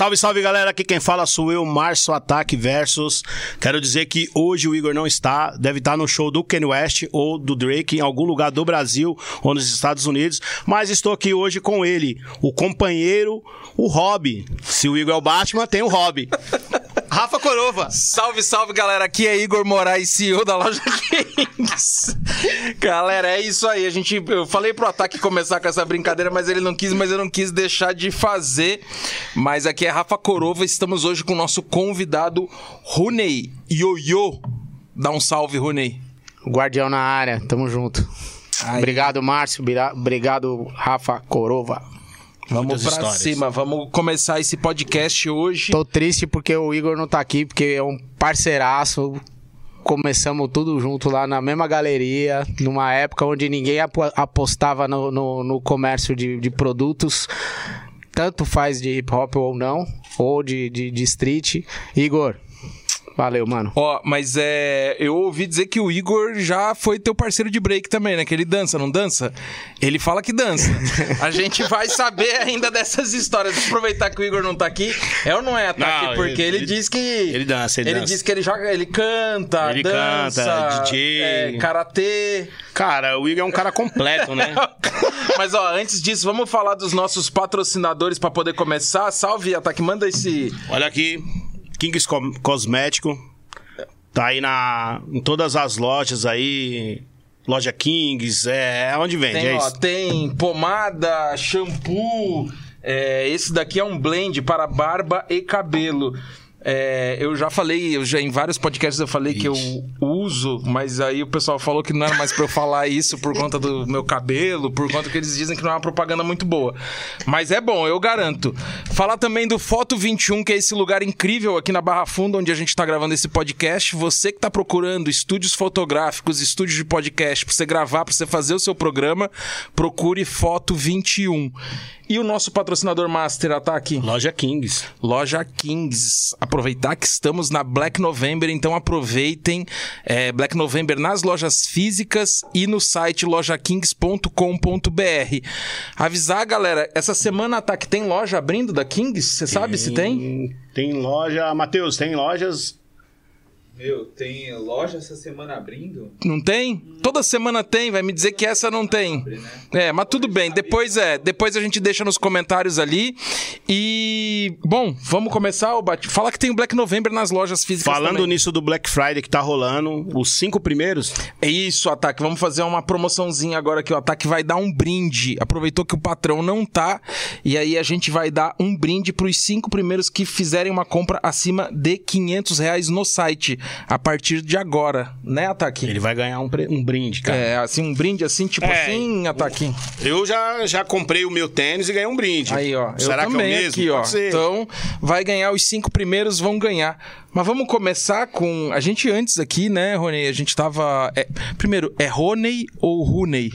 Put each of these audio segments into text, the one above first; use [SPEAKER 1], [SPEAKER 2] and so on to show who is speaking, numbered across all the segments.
[SPEAKER 1] Salve, salve galera, aqui quem fala sou eu, Márcio Ataque Versus. Quero dizer que hoje o Igor não está, deve estar no show do Kanye West ou do Drake em algum lugar do Brasil ou nos Estados Unidos, mas estou aqui hoje com ele, o companheiro, o Hobby. Se o Igor é o Batman, tem o Hobby. Rafa Corova.
[SPEAKER 2] Salve, salve, galera. Aqui é Igor Moraes, CEO da loja Kings. galera, é isso aí. A gente, eu falei pro Ataque começar com essa brincadeira, mas ele não quis, mas eu não quis deixar de fazer. Mas aqui é Rafa Corova. Estamos hoje com o nosso convidado Runei Yoyo. Dá um salve, Runei.
[SPEAKER 3] Guardião na área, tamo junto.
[SPEAKER 2] Aí.
[SPEAKER 3] Obrigado, Márcio. Obrigado, Rafa Corova.
[SPEAKER 2] Vamos pra
[SPEAKER 1] histórias.
[SPEAKER 2] cima. Vamos começar esse podcast hoje.
[SPEAKER 3] Tô triste porque o Igor não tá aqui, porque é um parceiraço. Começamos tudo junto lá na mesma galeria, numa época onde ninguém apo- apostava no, no- no comércio de, de produtos, tanto faz de hip hop ou não, ou de, de, de street. Igor, valeu, mano.
[SPEAKER 2] Ó, mas é. Eu ouvi dizer que o Igor já foi teu parceiro de break também, né? Que ele dança, não dança? Ele fala que dança. A gente vai saber ainda dessas histórias. Deixa eu aproveitar que o Igor não tá aqui. É ou não é, Ataque?
[SPEAKER 1] Não,
[SPEAKER 2] Porque ele,
[SPEAKER 1] ele-
[SPEAKER 2] diz que.
[SPEAKER 1] ele dança, ele dança.
[SPEAKER 2] diz que ele joga. Ele canta,
[SPEAKER 1] Ele
[SPEAKER 2] dança.
[SPEAKER 1] canta, DJ.
[SPEAKER 2] É, karatê.
[SPEAKER 1] Cara, o Igor é um cara completo, né?
[SPEAKER 2] Mas ó, antes disso, vamos falar dos nossos patrocinadores pra poder começar. Salve, Ataque. Manda esse.
[SPEAKER 1] Olha aqui, Kings Com- Cosmético. Tá aí na, em todas as lojas aí. Loja Kings, é, é onde vende,
[SPEAKER 2] Tem,
[SPEAKER 1] é
[SPEAKER 2] ó,
[SPEAKER 1] isso.
[SPEAKER 2] tem pomada, shampoo. é, esse daqui é um blend para barba e cabelo. É, eu já falei, eu já em vários podcasts eu falei que eu uso, mas aí o pessoal falou que não era mais pra eu falar isso por conta do meu cabelo, por conta que eles dizem que não é uma propaganda muito boa. Mas é bom, eu garanto. Falar também do Foto 21, que é esse lugar incrível aqui na Barra Funda, onde a gente tá gravando esse podcast. Você que tá procurando estúdios fotográficos, estúdios de podcast pra você gravar, pra você fazer o seu programa, procure Foto 21. E o nosso patrocinador master, Ataque?
[SPEAKER 1] Loja Kings.
[SPEAKER 2] Loja Kings. Aproveitar que estamos na Black November, então aproveitem é, Black November nas lojas físicas e no site lojakings.com.br. Avisar, galera, essa semana tá que tem loja abrindo da Kings? Você sabe se tem?
[SPEAKER 1] Tem loja. Matheus, tem lojas.
[SPEAKER 4] Meu, tem loja essa semana abrindo?
[SPEAKER 2] Não tem? Toda semana tem, vai me dizer que essa não tem.
[SPEAKER 4] né?
[SPEAKER 2] É, mas tudo bem. Depois é, depois a gente deixa nos comentários ali. E bom, vamos começar o bate. Fala que tem o Black November nas lojas físicas
[SPEAKER 1] Falando
[SPEAKER 2] também.
[SPEAKER 1] nisso do Black Friday que tá rolando, os cinco primeiros.
[SPEAKER 2] É isso, Ataque. Vamos fazer uma promoçãozinha agora que o Ataque vai dar um brinde. Aproveitou que o patrão não tá. E aí a gente vai dar um brinde pros cinco primeiros que fizerem uma compra acima de 500 reais no site. A partir de agora, né, Ataque?
[SPEAKER 1] Ele vai ganhar um, um brinde, cara.
[SPEAKER 2] É, assim, um brinde assim, tipo
[SPEAKER 1] É,
[SPEAKER 2] assim, Ataque.
[SPEAKER 1] Eu já, já comprei o meu tênis e ganhei um brinde.
[SPEAKER 2] Aí, ó.
[SPEAKER 1] Será que é o mesmo?
[SPEAKER 2] aqui, ó. Então, vai ganhar os cinco primeiros, vão ganhar. Mas vamos começar com. A gente antes aqui, né, Rony? A gente tava. é, Primeiro, é Rony ou Runei?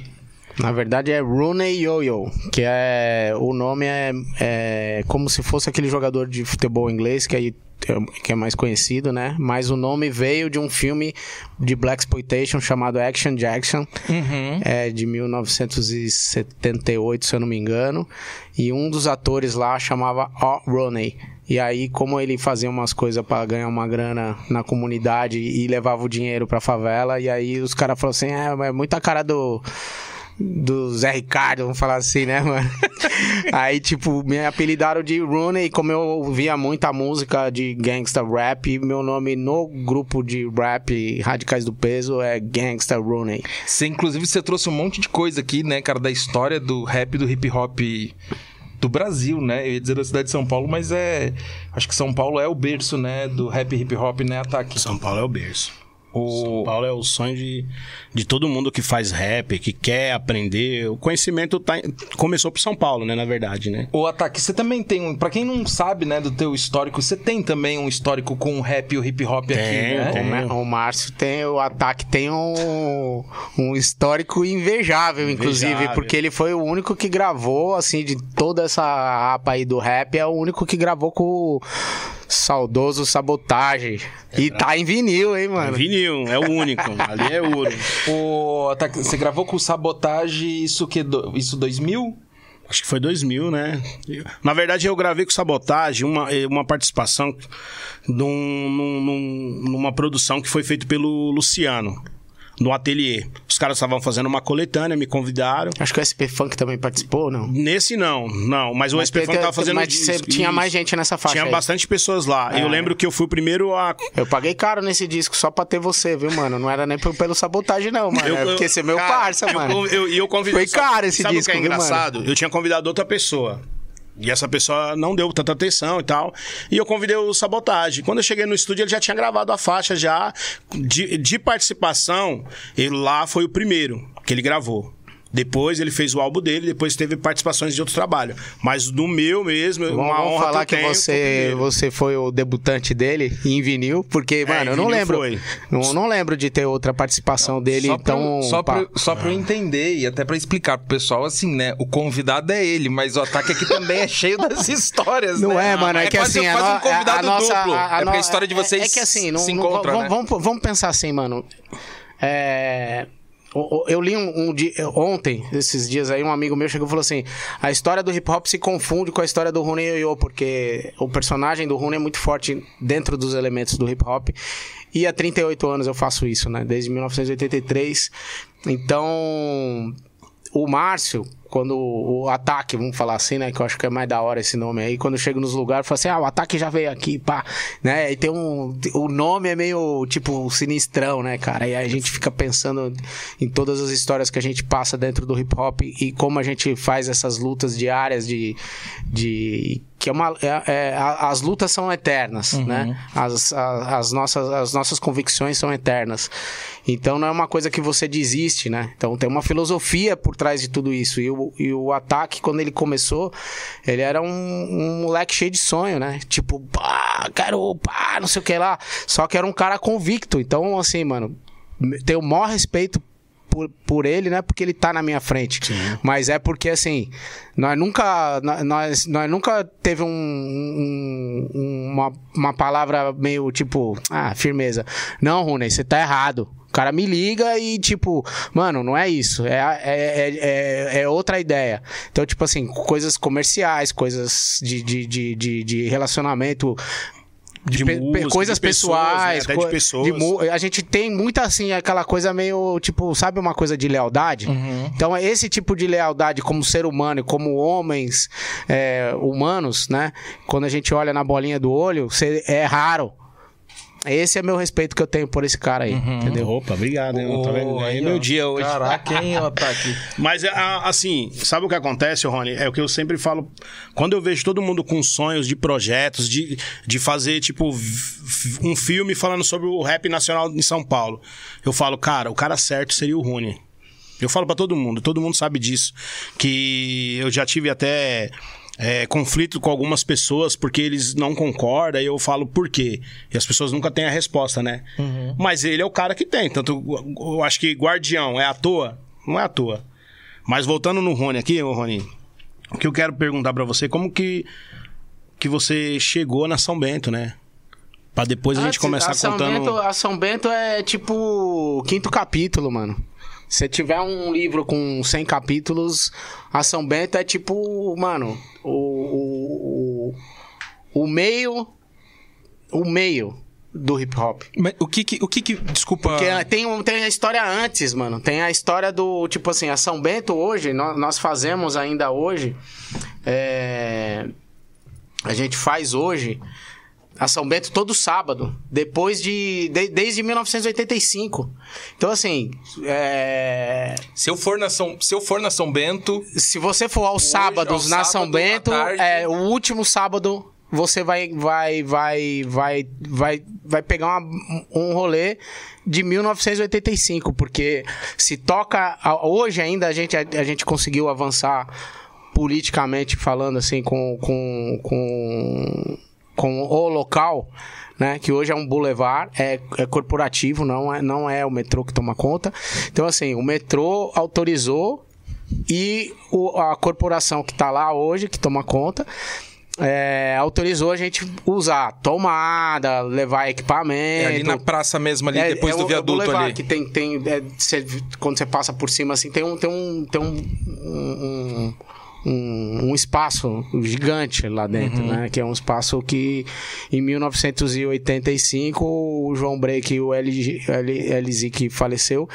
[SPEAKER 3] Na verdade é Rooney Yo-Yo, que é o nome é, é como se fosse aquele jogador de futebol inglês que, aí, que é mais conhecido, né? Mas o nome veio de um filme de black exploitation chamado Action Jackson,
[SPEAKER 2] Uhum.
[SPEAKER 3] é de 1978, se eu não me engano, e um dos atores lá chamava O. Rooney. E aí, como ele fazia umas coisas pra ganhar uma grana na comunidade e levava o dinheiro pra favela, e aí os caras falaram assim: é, é muita cara do do Zé Ricardo, vamos falar assim, né, mano? Aí, tipo, me apelidaram de Rooney, como eu ouvia muita música de gangsta rap, meu nome no grupo de rap Radicais do Peso é Gangsta Rooney.
[SPEAKER 2] Você, inclusive, você trouxe um monte de coisa aqui, né, cara, da história do rap, do hip hop do Brasil, né? Eu ia dizer da cidade de São Paulo, mas é. Acho que São Paulo é o berço, né? Do rap hip hop, né? Ataque.
[SPEAKER 1] São Paulo é o berço. São
[SPEAKER 2] O...
[SPEAKER 1] Paulo é o sonho de, de todo mundo que faz rap, que quer aprender. O conhecimento tá, começou por São Paulo, né? Na verdade, né?
[SPEAKER 2] O Ataque, você também tem um. Pra quem não sabe, né, do teu histórico, você tem também um histórico com o rap e o hip hop aqui,
[SPEAKER 1] Tenho,
[SPEAKER 2] né?
[SPEAKER 3] O, o Márcio tem, o ataque tem um, um histórico invejável, inclusive,
[SPEAKER 1] Invejável.
[SPEAKER 3] porque ele foi o único que gravou, assim, de toda essa rapa aí do rap, é o único que gravou com o saudoso Sabotagem. e tá em vinil, hein, mano?
[SPEAKER 1] Vinil, é o único. Ali é ouro.
[SPEAKER 2] O Ataque, você gravou com o Sabotage, isso que? Isso 2000?
[SPEAKER 1] Acho que foi 2000, né? Na verdade, eu gravei com Sabotagem uma, uma participação num- num- numa produção que foi feita pelo Luciano, no ateliê. Os caras estavam fazendo uma coletânea, me convidaram.
[SPEAKER 3] Acho que o SP Funk também participou, não?
[SPEAKER 1] Nesse não, não. Mas o
[SPEAKER 3] Mas
[SPEAKER 1] SP Funk tava fazendo
[SPEAKER 3] mas
[SPEAKER 1] disco,
[SPEAKER 3] tinha mais gente nessa faixa
[SPEAKER 1] Tinha
[SPEAKER 3] aí.
[SPEAKER 1] bastante pessoas lá. Eu
[SPEAKER 3] É.
[SPEAKER 1] lembro que eu fui o primeiro a.
[SPEAKER 3] Eu paguei caro nesse disco só pra ter você, viu, mano? Não era nem pelo, sabotagem, não, mano.
[SPEAKER 1] Eu-
[SPEAKER 3] é porque
[SPEAKER 1] eu-
[SPEAKER 3] você é meu
[SPEAKER 1] cara,
[SPEAKER 3] parça,
[SPEAKER 1] eu-
[SPEAKER 3] mano.
[SPEAKER 1] eu- E eu, convidei.
[SPEAKER 3] Foi caro esse
[SPEAKER 1] sabe
[SPEAKER 3] disco,
[SPEAKER 1] o que é
[SPEAKER 3] viu,
[SPEAKER 1] engraçado? Eu tinha convidado outra pessoa. E essa pessoa não deu tanta atenção e tal. E eu convidei o Sabotagem. Quando eu cheguei no estúdio, ele já tinha gravado a faixa já. De, de participação, ele lá foi o primeiro que ele gravou. Depois ele fez o álbum dele, depois teve participações de outros trabalhos. Mas do meu mesmo,
[SPEAKER 3] Vamos,
[SPEAKER 1] uma
[SPEAKER 3] vamos
[SPEAKER 1] honra
[SPEAKER 3] falar
[SPEAKER 1] que,
[SPEAKER 3] que, você, você foi o debutante dele em vinil, porque, mano, eu não lembro.
[SPEAKER 1] foi.
[SPEAKER 3] Não, não lembro de ter outra participação dele
[SPEAKER 2] Só pra,
[SPEAKER 3] tão.
[SPEAKER 2] eu- só, pra, só pra eu entender e até pra explicar pro pessoal, assim, né? O convidado é ele, mas o ataque aqui também é cheio das histórias,
[SPEAKER 3] Não
[SPEAKER 2] né?
[SPEAKER 3] é, mano, é, que
[SPEAKER 2] quase,
[SPEAKER 3] assim,
[SPEAKER 2] quase um convidado
[SPEAKER 3] a, nossa,
[SPEAKER 2] duplo.
[SPEAKER 3] a- a
[SPEAKER 2] é porque a história de vocês
[SPEAKER 3] é, é que assim, não,
[SPEAKER 2] se
[SPEAKER 3] não-
[SPEAKER 2] encontra,
[SPEAKER 3] vamos,
[SPEAKER 2] né?
[SPEAKER 3] vamos, vamos pensar assim, mano. É, Eu li um, um ontem, esses dias aí, um amigo meu chegou e falou assim: a história do hip hop se confunde com a história do Rune Yo, porque o personagem do Rune é muito forte dentro dos elementos do hip hop. E há 38 anos eu faço isso, né? Desde 1983. Então, o Márcio, quando o ataque, vamos falar assim, né? Que eu acho que é mais da hora esse nome aí. Quando eu chego nos lugares, eu falo assim: ah, o ataque já veio aqui, pá. Né? E tem um. O nome é meio, tipo, sinistrão, né, cara? E aí a gente fica pensando em todas as histórias que a gente passa dentro do hip hop e como a gente faz essas lutas diárias de. de que é uma. é- é- as lutas são eternas, né? As, a- as, nossas, as nossas convicções são eternas. Então não é uma coisa que você desiste, né? Então tem uma filosofia por trás de tudo isso. E o, e o ataque, quando ele começou, ele era um, um moleque cheio de sonho, né? Tipo, pá, quero, pá, não sei o que lá. Só que era um cara convicto. Então, assim, mano, tenho o maior respeito por, por ele, não é porque ele tá na minha frente. Mas é porque, assim, nós nunca, nós, nós nunca teve um, um- uma, uma palavra meio tipo, ah, firmeza. Não, Rune, você tá errado. O cara me liga e, tipo, mano, não é isso. É, é, é, é- é outra ideia. Então, tipo assim, coisas comerciais, coisas de, de, de, de, de relacionamento
[SPEAKER 1] De
[SPEAKER 3] pe- pe-
[SPEAKER 1] música,
[SPEAKER 3] coisas
[SPEAKER 1] de pessoas,
[SPEAKER 3] pessoais,
[SPEAKER 1] né? Até de pessoas.
[SPEAKER 3] mu- a gente tem muito assim aquela coisa meio tipo, sabe uma coisa de lealdade?
[SPEAKER 1] Uhum.
[SPEAKER 3] Então esse tipo de lealdade como ser humano, e como homens é, humanos, né? Quando a gente olha na bolinha do olho, é raro. Esse é meu respeito que eu tenho por esse cara aí, entendeu?
[SPEAKER 1] Opa, obrigado. hein? tá vendo? Ganhei
[SPEAKER 2] aí,
[SPEAKER 1] meu
[SPEAKER 2] ó.
[SPEAKER 1] dia hoje.
[SPEAKER 2] Caraca, hein, o ataque.
[SPEAKER 1] Mas, é, assim, sabe o que acontece, Rony? É o que eu sempre falo. Quando eu vejo todo mundo com sonhos de projetos, de, de fazer, tipo, um filme falando sobre o rap nacional em São Paulo, eu falo, cara, o cara certo seria o Rony. Eu falo pra todo mundo, todo mundo sabe disso. Que eu já tive até é, conflito com algumas pessoas porque eles não concordam e eu falo por quê. E as pessoas nunca têm a resposta, né? Mas ele é o cara que tem. Tanto eu acho que Guardião é à toa? Não é à toa. Mas voltando no Rony aqui, ô Rony, o que eu quero perguntar pra você, como que, que você chegou na São Bento, né? Pra depois a gente começar
[SPEAKER 3] a
[SPEAKER 1] contando.
[SPEAKER 3] Bento, a São Bento é tipo quinto capítulo, mano. Se tiver um livro com 100 capítulos, a São Bento é tipo, mano, o, o, o, meio. O meio do hip hop.
[SPEAKER 2] Mas o que que... O que, que desculpa...
[SPEAKER 3] Porque tem, um- tem a história antes, mano. Tem a história do, tipo assim, a São Bento hoje, nós, nós fazemos ainda hoje. é, a gente faz hoje a São Bento todo sábado, depois de, de- desde 1985. Então assim, é,
[SPEAKER 2] Se eu for na São, se eu for na São Bento,
[SPEAKER 3] se você for aos
[SPEAKER 2] Hoje,
[SPEAKER 3] sábados
[SPEAKER 2] ao
[SPEAKER 3] na
[SPEAKER 2] sábado,
[SPEAKER 3] São Bento,
[SPEAKER 2] tarde.
[SPEAKER 3] é o último sábado você vai vai vai vai vai vai pegar uma- um rolê de 1985, porque se toca a- hoje ainda a gente a, gente conseguiu avançar politicamente falando assim com com com, com o local né, que hoje é um boulevard, é, é corporativo, não é, não é o metrô que toma conta. Então, assim, o metrô autorizou e o- a corporação que está lá hoje, que toma conta, é, autorizou a gente usar tomada, levar equipamento.
[SPEAKER 2] é ali na praça mesmo, ali,
[SPEAKER 3] É,
[SPEAKER 2] depois
[SPEAKER 3] é
[SPEAKER 2] do viaduto
[SPEAKER 3] o boulevard,
[SPEAKER 2] ali.
[SPEAKER 3] Que tem, tem, é, cê- quando você passa por cima, assim, tem um, tem um, tem um, um, um- um, espaço gigante lá dentro, né? Que é um espaço que em 1985 o João Break e o LZ que faleceu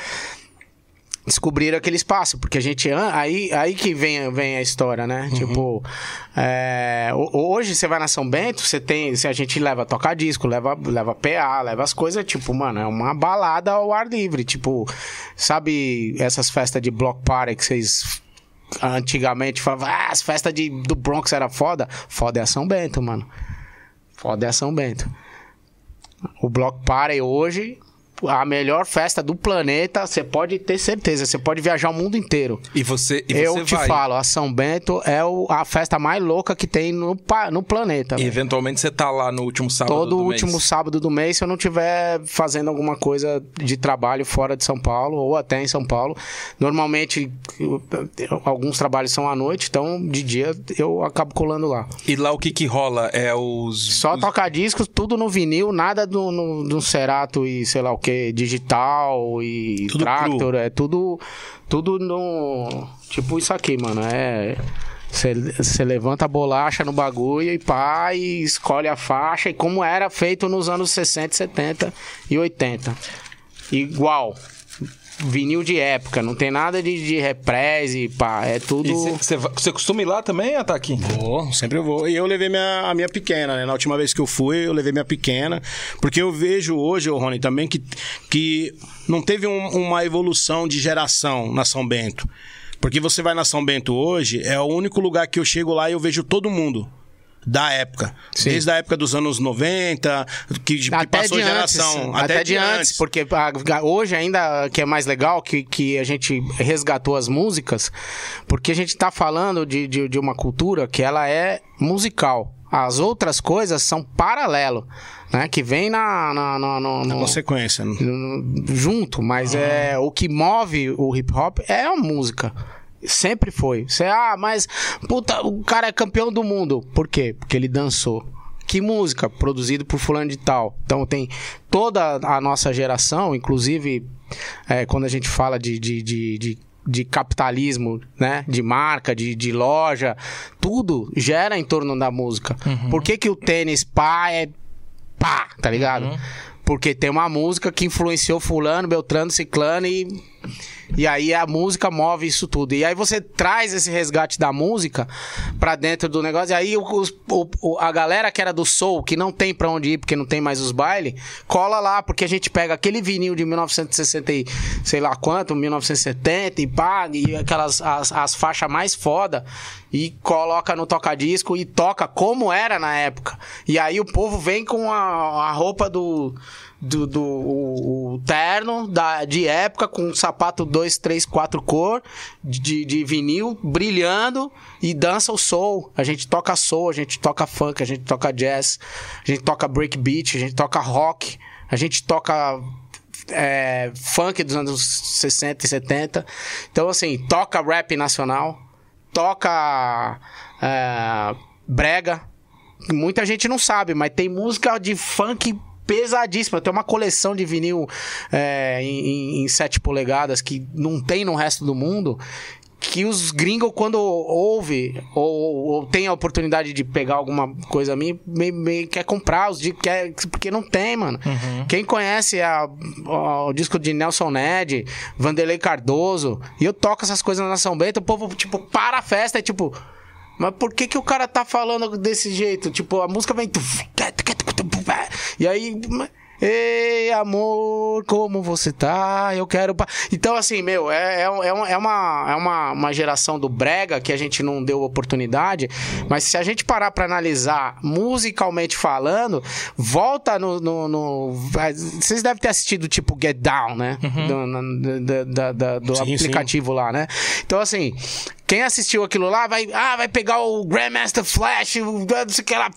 [SPEAKER 3] descobriram aquele espaço, porque a gente aí aí que vem, vem a história, né? Tipo, é, ho- hoje você vai na São Bento, você tem, se a gente leva tocar disco, leva leva PA, leva as coisas, tipo, mano, é uma balada ao ar livre, tipo, sabe essas festas de block party que vocês antigamente falavam, ah, as festas de, do Bronx era foda, foda é a São Bento, mano. Foda é a São Bento. O Block Party hoje, a melhor festa do planeta, você pode ter certeza, você pode viajar o mundo inteiro.
[SPEAKER 2] E você, e
[SPEAKER 3] Eu
[SPEAKER 2] você
[SPEAKER 3] te
[SPEAKER 2] vai.
[SPEAKER 3] falo, a São Bento é o- a festa mais louca que tem no, no planeta.
[SPEAKER 2] E eventualmente você tá lá no último sábado
[SPEAKER 3] Todo
[SPEAKER 2] do
[SPEAKER 3] último
[SPEAKER 2] mês.
[SPEAKER 3] sábado do mês, se eu não estiver fazendo alguma coisa de trabalho fora de São Paulo ou até em São Paulo. Normalmente, alguns trabalhos são à noite, então de dia eu acabo colando lá.
[SPEAKER 2] E lá o que que rola? É os...
[SPEAKER 3] Só
[SPEAKER 2] os...
[SPEAKER 3] tocar discos, tudo no vinil, nada do, no, do Cerato e sei lá o que, digital e
[SPEAKER 1] Tudo
[SPEAKER 3] Tractor, é tudo, tudo no. Tipo isso aqui, mano. É. Você levanta a bolacha no bagulho e pá, e escolhe a faixa, e como era feito nos anos 60, 70 e 80. Igual. Vinil de época, não tem nada de, de reprise, pá, é tudo.
[SPEAKER 2] Você- costuma ir lá também, Ataque?
[SPEAKER 1] Vou, sempre eu vou. E eu levei minha, a minha pequena, né? Na última vez que eu fui, eu levei minha pequena. Porque eu vejo hoje, ô Rony, também que, que não teve um- uma evolução de geração na São Bento. Porque você vai na São Bento hoje, é o único lugar que eu chego lá e eu vejo todo mundo. Da época.
[SPEAKER 3] Sim.
[SPEAKER 1] Desde a época dos anos 90, que, que
[SPEAKER 3] até
[SPEAKER 1] passou
[SPEAKER 3] de
[SPEAKER 1] geração.
[SPEAKER 3] antes, até, de antes, porque a- hoje ainda que é mais legal que, que a gente resgatou as músicas, porque a gente tá falando de, de, de uma cultura que ela é musical. As outras coisas são paralelo, né? Que vem na, na, na- no-
[SPEAKER 1] Na consequência. né?
[SPEAKER 3] no- junto, mas é o que move o hip hop é a música. Sempre foi. Você, ah, mas puta, o cara é campeão do mundo. Por quê? Porque ele dançou. Que música? Produzido por fulano de tal. Então tem toda a nossa geração, inclusive é, quando a gente fala de, de, de, de, de capitalismo, né? De marca, de, de loja, tudo gera em torno da música. Por que, que o tênis pá é pá, tá ligado? Porque tem uma música que influenciou fulano, Beltrano, Ciclano e... E aí a música move isso tudo. E aí você traz esse resgate da música pra dentro do negócio. E aí o- o- a galera que era do soul, que não tem pra onde ir porque não tem mais os bailes, cola lá, porque a gente pega aquele vinil de 1960 e sei lá quanto, 1970 e pá, e aquelas as, as faixas mais foda e coloca no toca-disco e toca como era na época. E aí o povo vem com a, a roupa do do, do o, o terno da, de época com um sapato 2, 3, 4 cor de, de vinil brilhando e dança o soul. A gente toca soul, a gente toca funk, a gente toca jazz, a gente toca breakbeat, a gente toca rock, a gente toca é, funk dos anos 60 e 70. Então, assim, toca rap nacional, toca é, brega. Muita gente não sabe, mas tem música de funk pesadíssima. Tem uma coleção de vinil é, em, em 7 polegadas que não tem no resto do mundo. Que os gringos, quando ouve ou, ou tem a oportunidade de pegar alguma coisa minha, me, me quer comprar os di- quer, porque não tem, mano. Quem conhece a- a- o disco de Nelson Ned, Vanderlei Cardoso, e eu toco essas coisas na São Bento, o povo, tipo, para a festa, é tipo. Mas por que que o cara tá falando desse jeito? Tipo, a música vem... E aí... Ei, amor, como você tá? Eu quero... pa-" Então, assim, meu, é, é, é, é uma, é uma, uma geração do brega que a gente não deu oportunidade, mas se a gente parar pra analisar musicalmente falando, volta no... no- no- Vocês devem ter assistido, tipo, Get Down, né? Do, na- da- da- da- do
[SPEAKER 1] Sim, sim.
[SPEAKER 3] aplicativo lá, né? Então, assim, quem assistiu aquilo lá vai, ah, vai pegar o Grandmaster Flash, o não sei o que lá.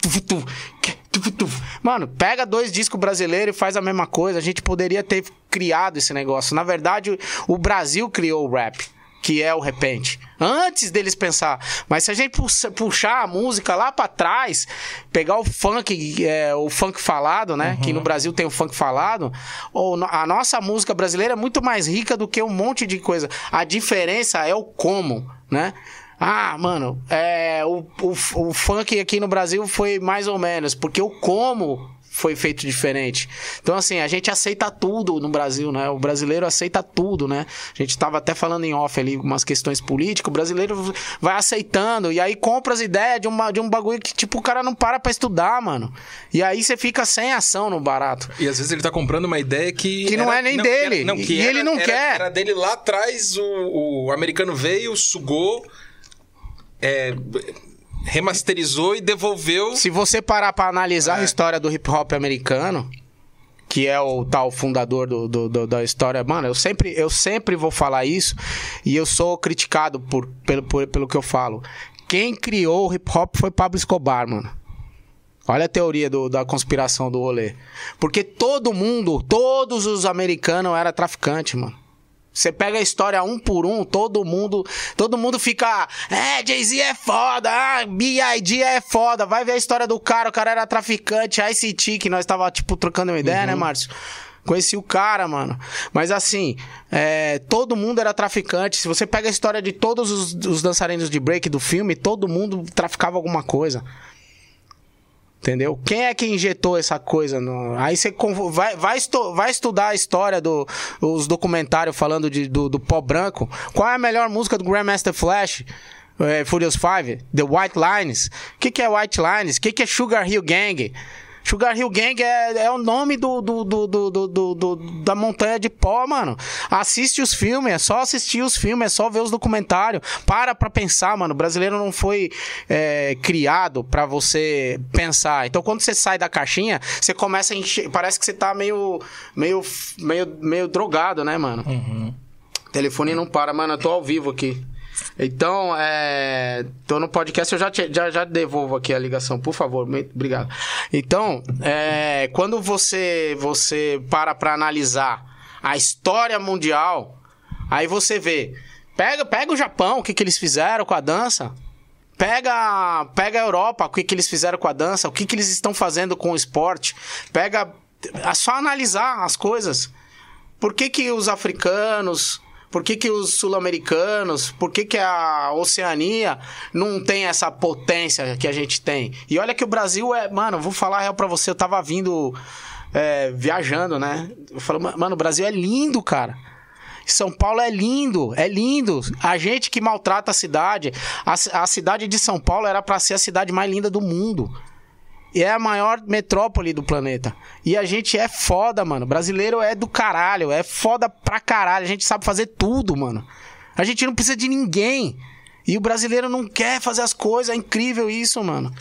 [SPEAKER 3] Mano, pega dois discos brasileiros e faz a mesma coisa. A gente poderia ter criado esse negócio. Na verdade, o Brasil criou o rap. Que é o repente. Antes deles pensar. Mas se a gente puxa- puxar a música lá pra trás, pegar o funk, é, o funk falado, né? Que no Brasil tem o funk falado. Ou a nossa música brasileira é muito mais rica do que um monte de coisa. A diferença é o como, né? Ah, mano, é, o, o, o funk aqui no Brasil foi mais ou menos, porque o como foi feito diferente. Então, assim, a gente aceita tudo no Brasil, né? O brasileiro aceita tudo, né? A gente tava até falando em off ali umas questões políticas, o brasileiro vai aceitando e aí compra as ideias de, uma, de um bagulho que, tipo, o cara não para pra estudar, mano. E aí você fica sem ação no barato.
[SPEAKER 2] E às vezes ele tá comprando uma ideia que.
[SPEAKER 3] Que não
[SPEAKER 2] era-
[SPEAKER 3] é nem
[SPEAKER 2] que
[SPEAKER 3] dele.
[SPEAKER 2] era- não, que
[SPEAKER 3] E
[SPEAKER 2] era-
[SPEAKER 3] ele não
[SPEAKER 2] era-
[SPEAKER 3] quer.
[SPEAKER 2] Era dele lá atrás, o, o americano veio, sugou, é, remasterizou e devolveu.
[SPEAKER 3] Se você parar pra analisar
[SPEAKER 2] É.
[SPEAKER 3] a história do hip hop americano, que é o tal fundador do, do- do- da história, mano, eu sempre, eu sempre vou falar isso e eu sou criticado por, pelo, por- pelo que eu falo. Quem criou o hip hop foi Pablo Escobar, mano. Olha a teoria do- da conspiração do rolê. Porque todo mundo, todos os americanos eram traficantes, mano. Você pega a história um por um, todo mundo, todo mundo fica, é, Jay-Z é foda, ah, B.I.G. é foda, vai ver a história do cara, o cara era traficante, ICT, que nós tava, tipo, trocando uma ideia, né, Márcio? Conheci o cara, mano. Mas assim, é, todo mundo era traficante. Se você pega a história de todos os, os dançarinos de break do filme, todo mundo traficava alguma coisa. Entendeu? Quem é que injetou essa coisa? No... Aí você vai, vai, estu- vai estudar a história dos os documentários falando de- do, do pó branco. Qual é a melhor música do Grandmaster Flash? É, Furious 5? The White Lines. O que, que é White Lines? O que, que é Sugar Hill Gang? Sugar Hill Gang é, é o nome do, do, do, do, do- do- do- da montanha de pó, mano. Assiste os filmes, é só assistir os filmes, é só ver os documentários. Para pra pensar, mano. O brasileiro não foi é, criado pra você pensar. Então, quando você sai da caixinha, você começa a encher. Parece que você tá meio, meio, meio, meio drogado, né, mano? O telefone não para, mano. Eu tô ao vivo aqui. Então, é. Tô no podcast, eu já, te- já, já devolvo aqui a ligação, por favor. Muito obrigado. Então, é, quando você, você para pra analisar a história mundial, aí você vê. Pega, pega o Japão, o que, que eles fizeram com a dança. Pega, pega a Europa, o que, que eles fizeram com a dança, o que, que eles estão fazendo com o esporte. Pega. É só analisar as coisas. Por que, que os africanos, por que, que os sul-americanos, por que, que a Oceania não tem essa potência que a gente tem? E olha que o Brasil é. Mano, vou falar a real pra você, eu tava vindo. é, viajando, né? Eu falo, "Ma- mano, o Brasil é lindo, cara. São Paulo é lindo, é lindo. A gente que maltrata a cidade. A, a cidade de São Paulo era pra ser a cidade mais linda do mundo. E é a maior metrópole do planeta. E a gente é foda, mano. Brasileiro é do caralho. É foda pra caralho. A gente sabe fazer tudo, mano. A gente não precisa de ninguém. E o brasileiro não quer fazer as coisas. É incrível isso, mano.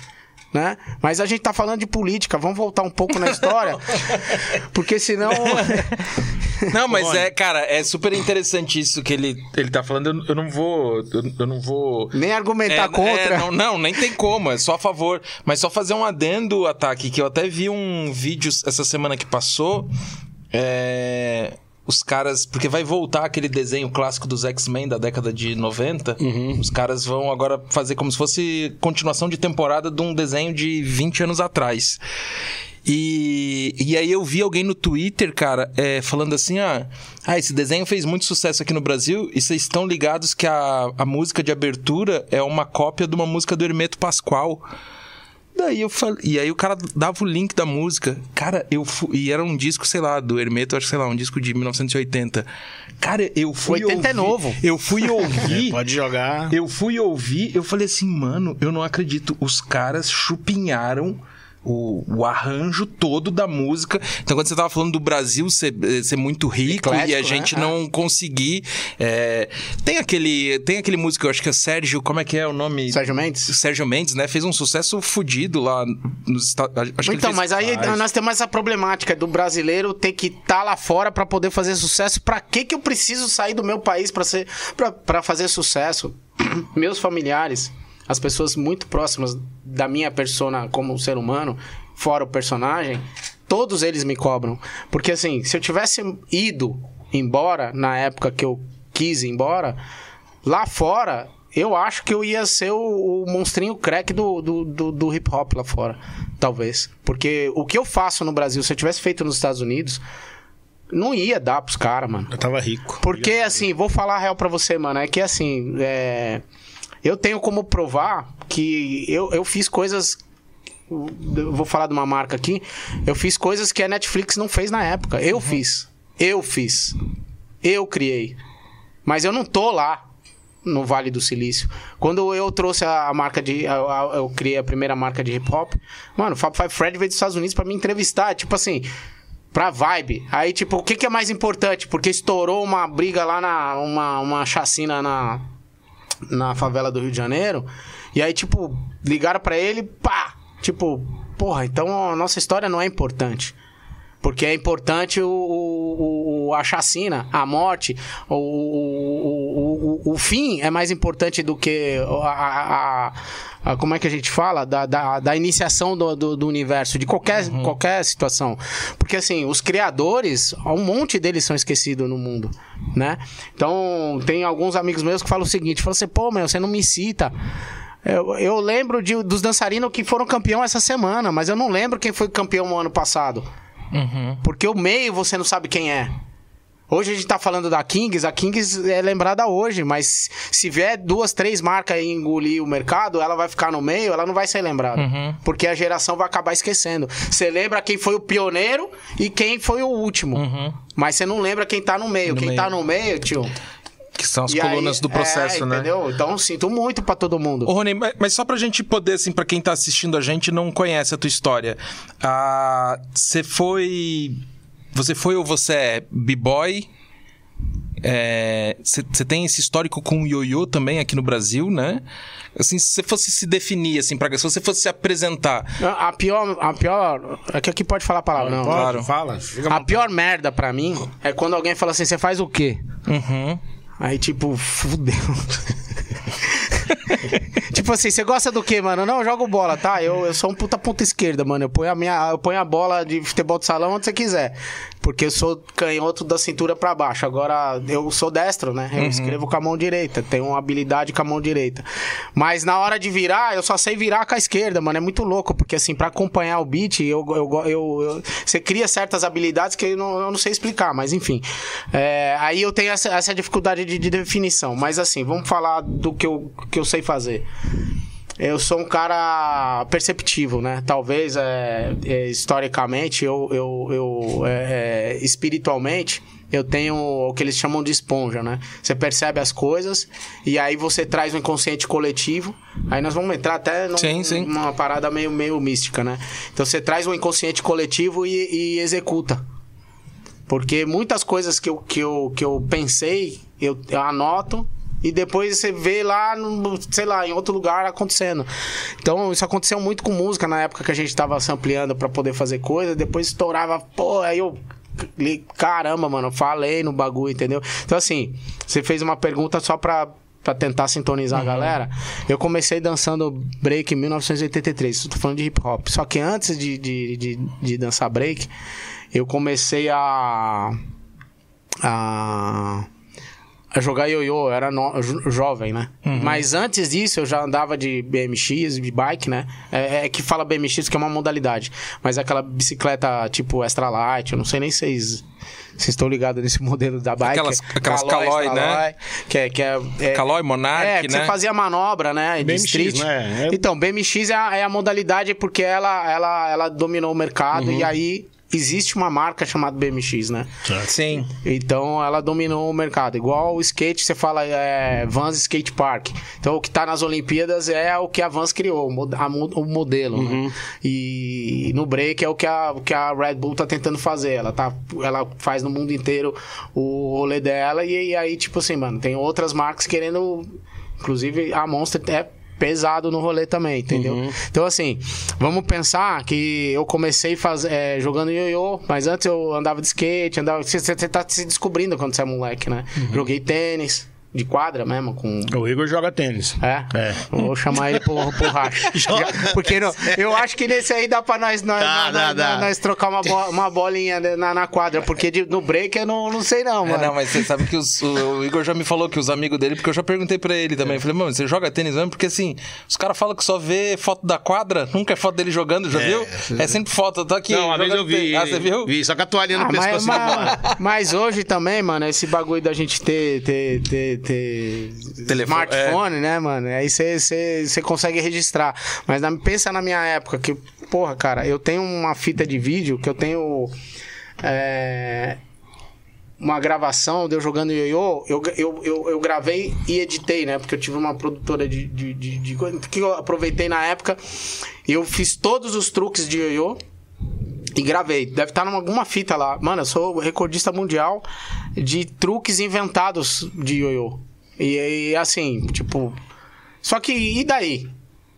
[SPEAKER 3] Né? Mas a gente tá falando de política. Vamos voltar um pouco na história. Porque senão.
[SPEAKER 2] Não, mas é, cara, é super interessante isso que ele, ele tá falando. Eu, eu não vou. Eu, eu não vou.
[SPEAKER 3] Nem argumentar
[SPEAKER 2] É,
[SPEAKER 3] contra.
[SPEAKER 2] é, não, não, nem tem como, é só a favor. Mas só fazer um adendo, Ataque, que eu até vi um vídeo essa semana que passou. É, Os caras. Porque vai voltar aquele desenho clássico dos X-Men da década de 90.
[SPEAKER 3] Uhum.
[SPEAKER 2] Os caras vão agora fazer como se fosse continuação de temporada de um desenho de 20 anos atrás. E, e aí eu vi alguém no Twitter, cara, é, falando assim: ah, ah, esse desenho fez muito sucesso aqui no Brasil e vocês estão ligados que a, a música de abertura é uma cópia de uma música do Hermeto Pascoal. Daí eu falei. E aí o cara dava o link da música. Cara, eu fui. E era um disco, sei lá, do Hermeto, acho que sei lá, um disco de 1980. Cara, eu fui.
[SPEAKER 3] 80 é
[SPEAKER 2] ouvir-
[SPEAKER 3] novo.
[SPEAKER 2] Eu fui ouvir.
[SPEAKER 1] Pode jogar.
[SPEAKER 2] Eu fui ouvir, eu falei assim, mano, eu não acredito. Os caras chupinharam o, o arranjo todo da música. Então, quando você tava falando do Brasil ser, eh, ser muito rico
[SPEAKER 3] Eclético,
[SPEAKER 2] e a
[SPEAKER 3] né?
[SPEAKER 2] gente
[SPEAKER 3] É.
[SPEAKER 2] não conseguir. é, Tem aquele. Tem aquele músico, eu acho que é Sérgio. Como é que é o nome?
[SPEAKER 3] Sérgio Mendes?
[SPEAKER 2] Sérgio Mendes, né? Fez um sucesso fodido lá nos Estados
[SPEAKER 3] Então,
[SPEAKER 2] fez-
[SPEAKER 3] mas aí nós temos essa problemática do brasileiro ter que estar lá fora pra poder fazer sucesso. Pra que que eu preciso sair do meu país para para fazer sucesso? Meus familiares, as pessoas muito próximas da minha persona como ser humano, fora o personagem, todos eles me cobram. Porque assim, se eu tivesse ido embora na época que eu quis ir embora, lá fora eu acho que eu ia ser o, o monstrinho crack do, do, do, do hip hop lá fora. Talvez. Porque o que eu faço no Brasil, se eu tivesse feito nos Estados Unidos, não ia dar pros caras, mano.
[SPEAKER 1] Eu tava rico.
[SPEAKER 3] Porque, assim, vou falar a real pra você, mano. É que, assim, é... Eu tenho como provar que eu, eu fiz coisas. Eu vou falar de uma marca aqui. Eu fiz coisas que a Netflix não fez na época. Eu fiz. Eu fiz. Eu criei. Mas eu não tô lá no Vale do Silício. Quando eu trouxe a, a marca de. Eu, eu criei a primeira marca de hip hop. Mano, o Fab Five Fred veio dos Estados Unidos pra me entrevistar. Tipo assim. Pra vibe. Aí, tipo, o que, que é mais importante? Porque estourou uma briga lá na. Uma, uma chacina na. Na favela do Rio de Janeiro. E aí, tipo, ligaram pra ele, pá! Tipo, porra, então a nossa história não é importante. Porque é importante o, o, o- a chacina, a morte, o, o, o, fim é mais importante do que a, a- a- como é que a gente fala? Da, da, da iniciação do, do, do universo, de qualquer, qualquer situação. Porque assim, os criadores, um monte deles são esquecidos no mundo, né? Então, tem alguns amigos meus que falam o seguinte, falam assim, pô, meu, você não me cita... Eu, eu lembro de- dos dançarinos que foram campeão essa semana, mas eu não lembro quem foi campeão no ano passado. Porque o meio você não sabe quem é. Hoje a gente tá falando da Kings, a Kings é lembrada hoje, mas se vier duas, três marcas e engolir o mercado, ela vai ficar no meio, ela não vai ser lembrada. Porque a geração vai acabar esquecendo. Você lembra quem foi o pioneiro e quem foi o último. Mas você não lembra quem tá no meio.
[SPEAKER 2] No
[SPEAKER 3] quem
[SPEAKER 2] meio.
[SPEAKER 3] tá no meio, tio.
[SPEAKER 2] Que são as
[SPEAKER 3] e
[SPEAKER 2] colunas
[SPEAKER 3] aí-
[SPEAKER 2] do processo,
[SPEAKER 3] é,
[SPEAKER 2] né?
[SPEAKER 3] Entendeu? Então sinto muito pra todo mundo.
[SPEAKER 2] Ô, Rony, mas- mas só pra gente poder, assim, pra quem tá assistindo a gente e não conhece a tua história. ah, Você foi. Você foi ou você é b-boy? Você tem esse histórico com o ioiô também aqui no Brasil, né? Assim, se você fosse se definir, assim, pra, se você fosse se apresentar.
[SPEAKER 3] A a pior, a pior. É que aqui pode falar a palavra, não.
[SPEAKER 2] Claro.
[SPEAKER 1] Fala.
[SPEAKER 3] A pior merda pra mim é quando alguém fala assim: você faz o quê?
[SPEAKER 2] Uhum.
[SPEAKER 3] Aí, tipo, fudeu. tipo assim, você gosta do quê, mano? Não, eu jogo bola, tá? Eu, eu sou um puta ponta esquerda, mano. Eu ponho, a minha, eu ponho a bola de futebol de salão onde você quiser. Porque eu sou canhoto da cintura pra baixo. Agora, eu sou destro, né? Eu escrevo com a mão direita. Tenho uma habilidade com a mão direita. Mas na hora de virar, eu só sei virar com a esquerda, mano. É muito louco. Porque, assim, pra acompanhar o beat, eu, eu, eu, eu- você cria certas habilidades que eu não, eu não sei explicar. Mas, enfim. É, aí eu tenho essa, essa dificuldade de, de definição. Mas, assim, vamos falar do que eu, que eu sei fazer. Eu sou um cara perceptivo, né? Talvez, é, é, historicamente, eu, eu, eu é, é, espiritualmente, eu tenho o que eles chamam de esponja, né? Você percebe as coisas e aí você traz um inconsciente coletivo. Aí nós vamos entrar até num-
[SPEAKER 2] Sim, sim.
[SPEAKER 3] numa parada meio, meio mística, né? Então você traz um inconsciente coletivo e, e executa. Porque muitas coisas que eu, que eu, que eu pensei, eu, eu anoto e depois você vê lá, sei lá, em outro lugar acontecendo. Então, isso aconteceu muito com música na época que a gente tava sampleando pra poder fazer coisa, depois estourava, pô, aí eu. Caramba, mano, falei no bagulho, entendeu? Então, assim, você fez uma pergunta só pra, pra tentar sintonizar a galera. Eu comecei dançando break em 1983, tô falando de hip hop. Só que antes de, de, de, de dançar break, eu comecei a. a a jogar ioiô, eu era no- jo- jovem, né? Mas antes disso eu já andava de BMX, de bike, né? É, é que fala BMX que é uma modalidade. Mas é aquela bicicleta tipo extra light, eu não sei nem se vocês, vocês estão ligados nesse modelo da bike.
[SPEAKER 2] Aquelas-
[SPEAKER 3] é
[SPEAKER 2] aquelas Caloi,
[SPEAKER 3] extra
[SPEAKER 2] né?
[SPEAKER 3] Que é, que é, é
[SPEAKER 2] Calói, Monark,
[SPEAKER 3] é, que
[SPEAKER 2] né?
[SPEAKER 3] você fazia manobra, né? De
[SPEAKER 1] BMX,
[SPEAKER 3] street.
[SPEAKER 1] né? É-
[SPEAKER 3] Então, BMX é a, é a modalidade porque ela, ela, ela dominou o mercado
[SPEAKER 1] Uhum.
[SPEAKER 3] e aí existe uma marca chamada BMX, né?
[SPEAKER 2] Sim.
[SPEAKER 3] Então ela dominou o mercado. Igual o skate, você fala é, Vans Skate Park. Então o que tá nas Olimpíadas é o que a Vans criou, o mod- a mo- o modelo. Né? E no break é o que, a, o que a Red Bull tá tentando fazer. Ela, tá, ela faz no mundo inteiro o rolê dela. E, e aí, tipo assim, mano, tem outras marcas querendo. Inclusive a Monster é pesado no rolê também, entendeu? Então, assim, vamos pensar que eu comecei faz, é, jogando ioiô, mas antes eu andava de skate, andava. Você, tá se descobrindo quando você é moleque, né? Joguei tênis, de quadra mesmo, com.
[SPEAKER 1] O Igor joga tênis.
[SPEAKER 3] É?
[SPEAKER 1] É.
[SPEAKER 3] Vou chamar ele pro, pro racha. Porque não- eu acho que nesse aí dá pra nós, nós,
[SPEAKER 1] Dá,
[SPEAKER 3] nós,
[SPEAKER 1] dá,
[SPEAKER 3] nós-
[SPEAKER 1] dá.
[SPEAKER 3] nós trocar uma, bo- uma bolinha na, na quadra. Porque de- no break eu não, não sei, não,
[SPEAKER 2] É,
[SPEAKER 3] mano.
[SPEAKER 2] não, mas você sabe que os- o, o Igor já me falou que os amigos dele, porque eu já perguntei pra ele também. Eu falei, mano, você joga tênis mesmo? Porque assim, os caras falam que só vê foto da quadra, nunca é foto dele jogando, já
[SPEAKER 1] É.
[SPEAKER 2] viu? É sempre foto, eu tô aqui.
[SPEAKER 1] Não, uma vez eu vi.
[SPEAKER 2] tênis. Ah, você viu?
[SPEAKER 1] Vi, só com a toalhinha no
[SPEAKER 3] Ah, mas,
[SPEAKER 1] pescoço. assim,
[SPEAKER 3] mas- mas hoje também, mano, esse bagulho da gente ter, ter, ter, ter
[SPEAKER 2] Telefone,
[SPEAKER 3] smartphone, né, mano? Aí você- consegue registrar. Mas na- pensa na minha época, que, porra, cara, eu tenho uma fita de vídeo que eu tenho. é, uma gravação de eu jogando ioiô, eu, eu, eu, eu gravei e editei, né? Porque eu tive uma produtora de, de, de, de. Que eu aproveitei na época. Eu fiz todos os truques de ioiô. E gravei. Deve estar em alguma fita lá. Mano, eu sou recordista mundial de truques inventados de ioiô. E, e assim, tipo. Só que e daí?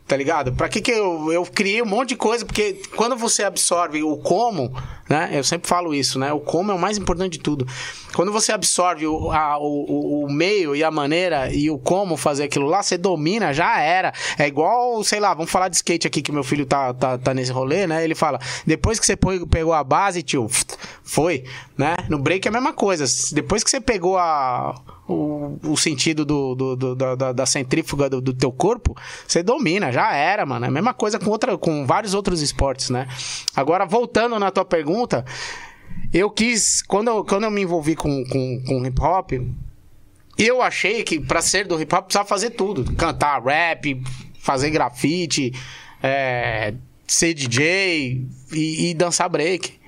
[SPEAKER 3] Tá ligado? Pra que que eu, eu criei um monte de coisa? Porque quando você absorve o como, né? Eu sempre falo isso, né? O como é o mais importante de tudo. Quando você absorve o, a- o, o, meio e a maneira e o como fazer aquilo lá, você domina, já era. É igual, sei lá, vamos falar de skate aqui, que meu filho tá, tá, tá nesse rolê, né? Ele fala, depois que você pegou a base, tio, foi, né? No break é a mesma coisa. Depois que você pegou a, o, o sentido do, do- do- da, da- da centrífuga do, do teu corpo, você domina, já era, mano. É a mesma coisa com, outra, com vários outros esportes, né? Agora, voltando na tua pergunta, eu quis, quando eu, quando eu me envolvi com, com, com hip hop, eu achei que pra ser do hip hop precisava fazer tudo: cantar rap, fazer grafite, é, ser DJ e, e dançar break.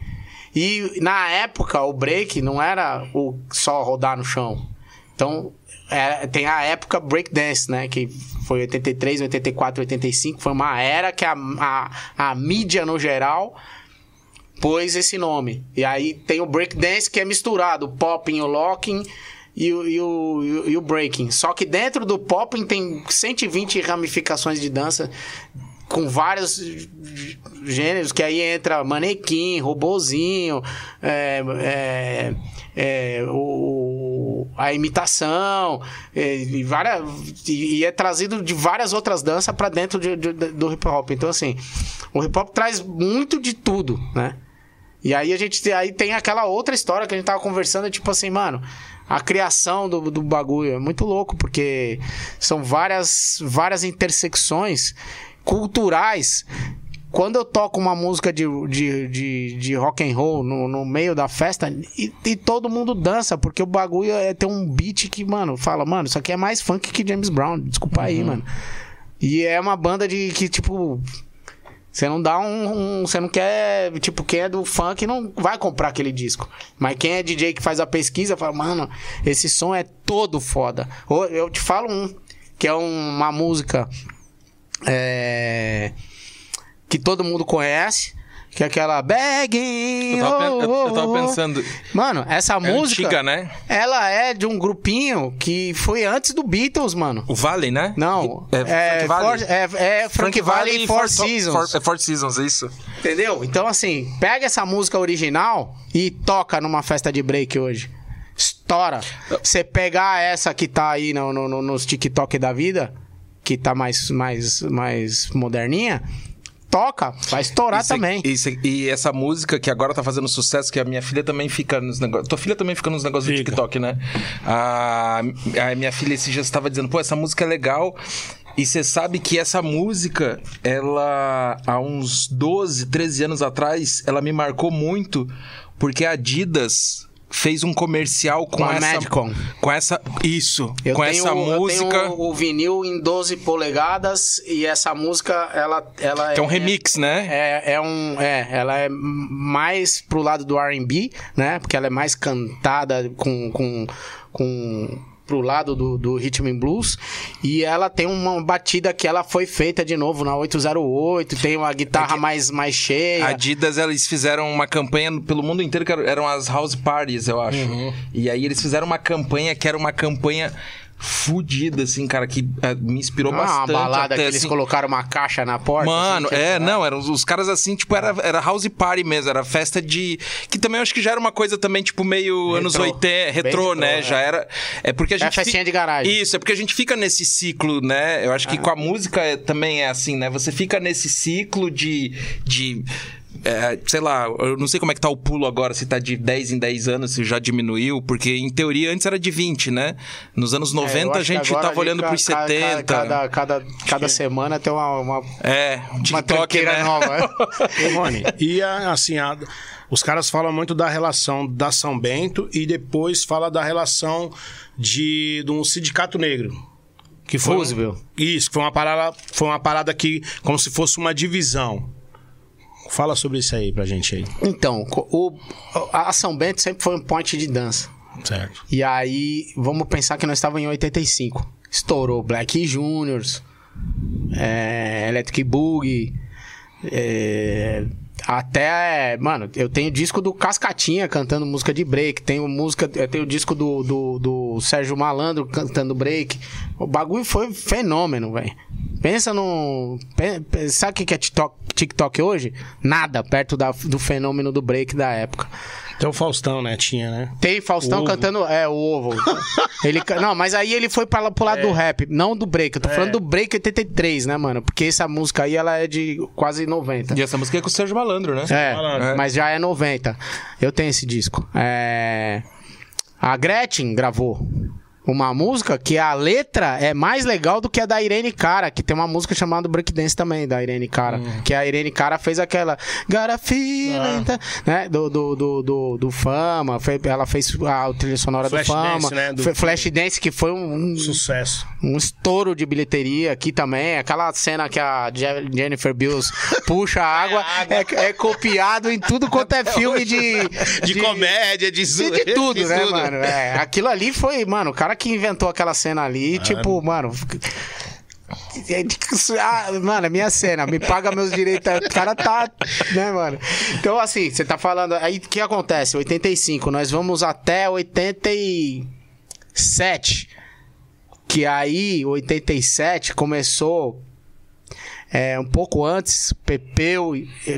[SPEAKER 3] E na época o break não era o só rodar no chão. Então é, tem a época breakdance, né? Que foi 83, 84, 85. Foi uma era que a, a, a mídia no geral pôs esse nome. E aí tem o breakdance que é misturado, o popping, o locking e o, e, o, e o- breaking. Só que dentro do popping tem 120 ramificações de dança com vários gêneros, que aí entra manequim, robozinho, é, é, é, o, a imitação, é, e, várias, e é trazido de várias outras danças para dentro de- de- do hip hop. Então, assim, o hip hop traz muito de tudo, né? E aí a gente tem- aí tem aquela outra história que a gente tava conversando, tipo assim, mano, a criação do, do bagulho é muito louco, porque são várias, várias intersecções culturais. Quando eu toco uma música de, de, de, de rock and roll no, no meio da festa, e, e todo mundo dança, porque o bagulho é ter um beat que, mano, fala, mano, isso aqui é mais funk que James Brown, desculpa aí, mano. E é uma banda de que, tipo, você não dá um, um- Você não quer. Tipo, quem é do funk não vai comprar aquele disco. Mas quem é DJ que faz a pesquisa fala, mano, esse som é todo foda. Eu te falo um, que é um- uma música. é, que todo mundo conhece. Que é aquela Begging.
[SPEAKER 2] Eu tava, pen-
[SPEAKER 3] oh,
[SPEAKER 2] eu- eu tava
[SPEAKER 3] oh, oh.
[SPEAKER 2] pensando.
[SPEAKER 3] Mano, essa
[SPEAKER 2] É
[SPEAKER 3] música.
[SPEAKER 2] antiga, né?
[SPEAKER 3] Ela é de um grupinho que foi antes do Beatles, mano.
[SPEAKER 2] O Valley, né?
[SPEAKER 3] Não,
[SPEAKER 2] É,
[SPEAKER 3] é,
[SPEAKER 2] Frank Valley?
[SPEAKER 3] For- é, é Frank, Valley e Four Seasons.
[SPEAKER 2] É Four Seasons, é isso?
[SPEAKER 3] Entendeu? Então, assim, pega essa música original e toca numa festa de break hoje. Estoura. Você pegar essa que tá aí no, no- no- nos TikTok da vida, que tá mais, mais, mais moderninha, toca. Vai estourar
[SPEAKER 2] Isso
[SPEAKER 3] também.
[SPEAKER 2] isso e essa música que agora tá fazendo sucesso, que a minha filha também fica nos negócios. Tua filha também fica nos negócios do. TikTok, né? A, a minha filha esses dias estava dizendo, pô, essa música é legal. E você sabe que essa música, ela, há uns 12, 13 anos atrás, ela me marcou muito, porque a Adidas fez um comercial com,
[SPEAKER 3] Com a
[SPEAKER 2] essa. Com essa. Isso.
[SPEAKER 3] Eu
[SPEAKER 2] com
[SPEAKER 3] tenho,
[SPEAKER 2] essa
[SPEAKER 3] eu
[SPEAKER 2] música.
[SPEAKER 3] tenho o, vinil em 12 polegadas e essa música, ela, ela
[SPEAKER 2] Que é um remix, né?
[SPEAKER 3] É, é um. É, ela é mais pro lado do RB, né? Porque ela é mais cantada com. com, com pro lado do, do Rhythm and Blues e ela tem uma batida que ela foi feita de novo na 808 tem uma guitarra mais, mais cheia
[SPEAKER 2] A Adidas, eles fizeram uma campanha pelo mundo inteiro, que eram as house parties, eu acho.
[SPEAKER 3] Uhum.
[SPEAKER 2] E aí eles fizeram uma campanha que era uma campanha fudida, assim, cara, que eh, me inspirou
[SPEAKER 3] Não é uma
[SPEAKER 2] bastante.
[SPEAKER 3] balada
[SPEAKER 2] até,
[SPEAKER 3] que eles
[SPEAKER 2] assim.
[SPEAKER 3] colocaram uma caixa na porta
[SPEAKER 2] Mano,
[SPEAKER 3] assim,
[SPEAKER 2] é, não, eram os, os caras assim, tipo, era, era house party mesmo, era festa de. Que também acho que já era uma coisa também, tipo, meio anos 80,
[SPEAKER 3] Bem
[SPEAKER 2] retrô,
[SPEAKER 3] retrô,
[SPEAKER 2] né?
[SPEAKER 3] é.
[SPEAKER 2] Já era. É porque a
[SPEAKER 3] É
[SPEAKER 2] gente.
[SPEAKER 3] festinha
[SPEAKER 2] fi-
[SPEAKER 3] de garagem.
[SPEAKER 2] Isso, é porque a gente fica nesse ciclo, né? Eu acho que com a música é- também é assim, né? Você fica nesse ciclo de. de é, sei lá, eu não sei como é que tá o pulo agora, se tá de 10 em 10 anos, se já diminuiu, porque em teoria antes era de 20, né? Nos anos 90
[SPEAKER 3] É,
[SPEAKER 2] a gente tava olhando pros
[SPEAKER 3] ca-
[SPEAKER 2] 70.
[SPEAKER 3] Cada, cada, cada semana tem uma, uma,
[SPEAKER 2] É,
[SPEAKER 3] uma
[SPEAKER 2] TikTok,
[SPEAKER 3] tranqueira
[SPEAKER 2] né?
[SPEAKER 3] nova.
[SPEAKER 1] Ô, Rony, e a- assim, a- os caras falam muito da relação da São Bento e depois fala da relação de, de um sindicato negro. Que foi um-
[SPEAKER 3] Roosevelt.
[SPEAKER 1] isso, que foi uma parada, foi uma parada que como se fosse uma divisão. Fala sobre isso aí pra gente aí.
[SPEAKER 3] Então, o, a São Bento sempre foi um point de dança.
[SPEAKER 1] Certo.
[SPEAKER 3] E aí, vamos pensar que nós estávamos em 85. Estourou Black Juniors, é, Electric Boogie, é, até, mano, eu tenho disco do Cascatinha cantando música de break, tenho música, eu tenho disco do, do, do Sérgio Malandro cantando break. O bagulho foi fenômeno, velho. Pensa no. Sabe o que que é TikTok, TikTok hoje? Nada perto da- do fenômeno do break da época.
[SPEAKER 1] Então o Faustão, né? Tinha, né?
[SPEAKER 3] Tem Faustão
[SPEAKER 1] ovo.
[SPEAKER 3] cantando. É, o ovo. ele, não, mas aí ele foi pra, pro lado do rap, não do break. Eu tô falando do break 83, né, mano? Porque essa música aí ela é de quase 90.
[SPEAKER 2] E essa música é com o Sérgio Malandro, né?
[SPEAKER 3] É,
[SPEAKER 1] Malandro.
[SPEAKER 3] mas já é 90. Eu tenho esse disco. É... A Gretchen gravou uma música que a letra é mais legal do que a da Irene Cara, que tem uma música chamada Breakdance também, da Irene Cara. Que a Irene Cara fez aquela feel it", né? Do, do, do, do, do Fama. Ela fez a trilha sonora do
[SPEAKER 1] Flashdance,
[SPEAKER 3] Fama.
[SPEAKER 1] né? Do-
[SPEAKER 3] Fe- Flashdance, que foi um, um-
[SPEAKER 1] Sucesso.
[SPEAKER 3] um estouro de bilheteria aqui também. Aquela cena que a Je- Jennifer Bills puxa a água é, é copiado em tudo quanto é filme de,
[SPEAKER 1] De, comédia, de
[SPEAKER 3] de, de tudo,
[SPEAKER 1] de
[SPEAKER 3] né,
[SPEAKER 1] tudo.
[SPEAKER 3] mano? É, aquilo ali foi, mano, o cara que inventou aquela cena ali, tipo, mano. ah, Mano, é minha cena, me paga meus direitos. O cara tá. Né, mano? Então, assim, você tá falando. Aí o que acontece? 85, nós vamos até 87. Que aí, 87, começou é, um pouco antes, Pepeu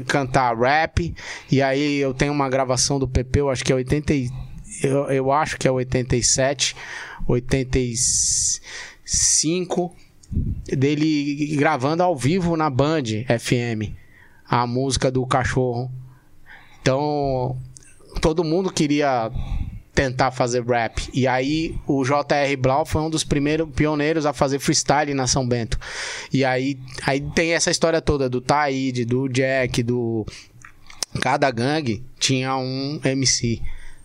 [SPEAKER 3] cantar rap. E aí eu tenho uma gravação do Pepeu, acho que é 80. e- Eu, eu acho que é 87, 85, dele gravando ao vivo na Band FM a música do cachorro. Então, todo mundo queria tentar fazer rap. E aí o J.R. Blau foi um dos primeiros pioneiros a fazer freestyle na São Bento. E aí, aí tem essa história toda do Taíde, do Jack, do cada gangue tinha um MC,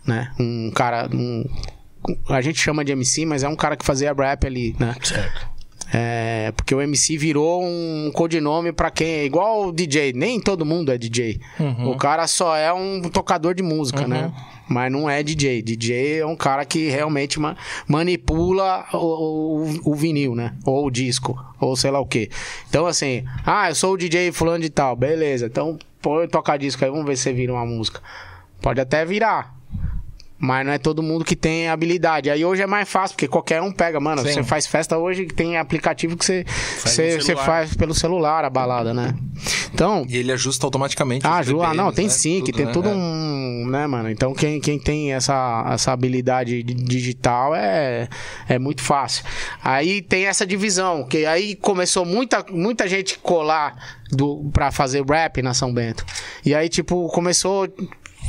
[SPEAKER 3] né? Um cara, um a gente chama de MC, mas é um cara que fazia rap ali, né?
[SPEAKER 1] Certo.
[SPEAKER 3] É, porque o MC virou um codinome pra quem é igual o DJ. Nem todo mundo é DJ. O cara só é um tocador de música, né? Mas não é DJ. DJ é um cara que realmente ma- manipula o, o- o vinil, né? Ou o disco, ou sei lá o quê. Então, assim, ah, eu sou o DJ fulano de tal, beleza. Então, põe tocar disco aí, vamos ver se você vira uma música. Pode até virar. Mas não é todo mundo que tem habilidade. Aí hoje é mais fácil, porque qualquer um pega, mano.
[SPEAKER 2] Sim.
[SPEAKER 3] Você faz festa hoje, tem aplicativo que você, você,
[SPEAKER 1] no
[SPEAKER 3] você
[SPEAKER 1] celular.
[SPEAKER 3] faz pelo celular a balada, né? Então.
[SPEAKER 2] E ele ajusta automaticamente.
[SPEAKER 3] Ah, Ju, ah, não, tem
[SPEAKER 2] né?
[SPEAKER 3] sync, tem
[SPEAKER 2] né?
[SPEAKER 3] tudo
[SPEAKER 2] É.
[SPEAKER 3] um. né, mano? Então quem, quem tem essa, essa habilidade di- digital é, é muito fácil. Aí tem essa divisão, que aí começou muita, muita gente colar do, pra fazer rap na São Bento. E aí, tipo, começou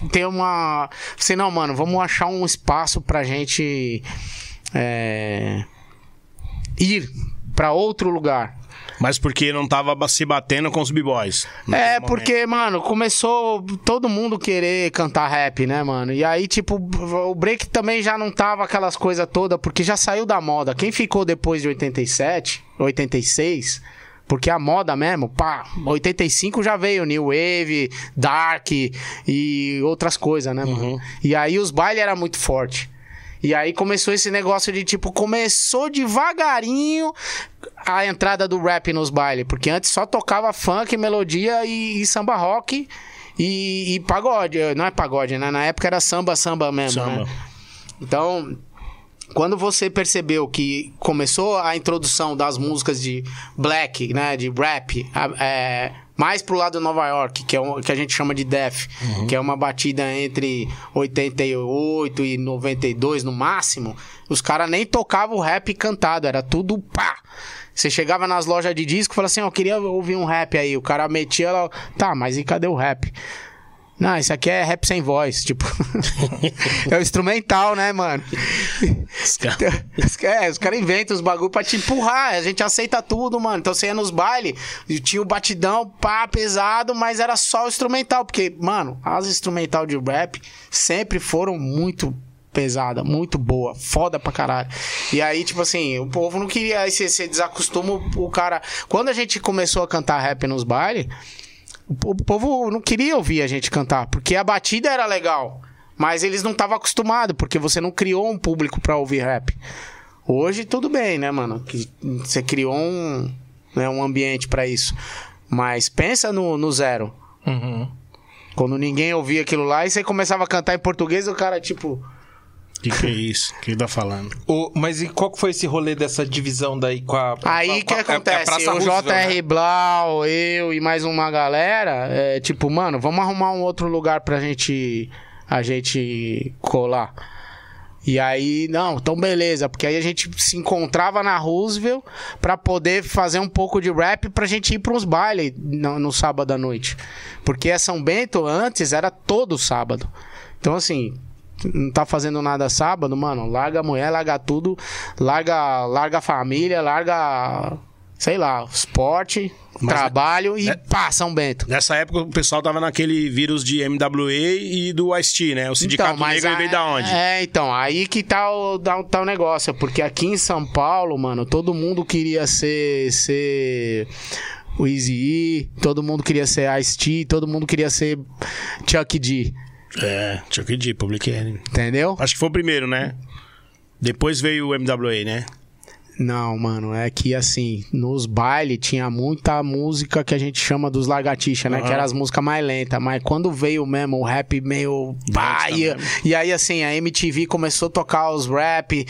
[SPEAKER 3] ter uma. Assim, não, mano, vamos achar um espaço pra gente é, ir pra outro lugar.
[SPEAKER 1] Mas porque não tava se batendo com os b-boys.
[SPEAKER 3] É, porque, mano, começou todo mundo querer cantar rap, né, mano? E aí, tipo, o break também já não tava aquelas coisas todas, porque já saiu da moda. Quem ficou depois de 87, 86, porque a moda mesmo, pá, 85 já veio New Wave, Dark e outras coisas, né, mano? E aí os bailes era muito forte. E aí começou esse negócio de tipo, começou devagarinho a entrada do rap nos bailes, porque antes só tocava funk, melodia e, e samba rock e, e pagode. Não é pagode, né? Na época era samba, samba mesmo,
[SPEAKER 1] Samba.
[SPEAKER 3] né? Então, quando você percebeu que começou a introdução das músicas de black, né, de rap, é, mais pro lado de Nova York, que é o que a gente chama de death, que é uma batida entre 88 e 92 no máximo, os caras nem tocavam o rap cantado, era tudo pá. Você chegava nas lojas de disco e falava assim, ó, eu queria ouvir um rap aí. O cara metia lá, tá, mas e cadê o rap? Não, isso aqui é rap sem voz, tipo. é o instrumental, né, mano?
[SPEAKER 1] Os caras-
[SPEAKER 3] ca- É, os caras inventam os bagulho pra te empurrar. A gente aceita tudo, mano. Então você ia nos bailes, e tinha o batidão, pá, pesado, mas era só o instrumental. Porque, mano, as instrumental de rap sempre foram muito pesada, muito boa, foda pra caralho. E aí, tipo assim, o povo não queria. Aí você, você desacostuma o cara. Quando a gente começou a cantar rap nos bailes, o po- o povo não queria ouvir a gente cantar, porque a batida era legal. Mas eles não estavam acostumados, porque você não criou um público pra ouvir rap. Hoje tudo bem, né, mano? Que você criou um, né, um ambiente pra isso. Mas pensa no, no zero.
[SPEAKER 2] Uhum.
[SPEAKER 3] Quando ninguém ouvia aquilo lá e você começava a cantar em português, o cara, tipo.
[SPEAKER 1] Que que é isso? O que ele tá falando?
[SPEAKER 2] O- mas e qual que foi esse rolê dessa divisão daí com a.
[SPEAKER 3] Aí
[SPEAKER 2] com
[SPEAKER 3] que
[SPEAKER 2] a- a-
[SPEAKER 3] acontece?
[SPEAKER 2] é a
[SPEAKER 3] o JR
[SPEAKER 2] né?
[SPEAKER 3] Blau, eu e mais uma galera, é, tipo, mano, vamos arrumar um outro lugar pra gente a gente colar. E aí, não, então beleza, porque aí a gente se encontrava na Roosevelt pra poder fazer um pouco de rap pra gente ir pra uns bailes no, no sábado à noite. Porque a São Bento antes era todo sábado. Então assim, não tá fazendo nada sábado, mano, larga a mulher, larga tudo, larga, larga a família, larga, sei lá, esporte,
[SPEAKER 1] Mas-
[SPEAKER 3] trabalho e
[SPEAKER 1] né?
[SPEAKER 3] pá, São Bento.
[SPEAKER 1] Nessa época o pessoal tava naquele vírus de MWA e do Ice-T, né? O sindicato
[SPEAKER 3] mas
[SPEAKER 1] negro
[SPEAKER 3] a-
[SPEAKER 1] veio da onde?
[SPEAKER 3] É, então, aí que tá o, tá, o- tá o negócio. Porque aqui em São Paulo, mano, todo mundo queria ser. ser o Easy E, todo mundo queria ser Ice-T, todo mundo queria ser Chuck D.
[SPEAKER 1] É, Chuck D, Public Enemy.
[SPEAKER 3] Entendeu?
[SPEAKER 1] Acho que foi o primeiro, né? Depois veio o MWA, né?
[SPEAKER 3] Não, mano, é que assim, nos bailes tinha muita música que a gente chama dos lagartixa, né?
[SPEAKER 1] Aham.
[SPEAKER 3] Que eram as músicas mais lentas. Mas quando veio mesmo o rap meio. Pá, e,
[SPEAKER 1] mesmo.
[SPEAKER 3] e aí, assim, a MTV começou a tocar os rap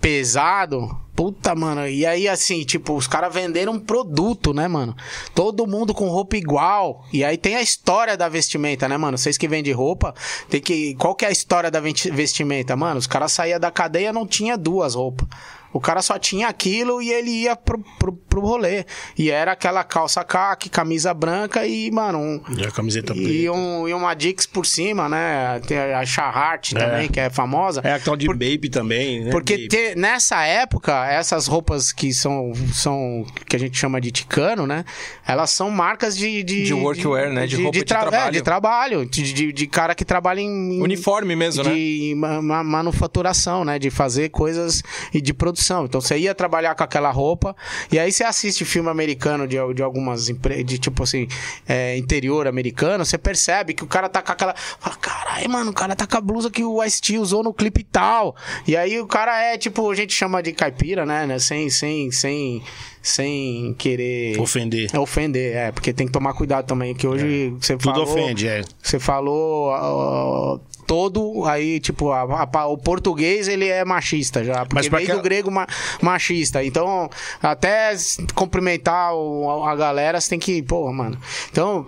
[SPEAKER 3] pesado. Puta, mano. E aí, assim, tipo, os caras venderam um produto, né, mano? Todo mundo com roupa igual. E aí tem a história da vestimenta, né, mano? Vocês que vendem roupa, tem que. Qual que é a história da vestimenta, mano? Os caras saíam da cadeia não tinha duas roupas. O cara só tinha aquilo e ele ia pro, pro, pro rolê. E era aquela calça caque, camisa branca e, mano, um,
[SPEAKER 1] E a camiseta preta.
[SPEAKER 3] e, um, e uma Dix por cima, né? Tem a Charhart
[SPEAKER 1] É.
[SPEAKER 3] também, que é famosa.
[SPEAKER 1] É a tal de Baby também, né?
[SPEAKER 3] Porque te- nessa época, essas roupas que são, são que a gente chama de ticano, né? Elas são marcas de. De,
[SPEAKER 2] De workwear, né? De roupa de trabalho.
[SPEAKER 3] É, de trabalho. De, de, de cara que trabalha em.
[SPEAKER 2] Uniforme mesmo, né?
[SPEAKER 3] de ma- ma- manufaturação, né? De fazer coisas e de produção. Então você ia trabalhar com aquela roupa e aí você assiste filme americano de, de algumas empresas, de tipo assim, é, interior americano, você percebe que o cara tá com aquela. Fala, caralho, mano, o cara tá com a blusa que o Ice-T usou no clipe tal. E aí o cara é tipo, a gente chama de caipira, né? né? Sem, sem, sem, sem querer.
[SPEAKER 1] Ofender.
[SPEAKER 3] É ofender, é, porque tem que tomar cuidado também, que hoje você
[SPEAKER 1] Tudo
[SPEAKER 3] falou...
[SPEAKER 1] ofende, é.
[SPEAKER 3] Você falou ó, todo, aí, tipo, a- a- o português ele é machista já, porque veio
[SPEAKER 1] que-
[SPEAKER 3] do grego ma- machista. Então, até cumprimentar o- a galera, você tem que, porra, mano. Então,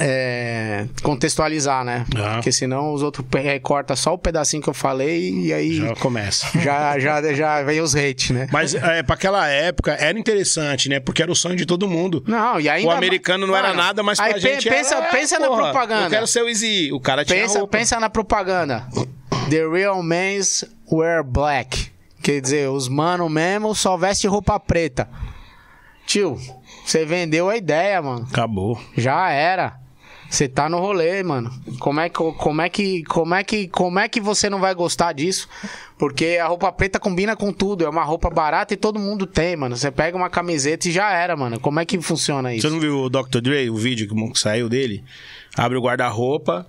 [SPEAKER 3] é, contextualizar, né?
[SPEAKER 1] Ah.
[SPEAKER 3] Porque senão os outros pe- recorta só o pedacinho que eu falei e aí
[SPEAKER 1] Já começa.
[SPEAKER 3] já, já, já vem os hate, né?
[SPEAKER 1] Mas é, pra aquela época era interessante, né? Porque era o sonho de todo mundo.
[SPEAKER 3] Não, e ainda
[SPEAKER 1] o americano não era
[SPEAKER 3] Mano,
[SPEAKER 1] nada, mas pra
[SPEAKER 3] aí
[SPEAKER 1] gente
[SPEAKER 3] pensa,
[SPEAKER 1] era,
[SPEAKER 3] pensa na
[SPEAKER 1] porra,
[SPEAKER 3] propaganda.
[SPEAKER 1] Eu quero ser o Easy. O cara tinha
[SPEAKER 3] Pensa,
[SPEAKER 1] roupa.
[SPEAKER 3] pensa na propaganda. The real men's wear black. Quer dizer, os mano mesmo só veste roupa preta. Tio, você vendeu a ideia, mano.
[SPEAKER 1] Acabou.
[SPEAKER 3] Já era. Você tá no rolê, mano. Como é que como é que como é que como é que você não vai gostar disso? Porque a roupa preta combina com tudo, é uma roupa barata e todo mundo tem, mano. Você pega uma camiseta e já era, mano. Como é que funciona isso?
[SPEAKER 1] Você não viu o Dr. Dre, o vídeo que saiu dele? Abre o guarda-roupa,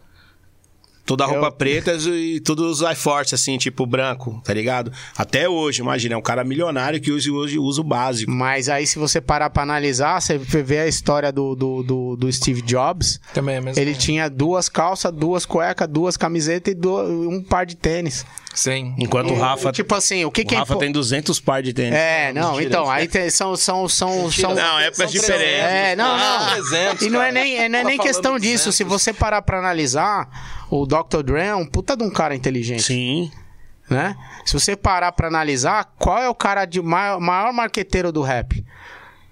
[SPEAKER 1] toda a roupa
[SPEAKER 3] Eu-
[SPEAKER 1] preta e todos os iForce, assim, tipo branco, tá ligado? Até hoje, imagina, é um cara milionário que hoje, hoje usa o básico.
[SPEAKER 3] Mas aí, se você parar pra analisar, você vê a história do, do, do, do Steve Jobs.
[SPEAKER 2] Também é mesmo.
[SPEAKER 3] Ele tinha duas calças, duas cuecas, duas camisetas e do- um par de tênis.
[SPEAKER 2] Sim.
[SPEAKER 1] Enquanto o Rafa,
[SPEAKER 3] Tipo assim, o que,
[SPEAKER 1] o
[SPEAKER 3] que é.
[SPEAKER 1] Rafa
[SPEAKER 3] impo-
[SPEAKER 1] tem 200 par de tênis.
[SPEAKER 3] É, não,
[SPEAKER 2] Mentira,
[SPEAKER 3] então, aí
[SPEAKER 2] é-
[SPEAKER 3] tem- são, são, são, são,
[SPEAKER 1] Não, épocas
[SPEAKER 2] São
[SPEAKER 1] diferentes.
[SPEAKER 2] 300.
[SPEAKER 3] É, não,
[SPEAKER 2] Ah,
[SPEAKER 3] não.
[SPEAKER 2] 300,
[SPEAKER 3] e não é nem, não é
[SPEAKER 2] Tá
[SPEAKER 3] nem questão disso.
[SPEAKER 2] 200.
[SPEAKER 3] Se você parar pra analisar, o Dr. Dre é um puta de um cara inteligente.
[SPEAKER 1] Sim.
[SPEAKER 3] né? Se você parar pra analisar, qual é o cara de maior, maior marqueteiro do rap?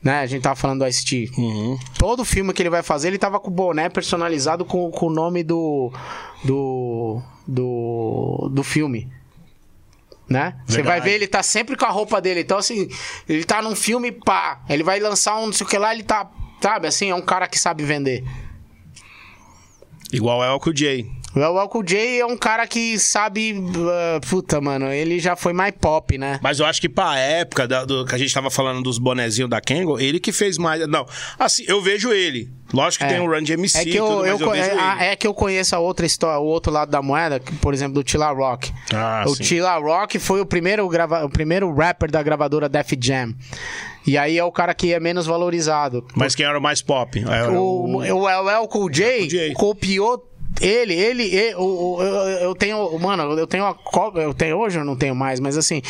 [SPEAKER 3] Né? A gente tava falando do Ice-T.
[SPEAKER 1] Uhum.
[SPEAKER 3] Todo filme que ele vai fazer, ele tava com o boné personalizado com, com o nome do. do. do, do filme. Né? Você vai ver, ele tá sempre com a roupa dele. Então, assim, ele tá num filme, pá. Ele vai lançar um não sei o que lá, ele tá. Sabe, assim, é um cara que sabe vender.
[SPEAKER 1] Igual é o Elco J.
[SPEAKER 3] O Elco J é um cara que sabe. ah, puta, mano, ele já foi mais pop, né?
[SPEAKER 1] Mas eu acho que pra época da- do, que a gente tava falando dos bonezinhos da Kangol, ele que fez mais. Não, assim, eu vejo ele. Lógico que
[SPEAKER 3] É.
[SPEAKER 1] tem o Run de MC
[SPEAKER 3] É que eu,
[SPEAKER 1] tudo, mas
[SPEAKER 3] eu,
[SPEAKER 1] eu,
[SPEAKER 3] é, a-
[SPEAKER 1] ele.
[SPEAKER 3] é que eu conheço a outra história, o outro lado da moeda, que, por exemplo, do Tila Rock.
[SPEAKER 1] Ah,
[SPEAKER 3] o
[SPEAKER 1] sim.
[SPEAKER 3] Tila Rock foi o primeiro, grava, o primeiro rapper da gravadora Def Jam. E aí é o cara que é menos valorizado.
[SPEAKER 1] Mas quem era o mais pop? Era
[SPEAKER 3] O, o, o LL Cool J. copiou ele, ele, e- o, o- eu, eu tenho, mano, eu tenho uma cópia, eu tenho hoje eu não tenho mais, mas assim,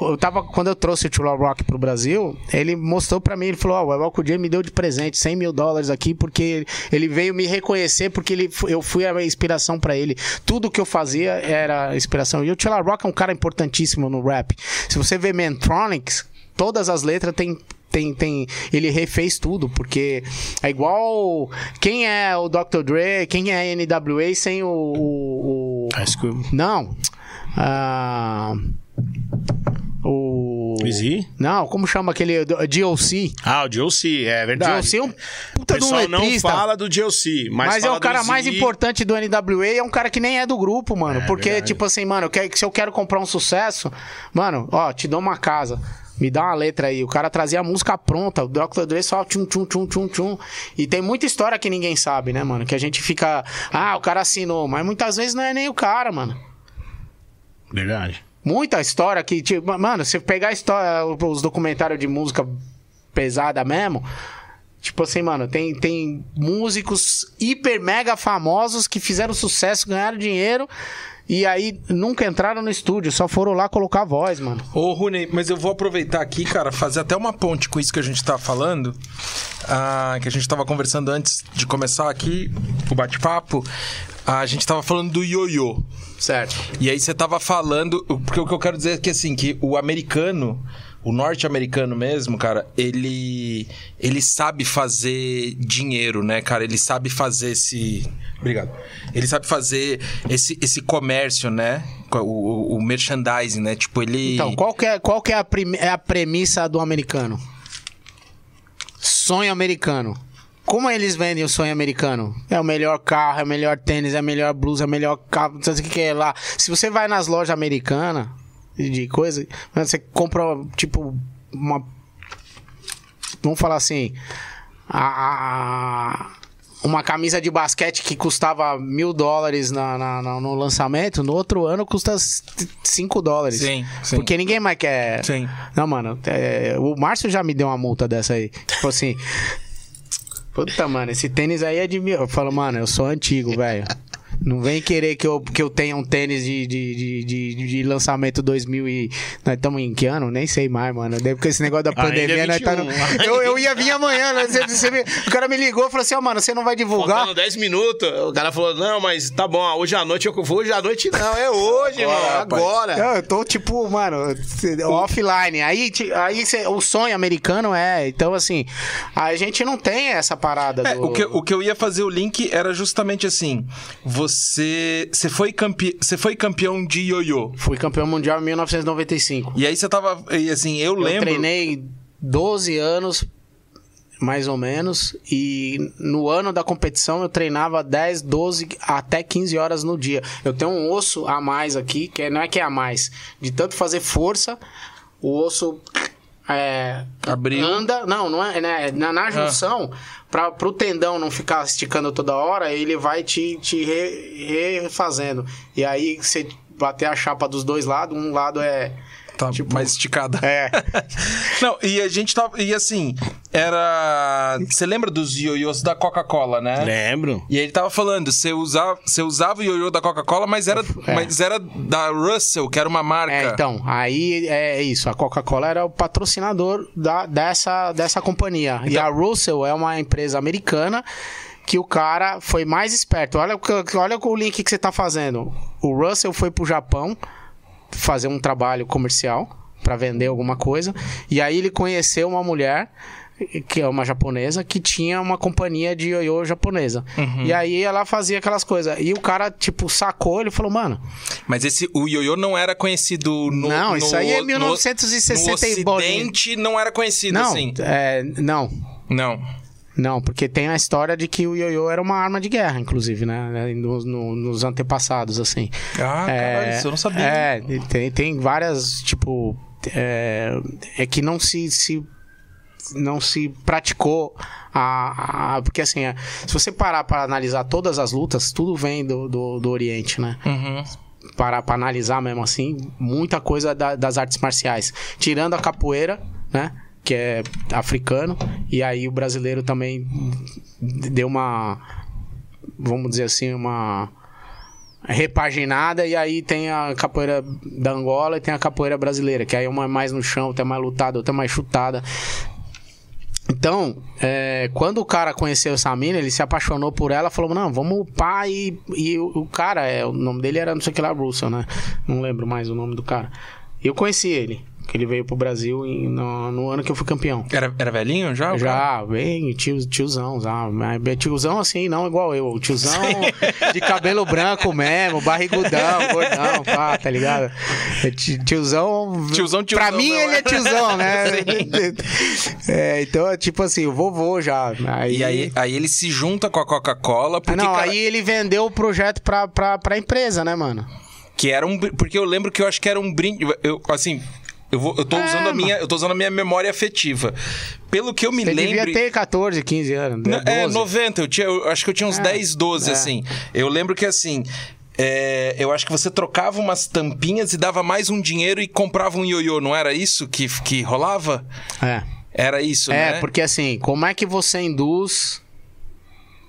[SPEAKER 3] eu tava quando eu trouxe o Tula Rock pro Brasil, ele mostrou pra mim, ele falou, ó, o LL Cool J me deu de presente 100 mil dólares aqui porque ele veio me reconhecer porque ele, eu fui a inspiração pra ele. Tudo que eu fazia era inspiração. E o Tila Rock é um cara importantíssimo no rap. Se você vê Mantronics, todas as letras tem tem, tem, ele refez tudo, porque é igual. Quem é o Dr. Dre, quem é a NWA sem o. o, o-
[SPEAKER 1] o
[SPEAKER 3] não. Ah, o.
[SPEAKER 1] Easy?
[SPEAKER 3] Não, como chama aquele. DLC?
[SPEAKER 1] Ah, o DLC, é verdade.
[SPEAKER 3] DLC é um
[SPEAKER 1] O
[SPEAKER 3] puta um
[SPEAKER 1] pessoal não fala do DLC, mas,
[SPEAKER 3] Mas, é o cara mais importante do NWA, é um cara que nem é do grupo, mano.
[SPEAKER 1] É,
[SPEAKER 3] porque,
[SPEAKER 1] verdade.
[SPEAKER 3] tipo assim, mano, se eu quero comprar um sucesso, mano, ó, te dou uma casa. Me dá uma letra aí. O cara trazia a música pronta. O Dr. Dre só tchum, tchum, tchum, tchum, tchum. E tem muita história que ninguém sabe, né, mano? Que a gente fica. Ah, o cara assinou. Mas muitas vezes não é nem o cara, mano.
[SPEAKER 1] Verdade.
[SPEAKER 3] Muita história que, tipo, mano, se pegar a história, os documentários de música pesada mesmo, tipo assim, mano, tem, tem músicos hiper mega famosos que fizeram sucesso, ganharam dinheiro e aí nunca entraram no estúdio, só foram lá colocar a voz, mano.
[SPEAKER 2] Ô, Rune, mas eu vou aproveitar aqui, cara, fazer até uma ponte com isso que a gente tá falando. ah, que a gente tava conversando antes de começar aqui o bate-papo. Ah, a gente tava falando do ioiô.
[SPEAKER 3] Certo.
[SPEAKER 2] E aí você tava falando. Porque o que eu quero dizer é que assim, que o americano, o norte-americano mesmo, cara, ele. ele sabe fazer dinheiro, né, cara? Ele sabe fazer esse. Obrigado. Ele sabe fazer esse, esse comércio, né? O, o, o merchandising, né? Tipo, ele.
[SPEAKER 3] Então, qual que é, qual que é, a, é a premissa do americano? Sonho americano. Como eles vendem o sonho americano? É o melhor carro, é o melhor tênis, é a melhor blusa, é o melhor carro, não sei o que é lá. Se você vai nas lojas americanas de coisa, você compra, tipo, uma. Vamos falar assim. a- a- uma camisa de basquete que custava mil dólares na, na- na- no lançamento, no outro ano custa 5 dólares.
[SPEAKER 2] Sim, sim.
[SPEAKER 3] Porque ninguém mais quer.
[SPEAKER 2] Sim.
[SPEAKER 3] Não, mano, é, o Márcio já me deu uma multa dessa aí. Tipo assim. Puta, mano, esse tênis aí é de mil. Eu falo, mano, eu sou antigo, velho. Não vem querer que eu, que eu tenha um tênis de, de, de, de, de lançamento 2000 e... Nós estamos em que ano? Nem sei mais, mano. Deve com esse negócio da
[SPEAKER 1] Ainda é
[SPEAKER 3] pandemia, nós tá no...
[SPEAKER 1] 21.
[SPEAKER 3] eu, eu ia vir amanhã, né? Você- você me- O cara me ligou e falou assim, ó, mano, você não vai divulgar?
[SPEAKER 1] Faltando 10 minutos, o cara falou: não, mas tá bom, hoje à noite eu vou. Hoje à noite não, é hoje,
[SPEAKER 2] Agora,
[SPEAKER 1] mano. Agora.
[SPEAKER 3] Não, eu tô tipo, mano, offline. Aí, aí cê- o sonho americano é. Então, assim, a gente não tem essa parada
[SPEAKER 2] É,
[SPEAKER 3] do.
[SPEAKER 2] o, que, o que eu ia fazer o link era justamente assim: você. Você foi, campe... você foi campeão de ioiô.
[SPEAKER 3] Fui campeão mundial em 1995.
[SPEAKER 2] E aí você tava. E assim, eu,
[SPEAKER 3] Eu
[SPEAKER 2] lembro.
[SPEAKER 3] treinei 12 anos, mais ou menos, e no ano da competição eu treinava 10, 12 até 15 horas no dia. Eu tenho um osso a mais aqui, que não é que é a mais, de tanto fazer força, o osso é,
[SPEAKER 2] Abriu.
[SPEAKER 3] anda, não, não é, né, na, na junção, para pro tendão não ficar esticando toda hora, ele vai te, te re- refazendo. E aí você bater a chapa dos dois lados, um lado é
[SPEAKER 2] Tá
[SPEAKER 3] Tipo-
[SPEAKER 2] mais esticada.
[SPEAKER 3] é
[SPEAKER 2] Não, e a gente tava. E assim, era. Você lembra dos ioiôs da Coca-Cola, né?
[SPEAKER 1] Lembro.
[SPEAKER 2] E ele tava falando, você usava, você usava o ioiô da Coca-Cola, mas era,
[SPEAKER 3] É.
[SPEAKER 2] mas era da Russell, que era uma marca.
[SPEAKER 3] É, então, aí é isso. A Coca-Cola era o patrocinador da, dessa, dessa companhia. E
[SPEAKER 2] Então-
[SPEAKER 3] a Russell é uma empresa americana que o cara foi mais esperto. Olha, olha o link que você tá fazendo. O Russell foi pro Japão fazer um trabalho comercial para vender alguma coisa. E aí ele conheceu uma mulher que é uma japonesa que tinha uma companhia de ioiô japonesa.
[SPEAKER 2] Uhum.
[SPEAKER 3] E aí ela fazia aquelas coisas. E o cara tipo sacou, ele falou: "Mano,
[SPEAKER 2] Mas esse, o ioiô não era conhecido no.
[SPEAKER 3] Não,
[SPEAKER 2] no-
[SPEAKER 3] isso aí é
[SPEAKER 2] no-
[SPEAKER 3] 1960
[SPEAKER 2] no
[SPEAKER 3] e bolinha.
[SPEAKER 2] Ocidente não era conhecido
[SPEAKER 3] não,
[SPEAKER 2] assim.
[SPEAKER 3] é, não,
[SPEAKER 2] Não.
[SPEAKER 3] Não, porque tem a história de que o ioiô era uma arma de guerra, inclusive, né? Nos, no- nos antepassados, assim.
[SPEAKER 2] Ah, caralho, isso eu não sabia.
[SPEAKER 3] É, tem, tem várias, tipo. É, é que não se, se não se praticou a, a- porque assim é, se você parar para analisar todas as lutas tudo vem do, do, do Oriente né
[SPEAKER 2] Uhum.
[SPEAKER 3] parar para analisar mesmo assim muita coisa da- das artes marciais tirando a capoeira né que é africano e aí o brasileiro também deu uma vamos dizer assim uma repaginada e aí tem a capoeira da Angola e tem a capoeira brasileira, que aí uma é mais no chão, outra é mais lutada, outra é mais chutada. Então, é, quando o cara conheceu essa mina, ele se apaixonou por ela, falou, não, vamos pá, e, e o, o cara, é, o nome dele era não sei o que lá, Russell, né? Não lembro mais o nome do cara. Eu conheci ele, que ele veio pro Brasil em- no, no ano que eu fui campeão.
[SPEAKER 2] Era, era velhinho já? cara?
[SPEAKER 3] Já, bem, tio, tiozão, já. Tiozão assim, não igual eu. Tiozão de cabelo branco mesmo, barrigudão, gordão, pá, tá ligado? É ti- Tiozão.
[SPEAKER 2] Tiozão, tiozão
[SPEAKER 3] Pra mim
[SPEAKER 2] não,
[SPEAKER 3] ele
[SPEAKER 2] é?
[SPEAKER 3] tiozão, né? é, então é tipo assim, o vovô já. Aí,
[SPEAKER 2] E aí, aí ele se junta com a Coca-Cola, porque,
[SPEAKER 3] não,
[SPEAKER 2] cara,
[SPEAKER 3] aí ele vendeu o projeto pra, pra, pra empresa, né, mano?
[SPEAKER 2] que era um. Porque eu lembro que eu acho que era um brinde. Eu, assim. Eu, vou, eu, tô
[SPEAKER 3] É,
[SPEAKER 2] usando a minha, eu tô usando a minha memória afetiva. Pelo que eu me
[SPEAKER 3] Você devia
[SPEAKER 2] lembro.
[SPEAKER 3] ter 14, 15 anos.
[SPEAKER 2] Não, É,
[SPEAKER 3] 12.
[SPEAKER 2] 90. Eu, tinha, eu acho que eu tinha uns
[SPEAKER 3] É,
[SPEAKER 2] 10, 12,
[SPEAKER 3] é.
[SPEAKER 2] assim. Eu lembro que, assim... é, eu acho que você trocava umas tampinhas e dava mais um dinheiro e comprava um ioiô, não era isso que, que rolava?
[SPEAKER 3] É.
[SPEAKER 2] Era isso,
[SPEAKER 3] É,
[SPEAKER 2] né?
[SPEAKER 3] porque assim, como é que você induz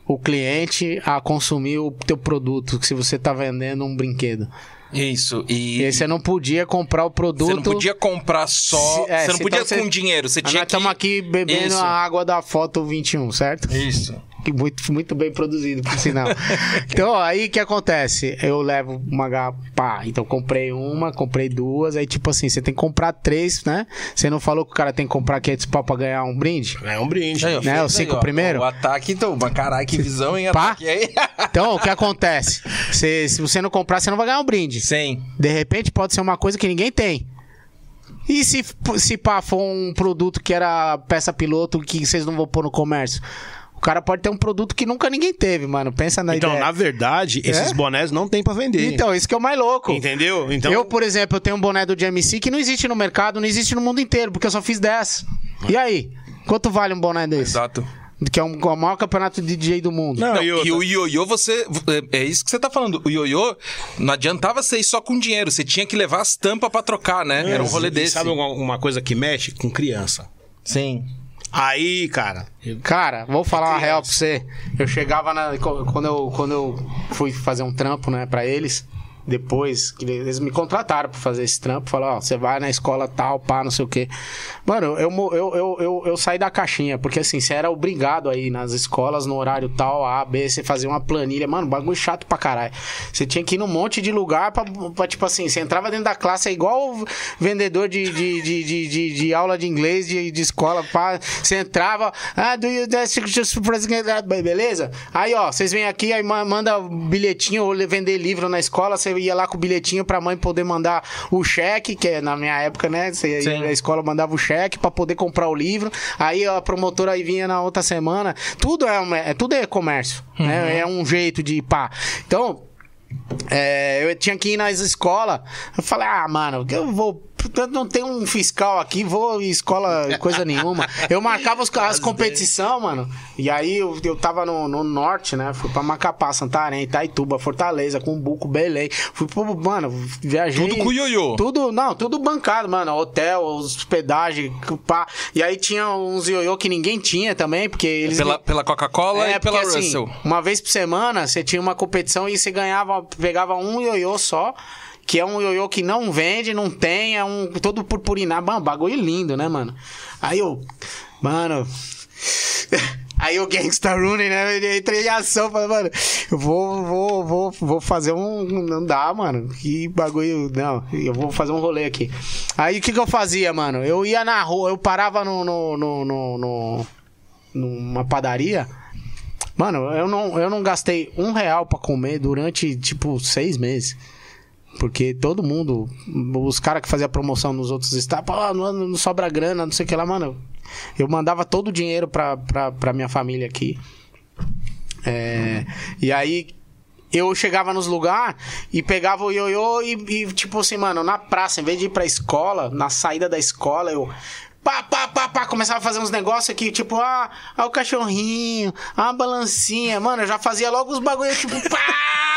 [SPEAKER 3] o cliente a consumir o teu produto se você tá vendendo um brinquedo?
[SPEAKER 2] Isso.
[SPEAKER 3] E
[SPEAKER 2] E,
[SPEAKER 3] aí você não podia comprar o produto.
[SPEAKER 2] você não podia comprar só...
[SPEAKER 3] Se- é,
[SPEAKER 2] você não podia
[SPEAKER 3] então você-
[SPEAKER 2] com dinheiro, você
[SPEAKER 3] Ah,
[SPEAKER 2] tinha
[SPEAKER 3] Nós
[SPEAKER 2] que...
[SPEAKER 3] estamos aqui bebendo
[SPEAKER 2] Isso.
[SPEAKER 3] a água da foto 21, certo?
[SPEAKER 2] Isso.
[SPEAKER 3] Que muito, muito bem produzido, por sinal. então, aí o que acontece? Eu levo uma garrafa. Pá, então comprei uma, comprei duas. Aí, tipo assim, você tem que comprar três, né? Você não falou que o cara tem que comprar 500 pau pra ganhar um brinde?
[SPEAKER 1] É um brinde.
[SPEAKER 2] Aí, ó,
[SPEAKER 3] Né, os cinco
[SPEAKER 2] aí, ó.
[SPEAKER 3] primeiro?
[SPEAKER 2] O ataque, então, mas caralho, que visão, hein?
[SPEAKER 3] Pá.
[SPEAKER 2] Ataque aí.
[SPEAKER 3] Então, o que acontece? Você- se você não comprar, você não vai ganhar um brinde.
[SPEAKER 2] Sim.
[SPEAKER 3] De repente pode ser uma coisa que ninguém tem. E se, se pá, for um produto que era peça piloto que vocês não vão pôr no comércio? O cara pode ter um produto que nunca ninguém teve, mano. Pensa na
[SPEAKER 1] Então,
[SPEAKER 3] ideia.
[SPEAKER 1] na verdade, esses
[SPEAKER 3] É?
[SPEAKER 1] bonés não tem pra vender.
[SPEAKER 3] Então, isso que é o mais louco.
[SPEAKER 1] Entendeu? Então,
[SPEAKER 3] Eu, por exemplo, eu tenho um boné do GMC que não existe no mercado, não existe no mundo inteiro, porque eu só fiz 10. E aí? Quanto vale um boné desse?
[SPEAKER 2] Exato.
[SPEAKER 3] Que é um, o maior campeonato de DJ do mundo.
[SPEAKER 1] Não,
[SPEAKER 2] Não,
[SPEAKER 1] e outra-
[SPEAKER 2] o ioiô, você. É isso que você tá falando. O ioiô, não adiantava ser só com dinheiro. Você tinha que levar as tampas pra trocar, né? Era um rolê
[SPEAKER 1] E
[SPEAKER 2] desse.
[SPEAKER 1] Sabe uma, uma coisa que mexe com criança?
[SPEAKER 2] Sim.
[SPEAKER 1] Aí, cara,
[SPEAKER 3] Cara, vou falar uma real pra você. Eu chegava na. Quando eu, quando eu fui fazer um trampo, né, pra eles, depois, que eles me contrataram pra fazer esse trampo, falaram, ó, você vai na escola tal, pá, não sei o quê. Mano, eu, eu, eu, eu, eu saí da caixinha, porque assim, você era obrigado aí nas escolas, no horário tal, A, B, você fazia uma planilha. Mano, bagulho chato pra caralho. Você tinha que ir num monte de lugar pra, pra, tipo assim, você entrava dentro da classe, é igual vendedor de, de, de, de, de, de aula de inglês de, de escola, pá. Você entrava, ah, do you just beleza? Aí, ó, vocês vêm aqui, aí ma- manda bilhetinho ou vender livro na escola, você ia lá com o bilhetinho pra mãe poder mandar o cheque, que é na minha época, né? Você ia, a escola mandava o cheque pra poder comprar o livro. Aí a promotora aí vinha na outra semana. Tudo é, uma- é tudo é comércio, né? É um jeito de pá. Então, é, eu tinha que ir nas escolas. Eu falei, ah, mano, eu vou. Eu Não tem um fiscal aqui, vou em escola, coisa nenhuma. Eu marcava os- as competições, mano. E aí eu, eu tava no, no norte, né? Fui pra Macapá, Santarém, Itaituba, Fortaleza, Cumbuco, Belém. Fui pro. Mano, viajei.
[SPEAKER 2] Tudo com ioiô.
[SPEAKER 3] Tudo, não, tudo bancado, mano. Hotel, hospedagem, pá. E aí tinha uns ioiô que ninguém tinha também, porque eles.
[SPEAKER 2] Pela, pela Coca-Cola e pela
[SPEAKER 3] É, porque, assim,
[SPEAKER 2] Russell.
[SPEAKER 3] uma vez por semana, você tinha uma competição e você ganhava, pegava um ioiô só, que é um ioiô que não vende, não tem, é um todo purpurinado, Mano, bagulho lindo, né, mano? Aí eu, mano, Aí o Gangsta Rooney, né? Ele entra em ação, fala, mano, eu vou, vou, vou, vou fazer um. Não dá, mano. Que bagulho. Não, eu vou fazer um rolê aqui. Aí o que, que eu fazia, mano? Eu ia na rua, eu parava no, no, no, no, no- numa padaria. Mano, eu não, eu não gastei um real pra comer durante, tipo, seis meses. Porque todo mundo, os caras que faziam promoção nos outros estados, pô, não, não sobra grana, não sei o que lá, mano. Eu mandava todo o dinheiro pra, pra, pra minha família aqui. É, e aí eu chegava nos lugares e pegava o ioiô e, e, tipo assim, mano, na praça, em vez de ir pra escola, na saída da escola, eu. Pá, pá, pá, pá, começava a fazer uns negócios aqui, tipo, ah, ah, o cachorrinho, ah, a balancinha, mano, eu já fazia logo os bagulho, tipo, pá!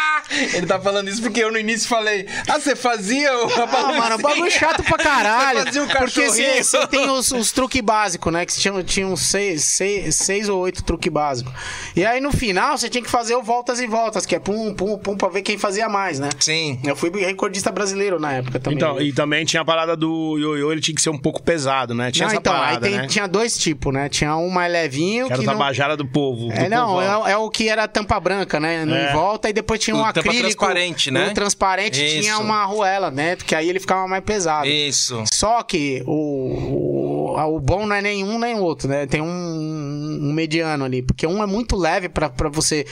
[SPEAKER 2] Ele tá falando isso porque eu no início falei, ah, você fazia o
[SPEAKER 3] Ah, mano, bagulho chato pra caralho.
[SPEAKER 2] Você fazia o
[SPEAKER 3] porque você tem os, os truques básicos, né? Que tinham, tinham seis, seis, seis ou oito truques básicos. E aí no final você tinha que fazer o voltas e voltas, que é pum, pum, pum, pra ver quem fazia mais, né?
[SPEAKER 2] Sim.
[SPEAKER 3] Eu fui recordista brasileiro na época também.
[SPEAKER 1] Então, e também tinha a parada do ioiô, ele tinha que ser um pouco pesado, né? Tinha
[SPEAKER 3] Não,
[SPEAKER 1] essa
[SPEAKER 3] então,
[SPEAKER 1] parada,
[SPEAKER 3] aí tem-
[SPEAKER 1] né?
[SPEAKER 3] tinha dois tipos, né? Tinha um mais levinho
[SPEAKER 1] Que era
[SPEAKER 3] que
[SPEAKER 1] o
[SPEAKER 3] não...
[SPEAKER 1] Tabajara do povo. do
[SPEAKER 3] É, não,
[SPEAKER 1] povão.
[SPEAKER 3] é, é o que era tampa branca, né? No
[SPEAKER 1] É.
[SPEAKER 3] em volta, e depois tinha um
[SPEAKER 2] O
[SPEAKER 3] acrílico.
[SPEAKER 2] transparente, né?
[SPEAKER 3] O transparente tinha
[SPEAKER 2] Isso.
[SPEAKER 3] uma arruela dentro, que aí ele ficava mais pesado.
[SPEAKER 2] Isso.
[SPEAKER 3] Só que o, o, o bom não é nenhum nem outro, né? Tem um, um mediano ali, porque um é muito leve pra você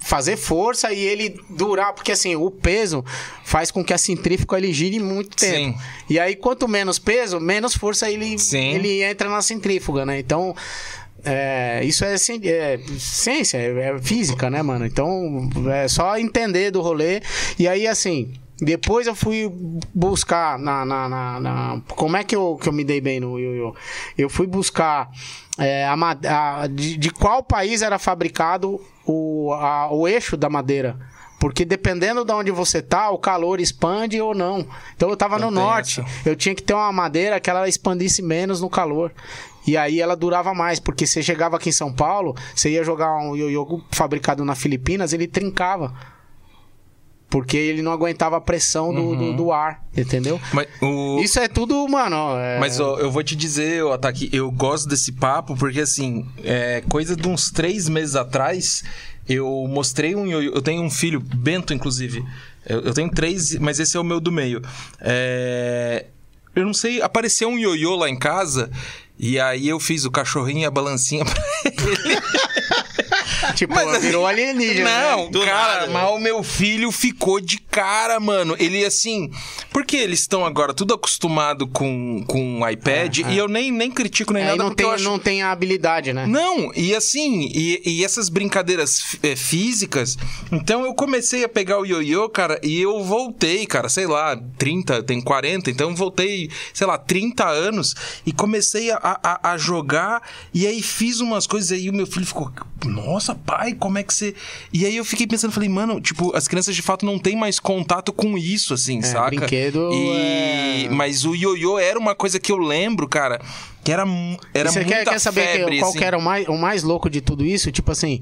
[SPEAKER 3] fazer força e ele durar, porque assim, o peso faz com que a centrífuga ele gire muito tempo.
[SPEAKER 2] Sim.
[SPEAKER 3] E aí quanto menos peso, menos força ele
[SPEAKER 2] Sim.
[SPEAKER 3] ele entra na centrífuga, né? Então, é, isso é, ci- é ciência, é, é física, né, mano? Então, é só entender do rolê. E aí, assim, depois eu fui buscar na. na, na- na- como é que eu, que eu me dei bem no ioiô? Eu fui buscar é, a, a- de, de qual país era fabricado o, a- o eixo da madeira. Porque dependendo de onde você tá, o calor expande ou não. Então eu tava no norte.
[SPEAKER 2] essa.
[SPEAKER 3] Eu tinha que ter uma madeira que ela expandisse menos no calor. E aí ela durava mais, porque você chegava aqui em São Paulo, você ia jogar um ioiô fabricado na Filipinas, ele trincava. Porque ele não aguentava a pressão do, do, do ar, entendeu?
[SPEAKER 2] Mas o...
[SPEAKER 3] Isso é tudo, mano. é-
[SPEAKER 2] Mas ó, eu vou te dizer, ó, Ataque, eu gosto desse papo porque, assim, é, coisa de uns três meses atrás, eu mostrei um ioiô. Eu tenho um filho, Bento, inclusive. Eu, eu tenho três, mas esse é o meu do meio. É, eu não sei, apareceu um ioiô lá em casa. E aí eu fiz o cachorrinho e a balancinha pra ele.
[SPEAKER 3] Tipo,
[SPEAKER 2] Mas, assim,
[SPEAKER 3] virou alienígena. né?
[SPEAKER 2] Não,
[SPEAKER 1] Do
[SPEAKER 2] cara,
[SPEAKER 1] nada.
[SPEAKER 2] mas o meu filho ficou de cara, mano. Ele assim. Porque eles estão agora tudo acostumado com, com o iPad e eu nem, nem critico nem
[SPEAKER 3] É,
[SPEAKER 2] nada
[SPEAKER 3] não
[SPEAKER 2] porque
[SPEAKER 3] tem,
[SPEAKER 2] eu acho.
[SPEAKER 3] não tem a habilidade, né?
[SPEAKER 2] Não, e assim, e, e essas brincadeiras é, físicas. Então eu comecei a pegar o ioiô, cara, e eu voltei, cara, sei lá, 30, tem 40, então voltei, sei lá, 30 anos e comecei a, a, a jogar. E aí fiz umas coisas, e aí o meu filho ficou, nossa, pai, como é que você. E aí eu fiquei pensando, falei, mano, tipo, as crianças de fato não têm mais contato com isso, assim, saca?
[SPEAKER 3] brinquedo
[SPEAKER 2] E...
[SPEAKER 3] é-
[SPEAKER 2] Mas o ioiô era uma coisa que eu lembro, cara, que era, era
[SPEAKER 3] você
[SPEAKER 2] muita
[SPEAKER 3] quer, quer saber que-
[SPEAKER 2] febre,
[SPEAKER 3] qual
[SPEAKER 2] assim.
[SPEAKER 3] que era o mais, o mais louco de tudo isso? Tipo assim.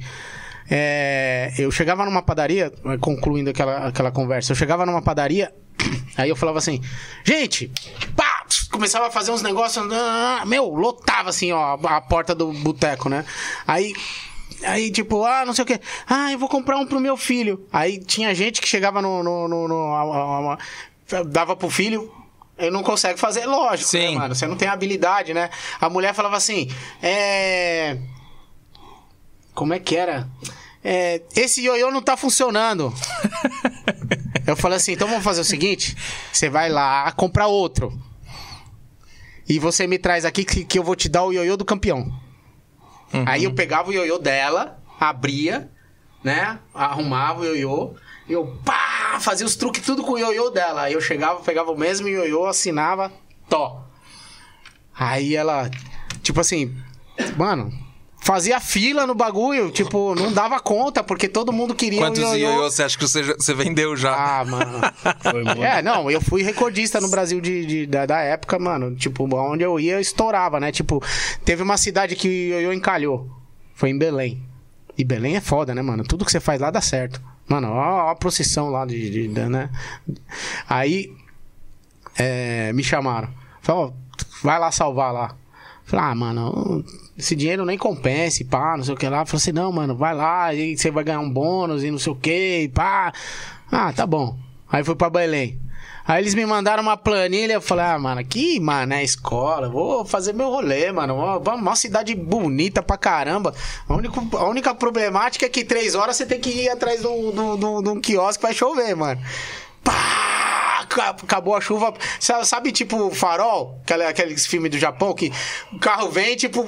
[SPEAKER 3] é, eu chegava numa padaria, concluindo aquela, aquela conversa, eu chegava numa padaria, aí eu falava assim, gente, pá, começava a fazer uns negócios, ah, meu, lotava assim, ó, a porta do boteco, né? Aí. Aí, tipo, ah, não sei o que. Ah, eu vou comprar um pro meu filho. Aí tinha gente que chegava no. no, no- no- a- a- a- dava pro filho. Ele não consegue fazer, lógico, né,
[SPEAKER 2] Sim.
[SPEAKER 3] mano? Você não tem habilidade, né? A mulher falava assim, é. Como é que era? É, esse ioiô não tá funcionando. Eu falei assim, então vamos fazer o seguinte: você vai lá comprar outro. E você me traz aqui que, que eu vou te dar o ioiô do campeão. Aí eu pegava o ioiô dela, abria, né? Arrumava o ioiô. Eu, pá, fazia os truques tudo com o ioiô dela. Aí eu chegava, pegava o mesmo ioiô, assinava, tó. Aí ela, tipo assim, mano, fazia fila no bagulho, tipo, não dava conta, porque todo mundo queria
[SPEAKER 2] Quantos
[SPEAKER 3] ioiô.
[SPEAKER 2] ioiô você acha que você, você vendeu já?
[SPEAKER 3] Ah, mano. é, não, eu fui recordista no Brasil de, de- da, da época, mano. Tipo, onde eu ia, eu estourava, né? Tipo, teve uma cidade que o ioiô encalhou. Foi em Belém. E Belém é foda, né, mano? Tudo que você faz lá dá certo. Mano, ó, ó a procissão lá de, de- de- né? Aí, é, me chamaram. Falaram, vai lá salvar lá. Falei, ah, mano, esse dinheiro nem compensa, pá, não sei o que lá. Falei assim, não, mano, vai lá, e você vai ganhar um bônus e não sei o que, e pá. Ah, tá bom. Aí fui pra Belém. Aí eles me mandaram uma planilha, eu falei, ah, mano, aqui, mano, é escola, vou fazer meu rolê, mano. Vamos, uma cidade bonita pra caramba. A única, a única problemática é que três horas você tem que ir atrás de um, de um- de um- quiosque que vai chover, mano. Pá! Ca- Acabou a chuva. Sabe, tipo, farol? Aquele, aqueles filmes do Japão que o carro vem, tipo,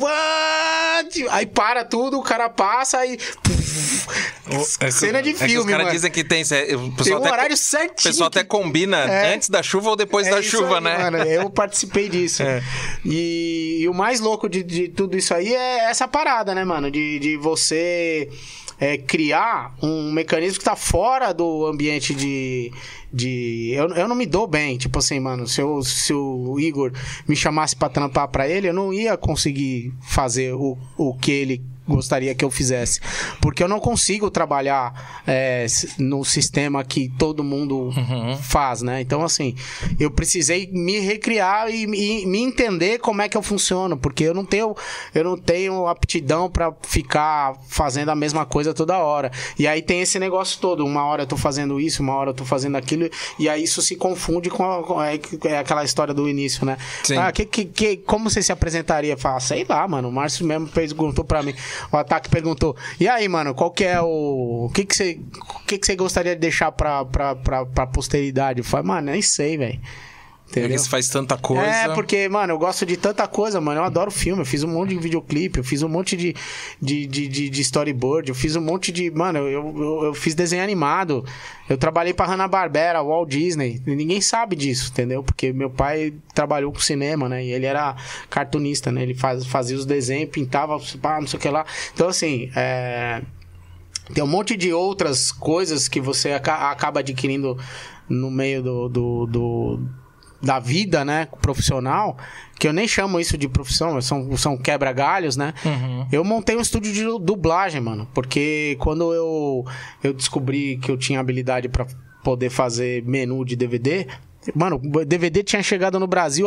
[SPEAKER 3] aí para tudo, o cara passa e. Cena de
[SPEAKER 2] É que os
[SPEAKER 3] filme,
[SPEAKER 2] caras
[SPEAKER 3] mano.
[SPEAKER 2] dizem que tem. é, O
[SPEAKER 3] Tem um
[SPEAKER 2] até,
[SPEAKER 3] horário
[SPEAKER 2] O
[SPEAKER 3] certinho.
[SPEAKER 2] pessoal até combina
[SPEAKER 3] É.
[SPEAKER 2] antes da chuva ou depois da
[SPEAKER 3] isso
[SPEAKER 2] chuva,
[SPEAKER 3] aí,
[SPEAKER 2] né?
[SPEAKER 3] Mano, eu participei disso.
[SPEAKER 2] É.
[SPEAKER 3] E, e o mais louco de, de tudo isso aí é essa parada, né, mano? De, de você é, criar um mecanismo que tá fora do ambiente de. de eu, eu não me dou bem. Tipo assim, mano, se, eu, se o Igor me chamasse pra trampar pra ele, eu não ia conseguir fazer o, o que ele gostaria que eu fizesse. Porque eu não consigo trabalhar é, no sistema que todo mundo faz, né? Então, assim, eu precisei me recriar e, e me entender como é que eu funciono. Porque eu não tenho, eu não tenho aptidão pra ficar fazendo a mesma coisa toda hora. E aí tem esse negócio todo. Uma hora eu tô fazendo isso, uma hora eu tô fazendo aquilo. E aí isso se confunde com, a- com a- é aquela história do início, né?
[SPEAKER 2] Sim.
[SPEAKER 3] Ah, que, que, que- como você se apresentaria? Fala, sei lá, mano. O Márcio mesmo perguntou pra mim. O ataque perguntou. E aí, mano, qual que é o. O que, que você. Que, que você gostaria de deixar pra, pra, pra, pra posteridade? Eu falei, mano, nem sei, velho. Entendeu?
[SPEAKER 2] você faz tanta coisa.
[SPEAKER 3] É, porque, mano, eu gosto de tanta coisa, mano. Eu adoro filme. Eu fiz um monte de videoclipe, eu fiz um monte de, de, de, de, storyboard, eu fiz um monte de. Mano, eu, eu, eu fiz desenho animado. Eu trabalhei pra Hanna-Barbera, Walt Disney. Ninguém sabe disso, entendeu? Porque meu pai trabalhou com cinema, né? E ele era cartunista, né? Ele faz, fazia os desenhos, pintava, pá, não sei o que lá. Então, assim, é. Tem um monte de outras coisas que você aca- acaba adquirindo no meio do, do, do- da vida, né, profissional, que eu nem chamo isso de profissão, são, são quebra-galhos, né? Eu montei um estúdio de dublagem, mano, porque quando eu, eu descobri que eu tinha habilidade pra poder fazer menu de DVD, Mano, o DVD tinha chegado no Brasil.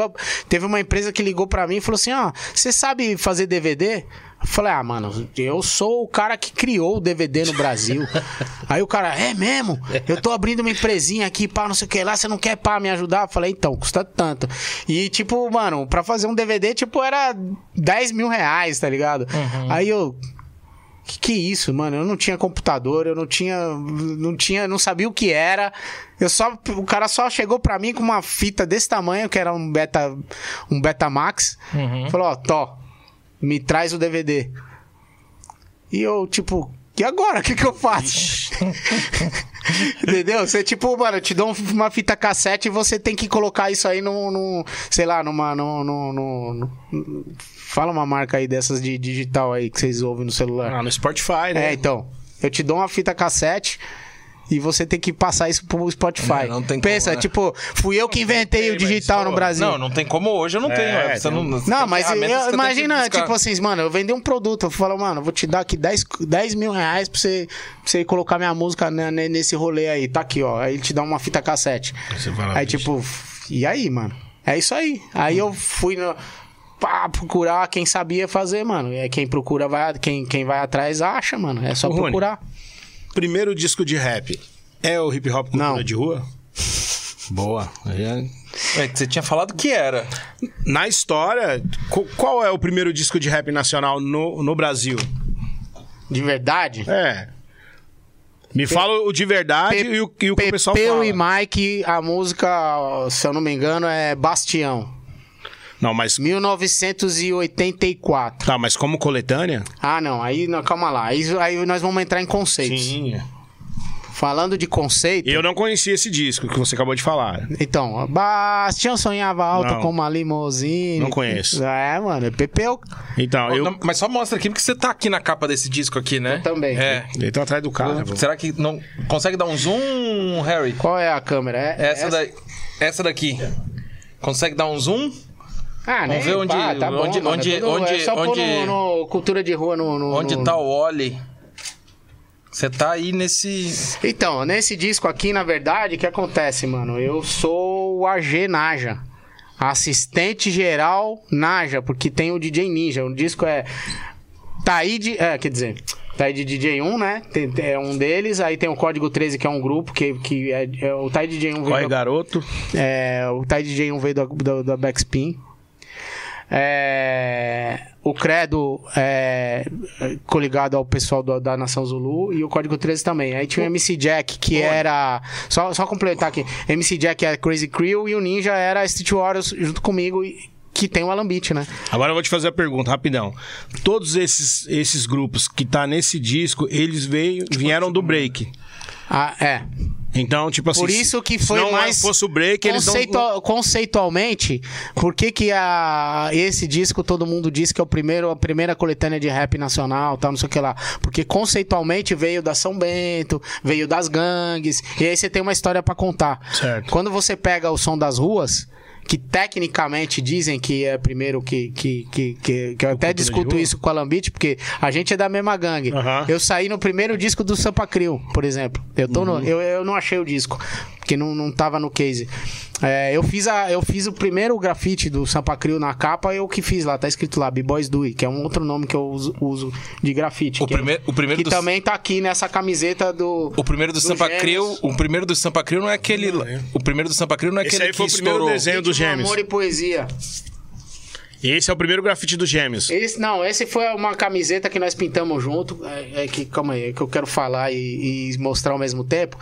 [SPEAKER 3] Teve uma empresa que ligou pra mim e falou assim: Ó, você sabe fazer DVD? Eu falei: Ah, mano, eu sou o cara que criou o DVD no Brasil. Aí o cara, é mesmo? Eu tô abrindo uma empresinha aqui, pá, não sei o que lá, você não quer, pá, me ajudar? Eu falei: Então, custa tanto. E, tipo, mano, pra fazer um DVD, tipo, era 10 mil reais, tá ligado? Aí eu. Que que isso, mano? Eu não tinha computador, eu não tinha, não tinha, não sabia o que era. Eu só, o cara só chegou pra mim com uma fita desse tamanho, que era um beta, um Betamax. Falou, ó, Tó, me traz o DVD. E eu, tipo, e agora? O que que eu faço? Entendeu? Você, tipo, mano, eu te dou uma fita cassete e você tem que colocar isso aí num, num sei lá, numa, num, num- num- num- Fala uma marca aí dessas de digital aí que vocês ouvem no celular.
[SPEAKER 1] Ah, no Spotify, né?
[SPEAKER 3] É, então. Eu te dou uma fita cassete e você tem que passar isso pro Spotify.
[SPEAKER 2] É, não tem
[SPEAKER 3] Pensa,
[SPEAKER 2] como, né?
[SPEAKER 3] tipo, fui eu que inventei o digital no Brasil.
[SPEAKER 2] Não, não tem como hoje, eu não
[SPEAKER 1] É,
[SPEAKER 2] tenho. é, Você
[SPEAKER 1] tem-
[SPEAKER 2] não, você
[SPEAKER 3] Não, mas eu-
[SPEAKER 2] você
[SPEAKER 3] imagina, tipo assim, mano, eu vendi um produto, eu falo, mano, eu vou te dar aqui 10, 10 mil reais pra você, pra você colocar minha música ne- ne- nesse rolê aí, tá aqui, ó. Aí ele te dá uma fita cassete.
[SPEAKER 1] Você fala,
[SPEAKER 3] Aí,
[SPEAKER 1] "Vixe."
[SPEAKER 3] tipo, e aí, mano? É isso aí. Aí eu fui no, pá, procurar quem sabia fazer, mano. É quem procura, vai, quem, quem vai atrás acha, mano. É só
[SPEAKER 1] Ô, Rony.
[SPEAKER 3] procurar.
[SPEAKER 1] Primeiro disco de rap é o hip hop cultura
[SPEAKER 3] Não.
[SPEAKER 1] de rua? Boa.
[SPEAKER 2] É que você tinha falado que era.
[SPEAKER 1] Na história, qual é o primeiro disco de rap nacional no, no Brasil?
[SPEAKER 3] De verdade.
[SPEAKER 1] É. Me fala o de verdade
[SPEAKER 3] Pe-
[SPEAKER 1] e o, e o que o pessoal
[SPEAKER 3] Pepeu
[SPEAKER 1] fala.
[SPEAKER 3] e Mike, a música, se eu não me engano, é Bastião.
[SPEAKER 1] Não, mas
[SPEAKER 3] 1984.
[SPEAKER 1] tá, mas como coletânea?
[SPEAKER 3] Ah, não, aí não, calma lá. Aí, aí nós vamos entrar em conceitos.
[SPEAKER 1] Sim.
[SPEAKER 3] Falando de conceito.
[SPEAKER 1] Eu não conhecia esse disco que você acabou de falar.
[SPEAKER 3] Então, Bastião sonhava alto
[SPEAKER 1] Não.
[SPEAKER 3] com uma limousine.
[SPEAKER 1] Não conheço.
[SPEAKER 3] É, mano, é Pepeu.
[SPEAKER 1] Então, eu,
[SPEAKER 2] Não, mas só mostra aqui, porque você tá aqui na capa desse disco aqui, né?
[SPEAKER 3] Eu também.
[SPEAKER 2] É.
[SPEAKER 1] eu tô atrás do carro. vou-
[SPEAKER 2] Será que não. Consegue dar um zoom, Harry?
[SPEAKER 3] Qual é a câmera? É,
[SPEAKER 2] Essa, da... essa daqui. Consegue dar um zoom?
[SPEAKER 3] Ah,
[SPEAKER 2] Vamos ver onde-
[SPEAKER 3] pá, tá bom,
[SPEAKER 2] onde-
[SPEAKER 3] mano,
[SPEAKER 2] onde-
[SPEAKER 3] é tudo-
[SPEAKER 2] onde-
[SPEAKER 3] é só pôr
[SPEAKER 2] onde-
[SPEAKER 3] no, no Cultura de Rua no... no-
[SPEAKER 2] Onde
[SPEAKER 3] no-
[SPEAKER 2] tá o Oli? Você tá aí nesse.
[SPEAKER 3] Então, nesse disco aqui, na verdade, o que acontece, mano? Eu sou o AG Naja. assistente geral Naja, porque tem o DJ Ninja. O disco é Taíde, é, quer dizer, Taíde DJ 1, né? Tem, é um deles. Aí tem o Código 13, que é um grupo, que, que é, é o Taíde DJ 1 veio
[SPEAKER 1] Corre,
[SPEAKER 3] da-
[SPEAKER 1] garoto.
[SPEAKER 3] é, o Tide DJ 1 veio da, da, da Backspin. É, o Credo é coligado ao pessoal do- da Nação Zulu e o Código 13 também. Aí tinha o MC Jack, que era. Só, só completar aqui: MC Jack é Crazy Crew e o Ninja era Street Warriors junto comigo, e- que tem o Alambit, né?
[SPEAKER 1] Agora eu vou te fazer a pergunta, rapidão. Todos esses, esses grupos que tá nesse disco, eles veio, vieram do break.
[SPEAKER 3] Ah, é.
[SPEAKER 1] Então, tipo assim.
[SPEAKER 3] Por isso que foi
[SPEAKER 1] não
[SPEAKER 3] mais
[SPEAKER 1] fosse o break, eles não.
[SPEAKER 3] Conceitua- Conceitualmente, por que, que a, esse disco todo mundo diz que é o primeiro, a primeira coletânea de rap nacional, tal, não sei o que lá? Porque conceitualmente veio da São Bento, veio das gangues, e aí você tem uma história pra contar.
[SPEAKER 1] Certo.
[SPEAKER 3] Quando você pega o som das ruas, que tecnicamente dizem que é primeiro que. que, que, que, que eu até discuto isso com a Lambit, porque a gente é da mesma gangue.
[SPEAKER 1] Aham.
[SPEAKER 3] Eu saí no primeiro disco do Sampa Crio, por exemplo. Eu, tô no- eu, eu não achei o disco, porque não, não tava no case. É, eu, fiz a, eu fiz o primeiro grafite do Sampa Crio na capa, eu que fiz lá, tá escrito lá, B-Boys Do It, que é um outro nome que eu uso, uso de grafite.
[SPEAKER 2] O
[SPEAKER 3] que,
[SPEAKER 2] primeiro- o primeiro
[SPEAKER 3] que
[SPEAKER 2] do-
[SPEAKER 3] também tá aqui nessa camiseta do.
[SPEAKER 2] O primeiro do,
[SPEAKER 3] Do
[SPEAKER 2] Sampa. Crio, o primeiro do Sampa Crio não é aquele. O primeiro do Sampa Crio não é
[SPEAKER 1] Esse
[SPEAKER 2] aquele
[SPEAKER 1] aí foi
[SPEAKER 2] que
[SPEAKER 1] o primeiro
[SPEAKER 2] estourou.
[SPEAKER 1] desenho dos Gêmeos.
[SPEAKER 3] Amor e poesia.
[SPEAKER 1] Esse é o primeiro grafite dos Gêmeos.
[SPEAKER 3] Esse, não, esse foi uma camiseta que nós pintamos junto. É, é que, calma aí, é que eu quero falar e, e mostrar ao mesmo tempo.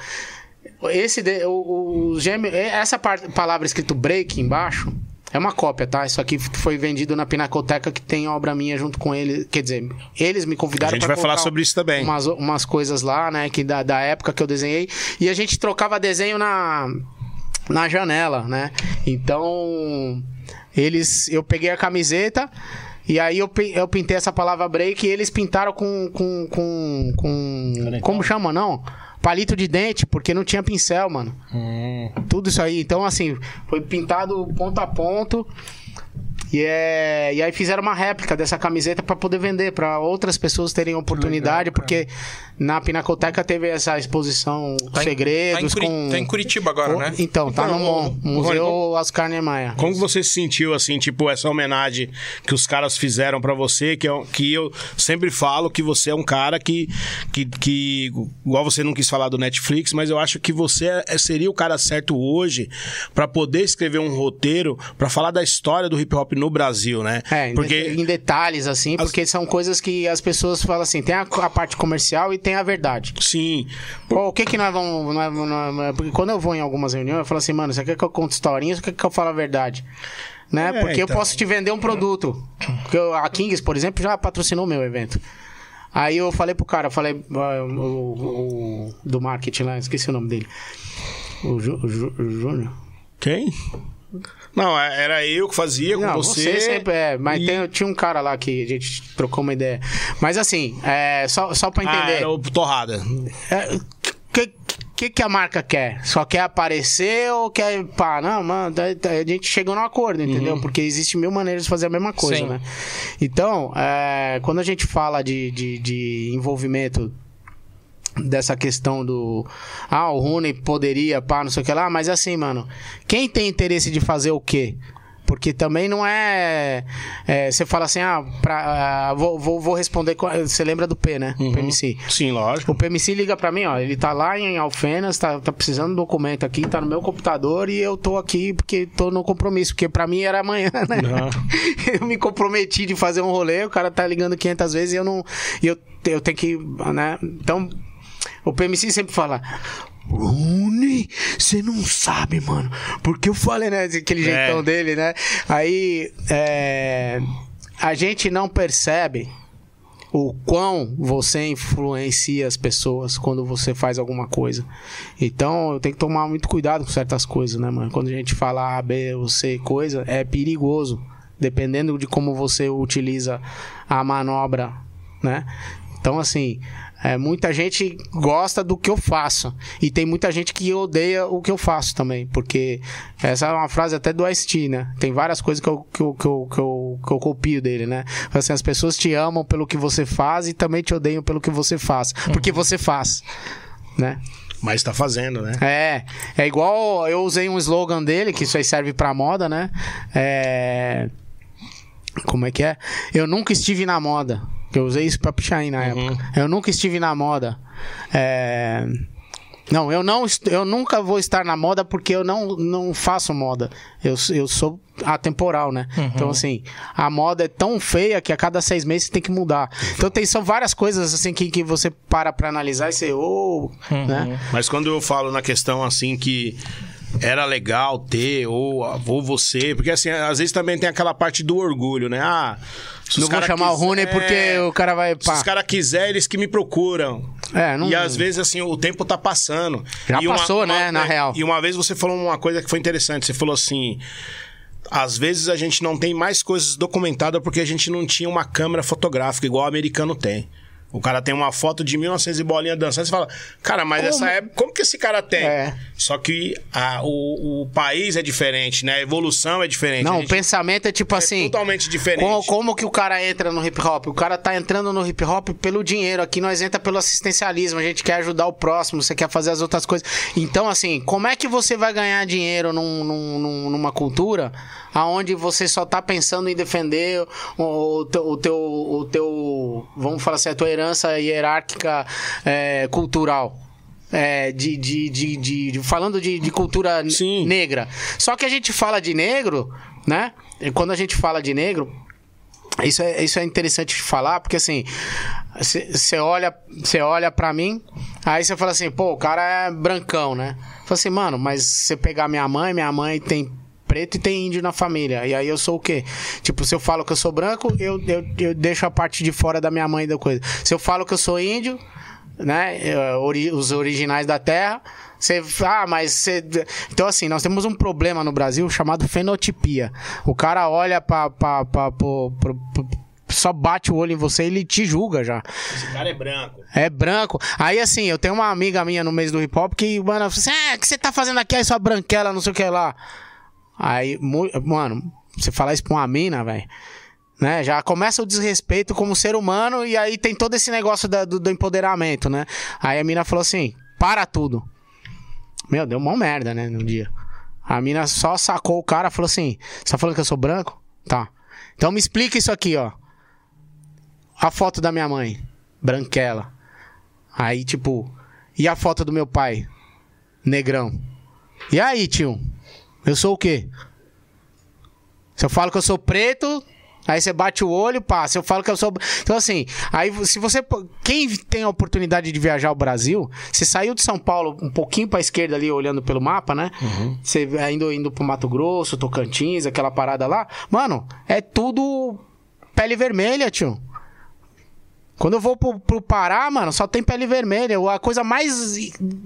[SPEAKER 3] Esse, de- o, o gêmeo, essa par- palavra escrito break embaixo é uma cópia, tá? Isso aqui foi vendido na Pinacoteca que tem obra minha junto com ele. Quer dizer, eles me
[SPEAKER 1] A
[SPEAKER 3] convidaram
[SPEAKER 1] gente
[SPEAKER 3] pra
[SPEAKER 1] vai falar sobre isso também.
[SPEAKER 3] Umas, umas coisas lá, né? Que da, da época que eu desenhei. E a gente trocava desenho na, na janela, né? Então, eles. Eu peguei a camiseta. E aí eu, eu pintei essa palavra break e eles pintaram com. com, com, com como chama, não? Palito de dente, porque não tinha pincel, mano. Tudo isso aí. Então, assim, foi pintado ponto a ponto. E, é, e aí fizeram uma réplica dessa camiseta pra poder vender, pra outras pessoas terem oportunidade, porque na Pinacoteca teve essa exposição
[SPEAKER 2] Tá em-
[SPEAKER 3] Segredos
[SPEAKER 2] tá em, Curi-
[SPEAKER 3] com...
[SPEAKER 2] tá em Curitiba agora,
[SPEAKER 3] o-
[SPEAKER 2] né?
[SPEAKER 3] Então, tá
[SPEAKER 1] Então,
[SPEAKER 3] no Museu Oscar Niemeyer.
[SPEAKER 1] Como você se sentiu, assim, tipo, essa homenagem que os caras fizeram pra você, que, eu, que eu sempre falo que você é um cara que, que, que, igual você não quis falar do Netflix, mas eu acho que você é- seria o cara certo hoje pra poder escrever um roteiro pra falar da história do hip hop no Brasil, né?
[SPEAKER 3] É, em,
[SPEAKER 1] Porque
[SPEAKER 3] em detalhes, assim, porque são coisas que as pessoas falam assim, tem a, a parte comercial e tem a verdade.
[SPEAKER 1] Sim.
[SPEAKER 3] Pô, o que que nós vamos... nós- nós- porque quando eu vou em algumas reuniões, eu falo assim, mano, você quer que eu conte historinha ou você quer que eu fale a verdade? Né?
[SPEAKER 1] É,
[SPEAKER 3] porque eu
[SPEAKER 1] então.
[SPEAKER 3] posso te vender um produto. Porque eu- a Kings, por exemplo, já patrocinou o meu evento. Aí eu falei pro cara, eu falei ah, o, o- o- do marketing lá, esqueci o nome dele. O Júnior.
[SPEAKER 1] Quem? Não, é- era eu que fazia com
[SPEAKER 3] Não,
[SPEAKER 1] você.
[SPEAKER 3] sempre é, mas
[SPEAKER 1] e-
[SPEAKER 3] tem- tinha um cara lá que a gente trocou uma ideia. Mas assim, é, só, só pra
[SPEAKER 1] Ah,
[SPEAKER 3] entender.
[SPEAKER 1] era o Torrada.
[SPEAKER 3] É, que, que que a marca quer? Só quer aparecer ou quer pá? Não, mano, a gente chegou num acordo, entendeu? Porque existe mil maneiras de fazer a mesma coisa,
[SPEAKER 2] Sim.
[SPEAKER 3] né? Então, é, quando a gente fala de, de, de envolvimento dessa questão do ah, o Rooney poderia, pá, não sei o que lá, mas assim, mano, quem tem interesse de fazer o quê? Porque também não é. é, você fala assim, ah, pra, ah, vou, vou, vou responder. Você lembra do P, né?
[SPEAKER 1] Uhum.
[SPEAKER 3] PMC.
[SPEAKER 1] Sim, lógico.
[SPEAKER 3] O PMC liga pra mim, ó. Ele tá lá em Alfenas, tá, tá precisando de um documento aqui, tá no meu computador e eu tô aqui porque tô no compromisso. Porque pra mim era amanhã, né? eu me comprometi de fazer um rolê, o cara tá ligando 500 vezes e eu não. E eu, eu tenho que. né? Então, o PMC sempre fala. Rune, você não sabe, mano. Porque eu falei, né? Aquele
[SPEAKER 1] É.
[SPEAKER 3] jeitão dele, né? Aí. é, a gente não percebe o quão você influencia as pessoas quando você faz alguma coisa. Então, eu tenho que tomar muito cuidado com certas coisas, né, mano? Quando a gente fala A, B ou C coisa, é perigoso. Dependendo de como você utiliza a manobra, né? Então, assim, é, muita gente gosta do que eu faço. E tem muita gente que odeia o que eu faço também. Porque essa é uma frase até do Ice-T, né? Tem várias coisas que eu, que eu, que eu, que eu, que eu copio dele, né? Assim, as pessoas te amam pelo que você faz e também te odeiam pelo que você faz. Porque você faz, né?
[SPEAKER 1] Mas tá fazendo, né?
[SPEAKER 3] É, é igual eu usei um slogan dele, que isso aí serve pra moda, né? É. Como é que é? Eu nunca estive na moda. Eu usei isso pra Pichain na época. Eu nunca estive na moda. É. Não, eu não eu nunca vou estar na moda porque eu não, não faço moda. Eu, eu sou atemporal, né? Então, assim, a moda é tão feia que a cada seis meses tem que mudar. Então tem são várias coisas assim que, que você para pra analisar e você, ô, né?
[SPEAKER 1] Mas quando eu falo na questão assim que era legal ter, ou, ou você, porque assim, às vezes também tem aquela parte do orgulho, né? Ah, se
[SPEAKER 3] Não vou chamar o
[SPEAKER 1] quiser-
[SPEAKER 3] Rooney porque o cara vai.
[SPEAKER 1] Se
[SPEAKER 3] Pá.
[SPEAKER 1] os caras quiserem, eles que me procuram.
[SPEAKER 3] É, não-
[SPEAKER 1] E às vezes, assim, o tempo tá passando.
[SPEAKER 3] Já
[SPEAKER 1] E uma-
[SPEAKER 3] passou, né,
[SPEAKER 1] uma-
[SPEAKER 3] na real.
[SPEAKER 1] E uma vez você falou uma coisa que foi interessante. Você falou assim. Às vezes a gente não tem mais coisas documentadas porque a gente não tinha uma câmera fotográfica igual o americano tem. O cara tem uma foto de 1900 e bolinha dançando. Você fala, cara, mas essa época, como que esse cara tem?
[SPEAKER 3] É.
[SPEAKER 1] Só que a- o, o país é diferente, né? A evolução é diferente.
[SPEAKER 3] Não,
[SPEAKER 1] A
[SPEAKER 3] o
[SPEAKER 1] gente-
[SPEAKER 3] pensamento é tipo assim.
[SPEAKER 1] totalmente diferente.
[SPEAKER 3] Como, como que o cara entra no hip hop? O cara tá entrando no hip hop pelo dinheiro. Aqui nós entra pelo assistencialismo. A gente quer ajudar o próximo, você quer fazer as outras coisas. Então, assim, como é que você vai ganhar dinheiro num- num- numa cultura aonde você só tá pensando em defender o, o teu, o teu. o teu- Vamos falar assim, a tua herança hierárquica é, cultural? É, de, de, de, de- falando de, de cultura
[SPEAKER 1] Sim.
[SPEAKER 3] negra. Só que a gente fala de negro, né? E quando a gente fala de negro, isso é, isso é interessante de falar, porque assim, você olha, você olha para mim, aí você fala assim, pô, o cara é brancão, né? Fala assim, mano, mas você pegar minha mãe, minha mãe tem preto e tem índio na família. E aí eu sou o quê? Tipo, se eu falo que eu sou branco, eu, eu, eu deixo a parte de fora da minha mãe da coisa. Se eu falo que eu sou índio, né? os originais da terra. Você, ah, mas você. Então, assim, nós temos um problema no Brasil chamado fenotipia. O cara olha pra. pra, pra, pro- pro- só bate o olho em você e ele te julga já.
[SPEAKER 1] Esse cara é branco.
[SPEAKER 3] É branco. Aí, assim, eu tenho uma amiga minha no mês do hip hop que, mano, assim: ah, o que você tá fazendo aqui? Aí sua branquela, não sei o que lá. Aí, mano, você falar isso pra uma mina, velho. Né? Já começa o desrespeito como ser humano e aí tem todo esse negócio da- do, do empoderamento, né? Aí a mina falou assim: para tudo. Meu, deu mó merda, né, no dia. A mina só sacou o cara falou assim: Você tá falando que eu sou branco? Tá. Então me explica isso aqui, ó. A foto da minha mãe, branquela. Aí, tipo, e a foto do meu pai, negrão. E aí, tio? Eu sou o quê? Se eu falo que eu sou preto, aí você bate o olho, pá. Se eu falo que eu sou. Então, assim, aí se você. Quem tem a oportunidade de viajar ao Brasil, você saiu de São Paulo um pouquinho pra esquerda ali, olhando pelo mapa, né? Você indo, indo pro Mato Grosso, Tocantins, aquela parada lá. Mano, é tudo pele vermelha, tio. Quando eu vou pro, pro Pará, mano, só tem pele vermelha. A coisa mais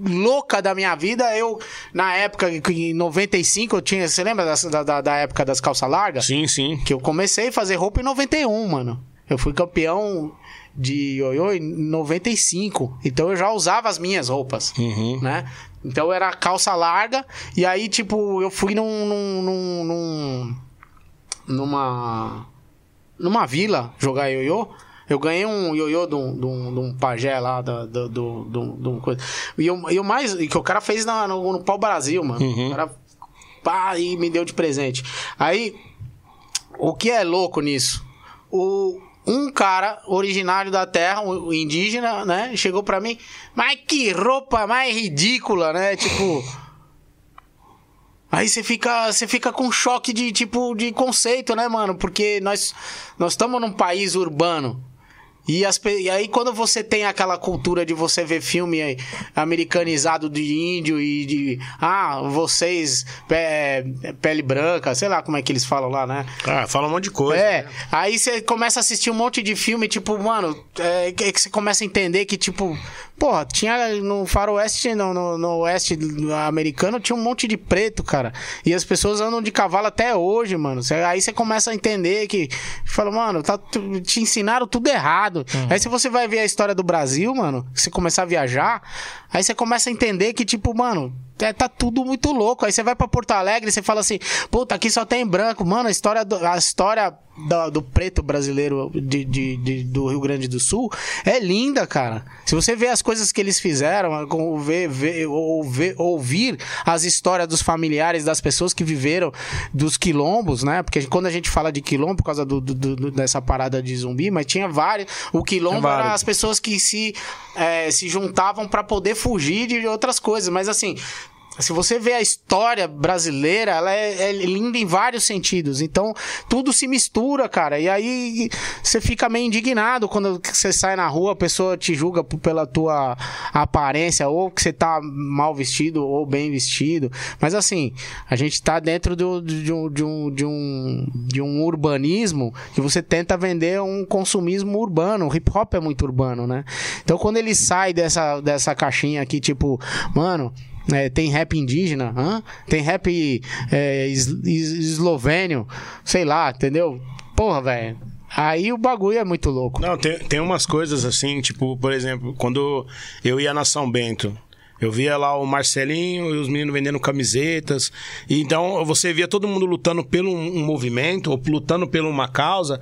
[SPEAKER 3] louca da minha vida, eu, na época, em 95, eu tinha. Você lembra da, da, da época das calças largas?
[SPEAKER 1] Sim, sim.
[SPEAKER 3] Que eu comecei a fazer roupa em 91, mano. Eu fui campeão de ioiô em 95. Então eu já usava as minhas roupas, né? Então era calça larga. E aí, tipo, eu fui num. num, num, num- numa. Numa vila jogar ioiô. Eu ganhei um ioiô de um, de um, de um pajé lá, do, do, do, um coisa. E o, e o mais. Que o cara fez na- no, no Pau Brasil, mano. O cara. Pá, e me deu de presente. Aí, o que é louco nisso? O, um cara originário da terra, um indígena, né? Chegou pra mim, mas que roupa mais ridícula, né? Tipo. Aí você fica, você fica com choque de tipo de conceito, né, mano? Porque nós nós estamos num país urbano. E, as e aí, quando você tem aquela cultura de você ver filme aí, americanizado de índio e de. Ah, vocês, pé- pele branca, sei lá como é que eles falam lá, né?
[SPEAKER 1] Ah, fala um monte de coisa.
[SPEAKER 3] É,
[SPEAKER 1] né?
[SPEAKER 3] aí você começa a assistir um monte de filme, tipo, mano, é que que você começa a entender que, tipo, porra, tinha no faroeste, no, no, no oeste americano, tinha um monte de preto, cara. E as pessoas andam de cavalo até hoje, mano. Cê- aí você começa a entender que, fala, mano, tá, te ensinaram tudo errado. Aí se você vai ver a história do Brasil, mano, você começar a viajar, aí você começa a entender que, tipo, mano, é, tá tudo muito louco. Aí você vai pra Porto Alegre e você fala assim, puta, aqui só tem branco. Mano, a história, do- a história da- do preto brasileiro de, de- de- do Rio Grande do Sul é linda, cara. Se você vê as coisas que eles fizeram, ver, ver, ou ver- ouvir as histórias dos familiares das pessoas que viveram dos quilombos, né? Porque quando a gente fala de quilombo, por causa do, do- do- dessa parada de zumbi, mas tinha vários. O quilombo
[SPEAKER 1] Tinha
[SPEAKER 3] era as pessoas que se, é, se juntavam para poder fugir de outras coisas. Mas assim, se você vê a história brasileira, ela é, é linda em vários sentidos. Então, tudo se mistura, cara. E aí você fica meio indignado quando você sai na rua, a pessoa te julga pela tua aparência, ou que você tá mal vestido ou bem vestido. Mas assim, a gente tá dentro de, um, de, um, de, um, de um urbanismo que você tenta vender um consumismo urbano. O hip hop é muito urbano, né? Então, quando ele sai dessa, dessa caixinha aqui, tipo, mano. É, tem rap indígena, hã? tem rap é, es- es- eslovênio, sei lá, entendeu? Porra, velho. Aí o bagulho é muito louco.
[SPEAKER 1] Não, tem, tem umas coisas assim, tipo, por exemplo, quando eu ia na São Bento, eu via lá o Marcelinho e os meninos vendendo camisetas. Então você via todo mundo lutando pelo um, um movimento ou lutando por uma causa,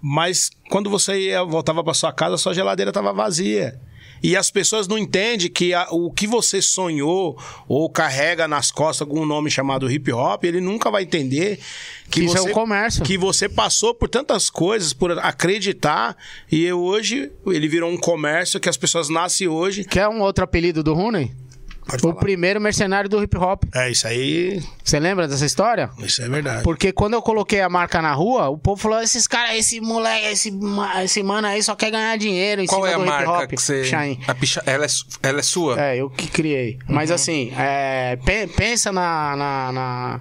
[SPEAKER 1] mas quando você ia, voltava para sua casa, sua geladeira estava vazia. E as pessoas não entendem que a- o que você sonhou ou carrega nas costas com um nome chamado hip hop, ele nunca vai entender que
[SPEAKER 3] Isso é
[SPEAKER 1] você
[SPEAKER 3] um comércio.
[SPEAKER 1] que você passou por tantas coisas, por acreditar, e hoje ele virou um comércio que as pessoas nascem hoje.
[SPEAKER 3] Quer um outro apelido do Rooney?
[SPEAKER 1] Pode
[SPEAKER 3] O
[SPEAKER 1] falar.
[SPEAKER 3] primeiro mercenário do hip hop.
[SPEAKER 1] É, isso aí.
[SPEAKER 3] Você lembra dessa história?
[SPEAKER 1] Isso é verdade.
[SPEAKER 3] Porque quando eu coloquei a marca na rua, o povo falou: esses caras, esse moleque, esse, esse mano aí só quer ganhar dinheiro em
[SPEAKER 2] Qual é a marca que você.
[SPEAKER 3] Shine.
[SPEAKER 2] A picha... ela, é, ela é sua?
[SPEAKER 3] É, eu que criei. Mas assim, é, pe- pensa na. na, na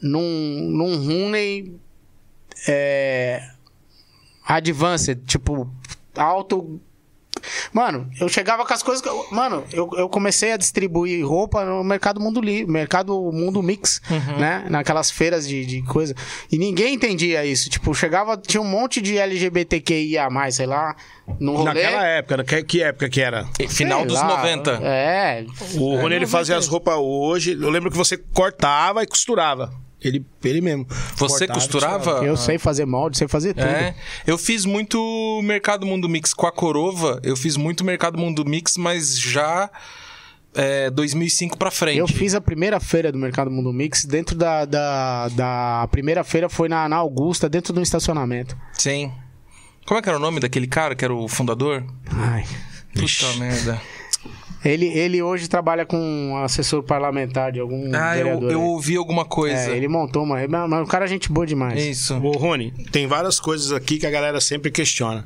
[SPEAKER 3] num, num Rooney é, Advanced, tipo, alto. Mano, eu chegava com as coisas que. eu- mano, eu, eu comecei a distribuir roupa no Mercado Mundo Livre, Mercado Mundo Mix, né? Naquelas feiras de, de coisa. E ninguém entendia isso. Tipo, chegava, tinha um monte de LGBTQIA, sei lá, no rolê.
[SPEAKER 1] Naquela época, que, que época que era?
[SPEAKER 2] Final
[SPEAKER 3] Sei
[SPEAKER 2] dos
[SPEAKER 3] lá,
[SPEAKER 2] 90.
[SPEAKER 3] É.
[SPEAKER 1] O Rony ele fazia as roupas hoje. Eu lembro que você cortava e costurava. Ele, ele mesmo.
[SPEAKER 2] Você
[SPEAKER 1] Cortava
[SPEAKER 2] costurava?
[SPEAKER 3] Eu sei fazer molde, sei fazer tudo.
[SPEAKER 2] É, eu fiz muito Mercado Mundo Mix com a Corova, eu fiz muito Mercado Mundo Mix, mas já é, 2005 pra frente.
[SPEAKER 3] Eu fiz a primeira feira do Mercado Mundo Mix dentro da, da, da primeira feira foi na, na Augusta, dentro do estacionamento.
[SPEAKER 2] Sim. Como é que era o nome daquele cara que era o fundador?
[SPEAKER 3] Ai.
[SPEAKER 2] Puta merda.
[SPEAKER 3] Ele, ele hoje trabalha com um assessor parlamentar de algum
[SPEAKER 2] Ah, eu, eu ouvi alguma coisa.
[SPEAKER 3] É, ele montou uma. Mas o cara é gente boa demais.
[SPEAKER 2] Isso.
[SPEAKER 1] Ô, Rony, tem várias coisas aqui que a galera sempre questiona.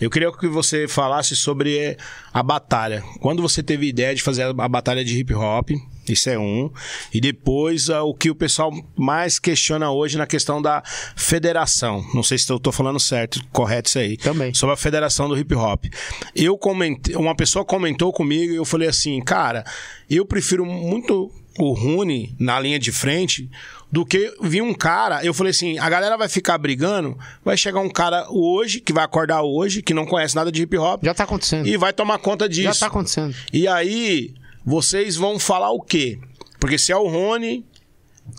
[SPEAKER 1] Eu queria que você falasse sobre eh, a batalha. Quando você teve ideia de fazer a batalha de hip hop, isso é um. E depois ah, o que o pessoal mais questiona hoje na questão da federação. Não sei se eu tô falando certo, correto isso aí.
[SPEAKER 3] Também.
[SPEAKER 1] Sobre a federação do hip hop. Eu comentei, uma pessoa comentou comigo e eu falei assim, cara, eu prefiro muito o Rune na linha de frente do que vir um cara. Eu falei assim: a galera vai ficar brigando, vai chegar um cara hoje, que vai acordar hoje, que não conhece nada de hip hop,
[SPEAKER 3] Já tá acontecendo.
[SPEAKER 1] e vai tomar conta disso.
[SPEAKER 3] Já tá acontecendo.
[SPEAKER 1] E aí, vocês vão falar o quê? Porque se é o Rony,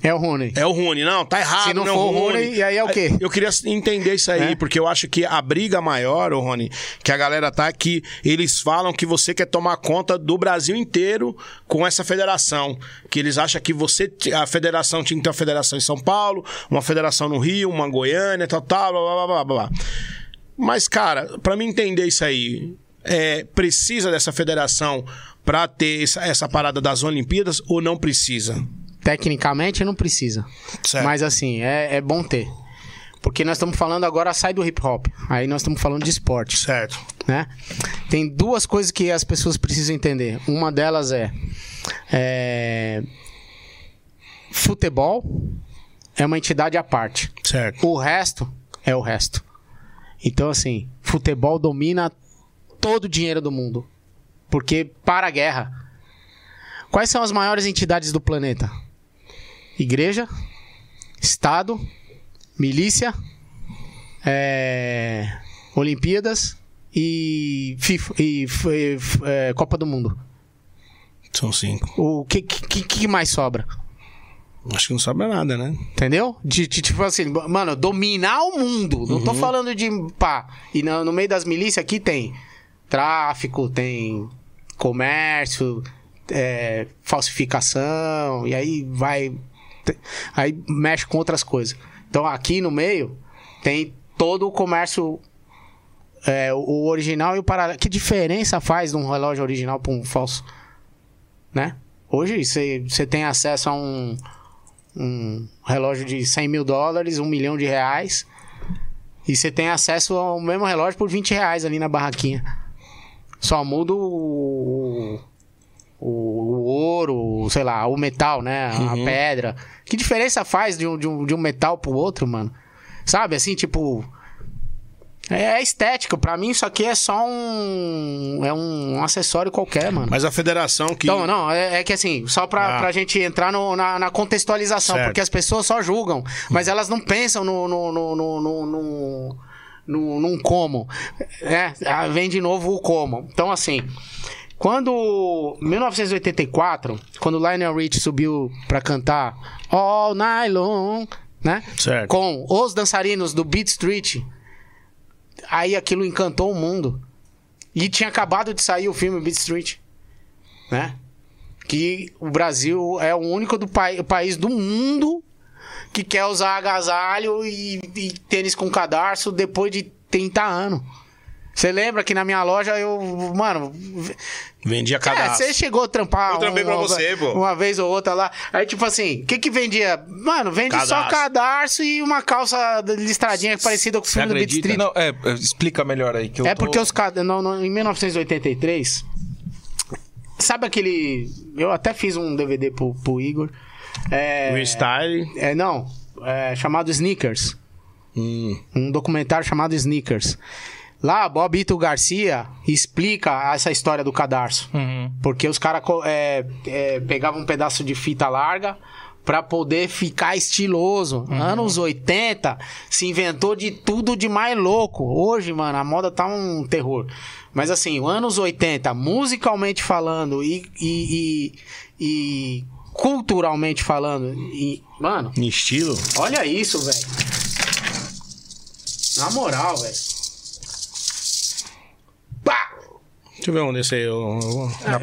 [SPEAKER 3] É o Rony.
[SPEAKER 1] é o Rony. Não, tá errado.
[SPEAKER 3] Se não
[SPEAKER 1] é
[SPEAKER 3] for o Rony, e aí é o quê?
[SPEAKER 1] Eu queria entender isso aí,
[SPEAKER 3] É.
[SPEAKER 1] porque eu acho que a briga maior, ô Rony, que a galera tá que eles falam que você quer tomar conta do Brasil inteiro com essa federação. Que eles acham que você, a federação tinha que ter uma federação em São Paulo, uma federação no Rio, uma Goiânia, tal, tal, blá, blá, blá, blá, blá. Mas, cara, pra mim entender isso aí, é, precisa dessa federação pra ter essa, essa parada das Olimpíadas ou não precisa?
[SPEAKER 3] Tecnicamente não precisa.
[SPEAKER 1] Certo.
[SPEAKER 3] Mas assim, é, é bom ter. Porque nós estamos falando agora, sai do hip hop. Aí nós estamos falando de esporte.
[SPEAKER 1] Certo.
[SPEAKER 3] né? Tem duas coisas que as pessoas precisam entender. Uma delas é, é, futebol é uma entidade à parte.
[SPEAKER 1] Certo.
[SPEAKER 3] O resto é o resto. Então assim, futebol domina todo o dinheiro do mundo. Porque para a guerra. Quais são as maiores entidades do planeta? Igreja, Estado, milícia, é, Olimpíadas e, FIFA, e e é, Copa do Mundo.
[SPEAKER 1] São cinco.
[SPEAKER 3] O que, que, que mais sobra?
[SPEAKER 1] Acho que não sobra nada, né?
[SPEAKER 3] Entendeu? De, de, tipo assim, mano, dominar o mundo. Não
[SPEAKER 1] Uhum.
[SPEAKER 3] tô falando de pá. E no, no meio das milícias aqui tem tráfico, tem comércio, é, falsificação, e aí vai. Aí mexe com outras coisas. Então aqui no meio tem todo o comércio. é, o original e o paralelo. Que diferença faz de um relógio original para um falso? Né? Hoje você tem acesso a um, um relógio de 100 mil dólares, um milhão de reais. E você tem acesso ao mesmo relógio por 20 reais ali na barraquinha. Só muda o, o, o ouro, sei lá, o metal, né? A pedra. Que diferença faz de um, de, um, de um metal pro outro, mano? Sabe, assim, tipo... É estética. Pra mim, isso aqui é só um... É um acessório qualquer, mano.
[SPEAKER 1] Mas a federação que.
[SPEAKER 3] Então, não, é, é que assim, só pra,
[SPEAKER 1] Ah.
[SPEAKER 3] pra gente entrar no- na, na contextualização,
[SPEAKER 1] Certo.
[SPEAKER 3] porque as pessoas só julgam, mas elas não pensam no, no, no, no, no, no- no- num como. É, ah, vem de novo o como. Então, assim, quando. 1984, quando o Lionel Rich subiu pra cantar All Night Long, né?
[SPEAKER 1] Certo.
[SPEAKER 3] Com os dançarinos do Beat Street, aí aquilo encantou o mundo. E tinha acabado de sair o filme Beat Street né? Que o Brasil é o único do pai- país do mundo que quer usar agasalho e, e tênis com cadarço depois de 30 anos. Você lembra que na minha loja eu, mano,
[SPEAKER 1] Vendia
[SPEAKER 3] é,
[SPEAKER 1] cadastro.
[SPEAKER 3] você chegou a trampar
[SPEAKER 5] Eu trampei pra
[SPEAKER 3] uma,
[SPEAKER 5] você, pô.
[SPEAKER 3] uma vez ou outra lá. Aí, tipo assim, o que que vendia? Mano, vende só
[SPEAKER 1] Cadarço.
[SPEAKER 3] cadarço e uma calça listradinha parecida com o filme do Beat? Street.
[SPEAKER 2] Não, é, explica melhor aí. Que eu
[SPEAKER 3] É
[SPEAKER 2] tô-
[SPEAKER 3] porque os caras. Em 1983. Sabe aquele. Eu até fiz um DVD pro, pro Igor. É,
[SPEAKER 1] Freestyle.
[SPEAKER 3] é, não. É, chamado Sneakers.
[SPEAKER 1] Hum.
[SPEAKER 3] Um documentário chamado Sneakers. Lá, Bob Ito Garcia explica essa história do cadarço.
[SPEAKER 2] Uhum.
[SPEAKER 3] Porque os caras é, é, pegavam um pedaço de fita larga pra poder ficar estiloso. Anos 80 se inventou de tudo de mais louco. Hoje, mano, a moda tá um terror. Mas assim, anos 80, musicalmente falando e, e, e- e culturalmente falando, e, mano,
[SPEAKER 1] Em estilo.
[SPEAKER 3] olha isso, velho. Na moral, velho.
[SPEAKER 1] Deixa eu ver onde esse aí. eu-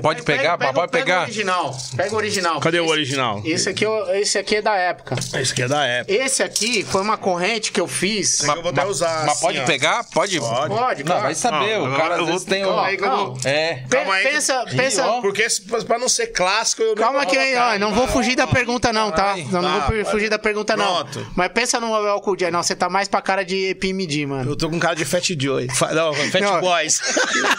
[SPEAKER 2] pode pegar,
[SPEAKER 3] pega,
[SPEAKER 2] pode
[SPEAKER 3] pega
[SPEAKER 2] pegar.
[SPEAKER 3] o original. Pega o original.
[SPEAKER 1] Cadê o original?
[SPEAKER 3] Esse aqui, é- esse aqui é da época.
[SPEAKER 1] Esse aqui é da época.
[SPEAKER 3] Esse aqui foi uma corrente que eu fiz.
[SPEAKER 5] eu vou até usar
[SPEAKER 2] Mas
[SPEAKER 5] assim,
[SPEAKER 2] pode
[SPEAKER 5] ó.
[SPEAKER 2] pegar? Pode?
[SPEAKER 5] Pode.
[SPEAKER 3] Pode,
[SPEAKER 2] Não,
[SPEAKER 3] claro.
[SPEAKER 2] vai saber.
[SPEAKER 1] Não,
[SPEAKER 2] o cara
[SPEAKER 1] eu
[SPEAKER 2] às vezes tem
[SPEAKER 3] Ó,
[SPEAKER 2] um...
[SPEAKER 3] aí que vou-
[SPEAKER 2] É.
[SPEAKER 5] Calma aí que-
[SPEAKER 3] pensa,
[SPEAKER 2] Ih,
[SPEAKER 3] pensa.
[SPEAKER 5] Porque pra não ser clássico, eu
[SPEAKER 3] Calma que aí, ó, não vou fugir da pergunta não, tá? Não, não vou fugir da pergunta não.
[SPEAKER 5] Pronto.
[SPEAKER 3] Mas pensa no álcool. Não, você tá mais pra cara de EPMD, mano.
[SPEAKER 1] Eu tô com cara de Fat Joy. Não, Fat. Boys.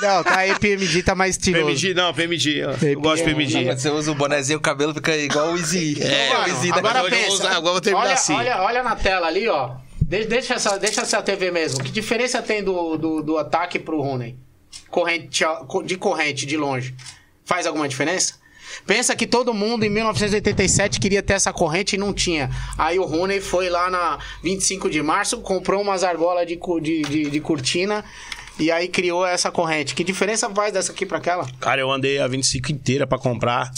[SPEAKER 3] Não, tá, EPMD tá mais estiloso.
[SPEAKER 1] PMG, não, PMG. Eu gosto de PMG.
[SPEAKER 2] Você usa o bonezinho, o cabelo fica igual o Easy.
[SPEAKER 1] É,
[SPEAKER 2] o Easy da
[SPEAKER 3] agora
[SPEAKER 1] vou
[SPEAKER 3] pensa.
[SPEAKER 1] usar- agora eu vou terminar
[SPEAKER 3] olha,
[SPEAKER 1] assim.
[SPEAKER 3] Olha, olha na tela ali, ó. De- deixa, essa, deixa essa TV mesmo. Que diferença tem do, do, do ataque pro Rooney? Corrente, de corrente, de longe. Faz alguma diferença? Pensa que todo mundo em 1987 queria ter essa corrente e não tinha. Aí o Rooney foi lá na 25 de março, comprou umas argolas de, de, de, de cortina e aí criou essa corrente. Que diferença faz dessa aqui pra aquela?
[SPEAKER 1] Cara, eu andei a 25 inteira pra comprar.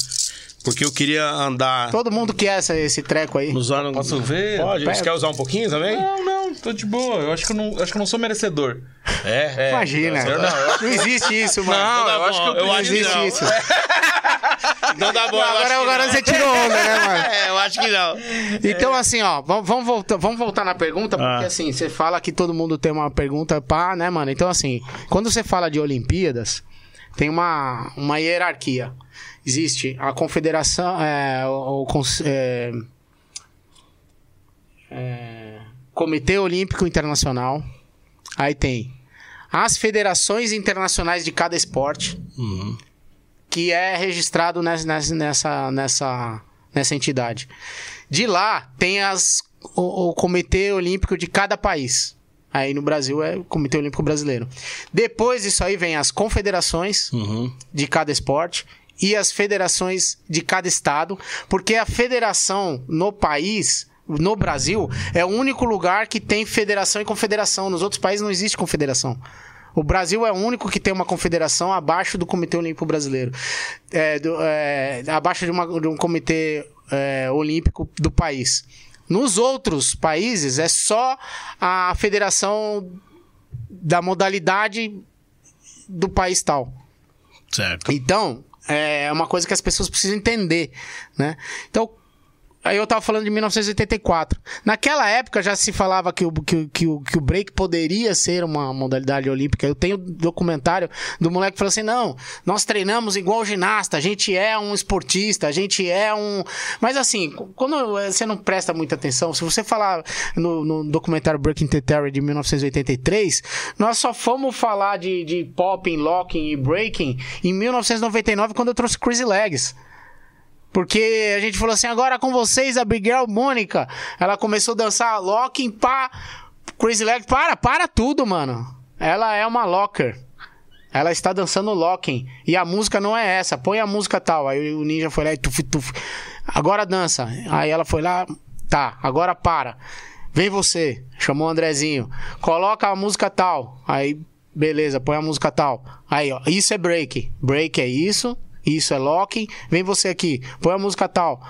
[SPEAKER 1] Porque eu queria andar
[SPEAKER 3] Todo mundo quer essa, esse treco aí.
[SPEAKER 1] nos anos.
[SPEAKER 2] Posso ver?
[SPEAKER 1] Pode? Você
[SPEAKER 3] Pega.
[SPEAKER 1] quer usar um pouquinho também?
[SPEAKER 2] Não, não, tô de boa. Eu acho que eu não, acho que eu não sou merecedor. É?
[SPEAKER 3] Imagina.
[SPEAKER 2] Eu não, eu-
[SPEAKER 3] Não existe isso, mano.
[SPEAKER 2] Não,
[SPEAKER 1] Tá
[SPEAKER 2] eu acho que eu,
[SPEAKER 1] eu
[SPEAKER 3] Não
[SPEAKER 1] acho que
[SPEAKER 3] existe
[SPEAKER 1] não.
[SPEAKER 3] isso.
[SPEAKER 1] Não dá bom.
[SPEAKER 3] Não,
[SPEAKER 1] eu acho
[SPEAKER 3] agora
[SPEAKER 1] que
[SPEAKER 3] agora
[SPEAKER 1] não.
[SPEAKER 3] você tirou onda, né, mano?
[SPEAKER 1] É, eu acho que não.
[SPEAKER 3] Então, assim, ó, vamos, vamos, voltar, vamos voltar na pergunta, porque
[SPEAKER 1] Ah.
[SPEAKER 3] assim, você fala que todo mundo tem uma pergunta pá, né, mano? Então, assim, quando você fala de Olimpíadas, tem uma, uma hierarquia. Existe a confederação, é, o, o é, é, Comitê Olímpico Internacional, aí tem as federações internacionais de cada esporte, que é registrado nes- nes- nessa, nessa, nessa entidade. De lá tem as, o, o Comitê Olímpico de cada país. Aí no Brasil é o Comitê Olímpico Brasileiro. Depois disso aí vem as confederações
[SPEAKER 1] Uhum.
[SPEAKER 3] de cada esporte e as federações de cada estado, porque a federação no país, no Brasil, é o único lugar que tem federação e confederação. Nos outros países não existe confederação. O Brasil é o único que tem uma confederação abaixo do Comitê Olímpico Brasileiro. É, do- é, abaixo de, uma- de um comitê é, olímpico do país. Nos outros países é só a federação da modalidade do país tal.
[SPEAKER 1] Certo.
[SPEAKER 3] Então, é uma coisa que as pessoas precisam entender, né? Então, aí eu tava falando de 1984. Naquela época já se falava que o, que, que, o, que o break poderia ser uma modalidade olímpica. Eu tenho documentário do moleque que falou assim: não, nós treinamos igual ginasta, a gente é um esportista, a gente é um. Mas assim, quando você não presta muita atenção, se você falar no, no documentário Breaking the Terror de 1983, nós só fomos falar de, de popping, locking e breaking em 1999, quando eu trouxe Crazy Legs. Porque a gente falou assim, agora com vocês, a Big Girl Mônica. Ela começou a dançar locking, pá. Crazy Legs, para, para tudo, mano. Ela é uma locker. Ela está dançando locking. E a música não é essa. Põe a música tal. Aí o ninja foi lá e tuf, tuf. Agora dança. Aí ela foi lá. Tá, agora para. Vem você. Chamou o Andrezinho. Coloca a música tal. Aí, beleza, põe a música tal. Aí, ó. Isso é break. Break é isso. Isso é locking. Vem você aqui. Põe a música tal.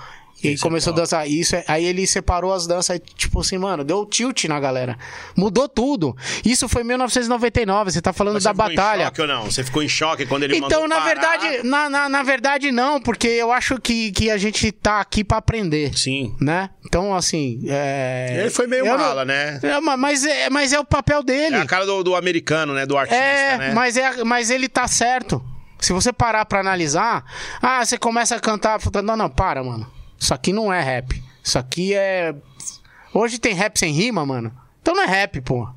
[SPEAKER 3] E aí
[SPEAKER 1] é
[SPEAKER 3] começou a
[SPEAKER 1] top.
[SPEAKER 3] dançar. Isso é- aí ele separou as danças, tipo assim, mano, deu tilt na galera. Mudou tudo. Isso foi em 1999, você tá falando
[SPEAKER 1] Mas
[SPEAKER 3] da
[SPEAKER 1] você ficou
[SPEAKER 3] batalha.
[SPEAKER 1] Em choque ou não? Você ficou em choque quando ele
[SPEAKER 3] Então,
[SPEAKER 1] mandou
[SPEAKER 3] na
[SPEAKER 1] parar?
[SPEAKER 3] verdade, na, na, na verdade, não, porque eu acho que, que a gente tá aqui pra aprender.
[SPEAKER 1] Sim.
[SPEAKER 3] Né? Então, assim. É...
[SPEAKER 1] Ele foi meio
[SPEAKER 3] eu não-
[SPEAKER 1] mala, né?
[SPEAKER 3] É, ma- mas, é, mas é o papel dele.
[SPEAKER 1] É a cara do, do americano, né? Do artista,
[SPEAKER 3] É,
[SPEAKER 1] né?
[SPEAKER 3] mas, é, mas ele tá certo. Se você parar pra analisar, ah, você começa a cantar. Não, não, para, mano. Isso aqui não é rap. Isso aqui é. Hoje tem rap sem rima, mano. Então não é rap, pô.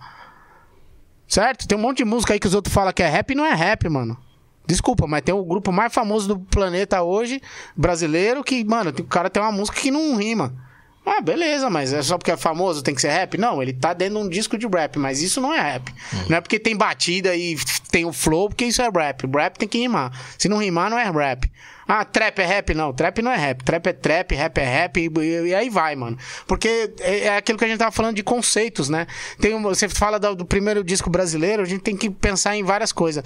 [SPEAKER 3] Certo? Tem um monte de música aí que os outros falam que é rap e não é rap, mano. Desculpa, mas tem o grupo mais famoso do planeta hoje, brasileiro, que, mano, o cara tem uma música que não rima. Ah, beleza, mas é só porque é famoso tem que ser rap? Não, ele tá dentro de um disco de rap, mas isso não é rap. Não é porque tem batida e tem o flow, porque isso é rap. Rap tem que rimar. Se não rimar, não é rap. Ah, trap é rap? Não, trap não é rap. Trap é trap, rap é rap, e, e aí vai, mano. Porque é, é aquilo que a gente tava falando de conceitos, né? Tem um- você fala do, do primeiro disco brasileiro, a gente tem que pensar em várias coisas.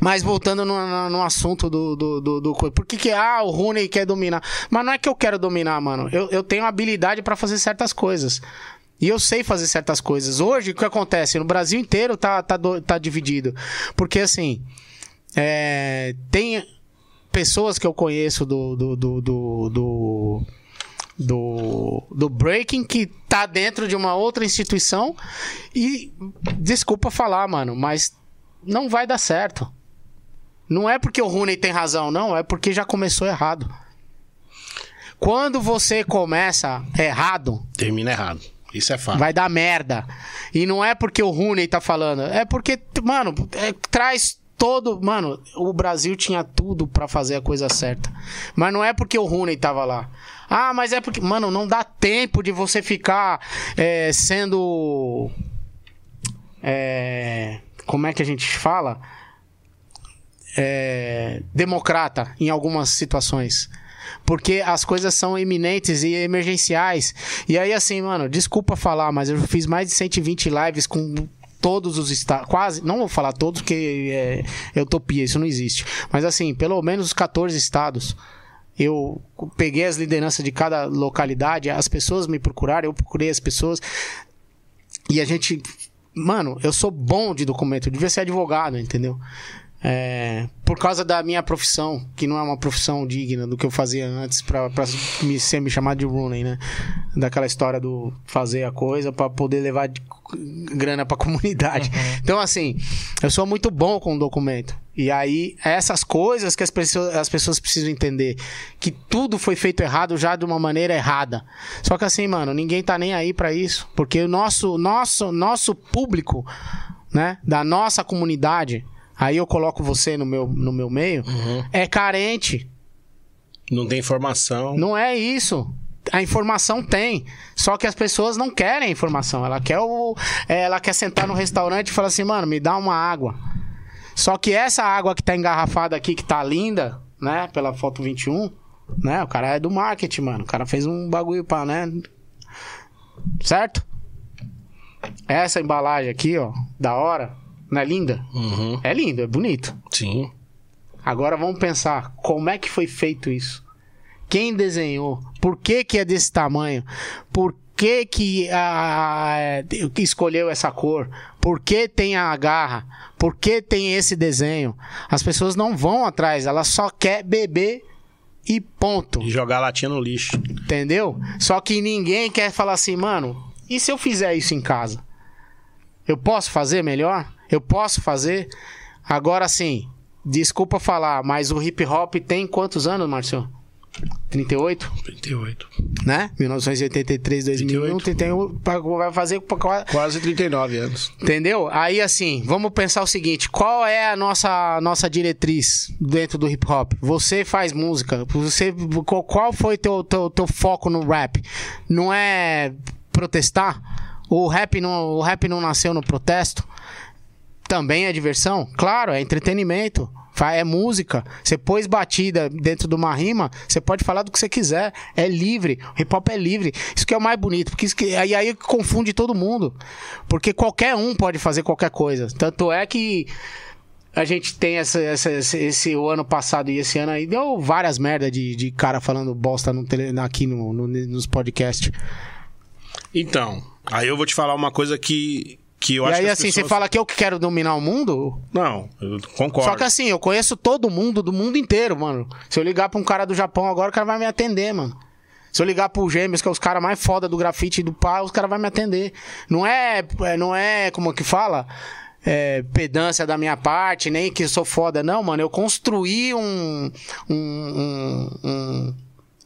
[SPEAKER 3] Mas voltando no, no- no assunto do, do, do, do. Por que, que ah, o Rooney quer dominar? Mas não é que eu quero dominar, mano. Eu, eu tenho habilidade pra fazer certas coisas. E eu sei fazer certas coisas. Hoje, o que acontece? No Brasil inteiro tá, tá, tá dividido. Porque, assim, é, tem pessoas que eu conheço do, do, do, do, do, do, do breaking que tá dentro de uma outra instituição e desculpa falar, mano, mas não vai dar certo. Não é porque o Rooney tem razão, não, é porque já começou errado. Quando você começa errado,
[SPEAKER 1] Termina errado. Isso é fato.
[SPEAKER 3] vai dar merda. E não é porque o Rooney tá falando, é porque, mano, é, traz todo. Mano, o Brasil tinha tudo pra fazer a coisa certa. Mas não é porque o Rooney tava lá. Ah, mas é porque. Mano, não dá tempo de você ficar é, sendo. É, como é que a gente fala? É, democrata em algumas situações. Porque as coisas são iminentes e emergenciais. E aí, assim, mano, desculpa falar, mas eu fiz mais de 120 lives com todos os estados. Quase, não vou falar todos, porque é, é utopia, isso não existe. Mas, assim, pelo menos os 14 estados. Eu peguei as lideranças de cada localidade, as pessoas me procuraram, eu procurei as pessoas. E a gente. Mano, eu sou bom de documento, eu devia ser advogado, entendeu? É, por causa da minha profissão, que não é uma profissão digna do que eu fazia antes pra, pra me, ser me chamado de Rooney, né? Daquela história do fazer a coisa pra poder levar grana pra comunidade. Então, assim, eu sou muito bom com documento. E aí, essas coisas que as pessoas, as pessoas precisam entender. Que tudo foi feito errado já de uma maneira errada. Só que assim, mano, ninguém tá nem aí pra isso. Porque o nosso, nosso, nosso público, né? Da nossa comunidade. Aí eu coloco você no meu, no meu meio. É carente.
[SPEAKER 1] Não tem informação.
[SPEAKER 3] Não é isso. A informação tem, só que as pessoas não querem a informação. Ela quer o, é, ela quer sentar no restaurante e falar assim, mano, me dá uma água. Só que essa água que tá engarrafada aqui, que tá linda, né, pela foto 21, né, o cara é do marketing, mano. O cara fez um bagulho pra, né, certo? Essa embalagem aqui, ó, da hora, Não é linda?
[SPEAKER 1] Uhum.
[SPEAKER 3] É lindo, é bonito.
[SPEAKER 1] Sim.
[SPEAKER 3] Agora vamos pensar, como é que foi feito isso? Quem desenhou? Por que que é desse tamanho? Por que que ah, que escolheu essa cor? Por que tem a garra? Por que tem esse desenho? As pessoas não vão atrás, elas só quer beber e ponto.
[SPEAKER 1] E jogar a latinha no lixo.
[SPEAKER 3] Entendeu? Só que ninguém quer falar assim, mano, e se eu fizer isso em casa? Eu posso fazer melhor? Eu posso fazer? Agora sim, desculpa falar, mas o hip hop tem quantos anos, Marcio? 38,
[SPEAKER 1] 38.
[SPEAKER 3] né? 1983, 2001, 31, pra- vai fazer
[SPEAKER 1] Quase 39 anos.
[SPEAKER 3] Entendeu? Aí assim, vamos pensar o seguinte: qual é a nossa, nossa diretriz dentro do hip hop? Você faz música, você qual- qual foi teu, teu, teu foco no rap? Não é protestar? O rap não, o rap não nasceu no protesto? Também é diversão? Claro, é entretenimento. É música. Você pôs batida dentro de uma rima, você pode falar do que você quiser. É livre. O hip hop é livre. Isso que é o mais bonito. Porque isso que, aí, aí confunde todo mundo. Porque qualquer um pode fazer qualquer coisa. Tanto é que a gente tem essa, essa- esse, esse- o ano passado e esse ano aí deu várias merda de, de cara falando bosta no tele- aqui no, no- nos podcasts.
[SPEAKER 1] Então, aí eu vou te falar uma coisa que, que eu
[SPEAKER 3] e
[SPEAKER 1] acho
[SPEAKER 3] aí,
[SPEAKER 1] que as
[SPEAKER 3] assim, você
[SPEAKER 1] pessoas-
[SPEAKER 3] fala que eu que quero dominar o mundo,
[SPEAKER 1] Não, eu concordo.
[SPEAKER 3] Só que assim, eu conheço todo mundo, do mundo inteiro, mano. Se eu ligar pra um cara do Japão agora, o cara vai me atender, mano. Se eu ligar pro Gêmeos, que é os caras mais foda do grafite e do pá, os caras vão me atender. Não é, é, não é, como que fala? É, pedância da minha parte, nem que sou foda. Não, mano, eu construí um, um- um- um-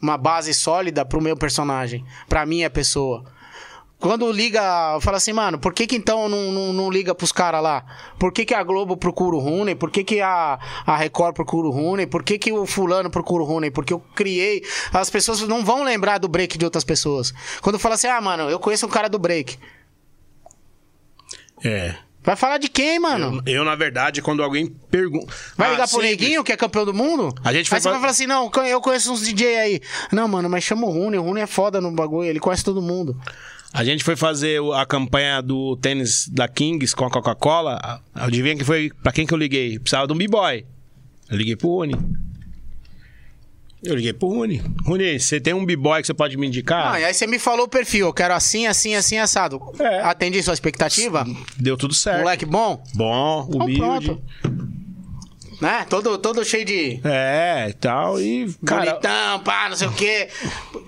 [SPEAKER 3] uma base sólida pro meu personagem, pra minha pessoa. Quando liga, fala assim, mano, por que que então não, não, não liga pros caras lá? Por que que a Globo procura o Rooney? Por que que a, a Record procura o Rooney? Por que que o fulano procura o Rooney? Porque eu criei... As pessoas não vão lembrar do break de outras pessoas. Quando fala assim, ah, mano, eu conheço um cara do break.
[SPEAKER 1] É.
[SPEAKER 3] Vai falar de quem, mano?
[SPEAKER 1] Eu, na verdade, quando alguém pergunta.
[SPEAKER 3] Vai
[SPEAKER 1] Ah,
[SPEAKER 3] ligar pro. Neguinho, que é campeão do mundo?
[SPEAKER 1] A gente foi
[SPEAKER 3] aí você
[SPEAKER 1] fa-
[SPEAKER 3] vai falar assim, não, eu conheço uns DJ aí. Não, mano, mas chama o Rooney. O Rooney é foda no bagulho, ele conhece todo mundo.
[SPEAKER 1] A gente foi fazer a campanha do tênis da Kings com a Coca-Cola. Adivinha que foi pra quem que eu liguei? Precisava de um b-boy. Eu liguei pro Rune. Eu liguei pro Rune. Rune, você tem um b-boy que você pode me indicar?
[SPEAKER 3] Ah, e aí você me falou o perfil, eu quero assim, assim, assim, assado.
[SPEAKER 1] É.
[SPEAKER 3] Atendi sua expectativa?
[SPEAKER 1] Deu tudo certo.
[SPEAKER 3] Moleque bom?
[SPEAKER 1] Bom,
[SPEAKER 3] Então
[SPEAKER 1] humilde.
[SPEAKER 3] pronto. Né? Todo, todo cheio de...
[SPEAKER 1] É, e tal. E, cara,
[SPEAKER 3] bonitão, pá, não sei o quê.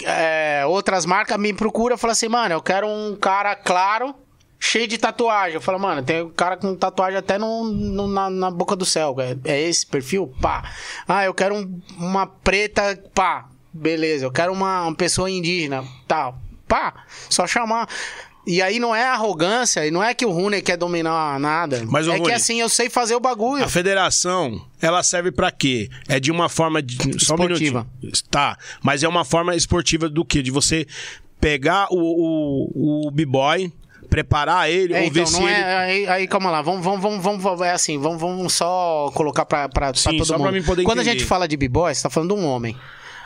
[SPEAKER 3] É, outras marcas me procuram e falam assim, mano, eu quero um cara claro, cheio de tatuagem. Eu falo, mano, tem um cara com tatuagem até no, no- na, na boca do céu. É, é esse perfil? Pá. Ah, eu quero um- uma preta, pá. Beleza, eu quero uma, uma pessoa indígena, tal. Pá, só chamar. E aí não é arrogância, e não é que o Rune quer dominar nada.
[SPEAKER 1] Mas
[SPEAKER 3] é que
[SPEAKER 1] Rune-
[SPEAKER 3] assim, eu sei fazer o bagulho.
[SPEAKER 1] A federação, ela serve pra quê? É de uma forma de só um
[SPEAKER 3] Esportiva.
[SPEAKER 1] minutinho. Tá, mas é uma forma esportiva do quê? De você pegar o, o, o b-boy, preparar ele,
[SPEAKER 3] É,
[SPEAKER 1] ou ver
[SPEAKER 3] então,
[SPEAKER 1] se
[SPEAKER 3] não
[SPEAKER 1] ele...
[SPEAKER 3] é. Aí, aí, calma lá, vamos, vamos, vamos, vamos, é assim, vamos, vamos só colocar pra, pra, pra
[SPEAKER 1] Sim,
[SPEAKER 3] todo
[SPEAKER 1] só pra
[SPEAKER 3] mundo.
[SPEAKER 1] mim poder
[SPEAKER 3] Quando a
[SPEAKER 1] entender.
[SPEAKER 3] gente fala de b-boy, você tá falando de um homem.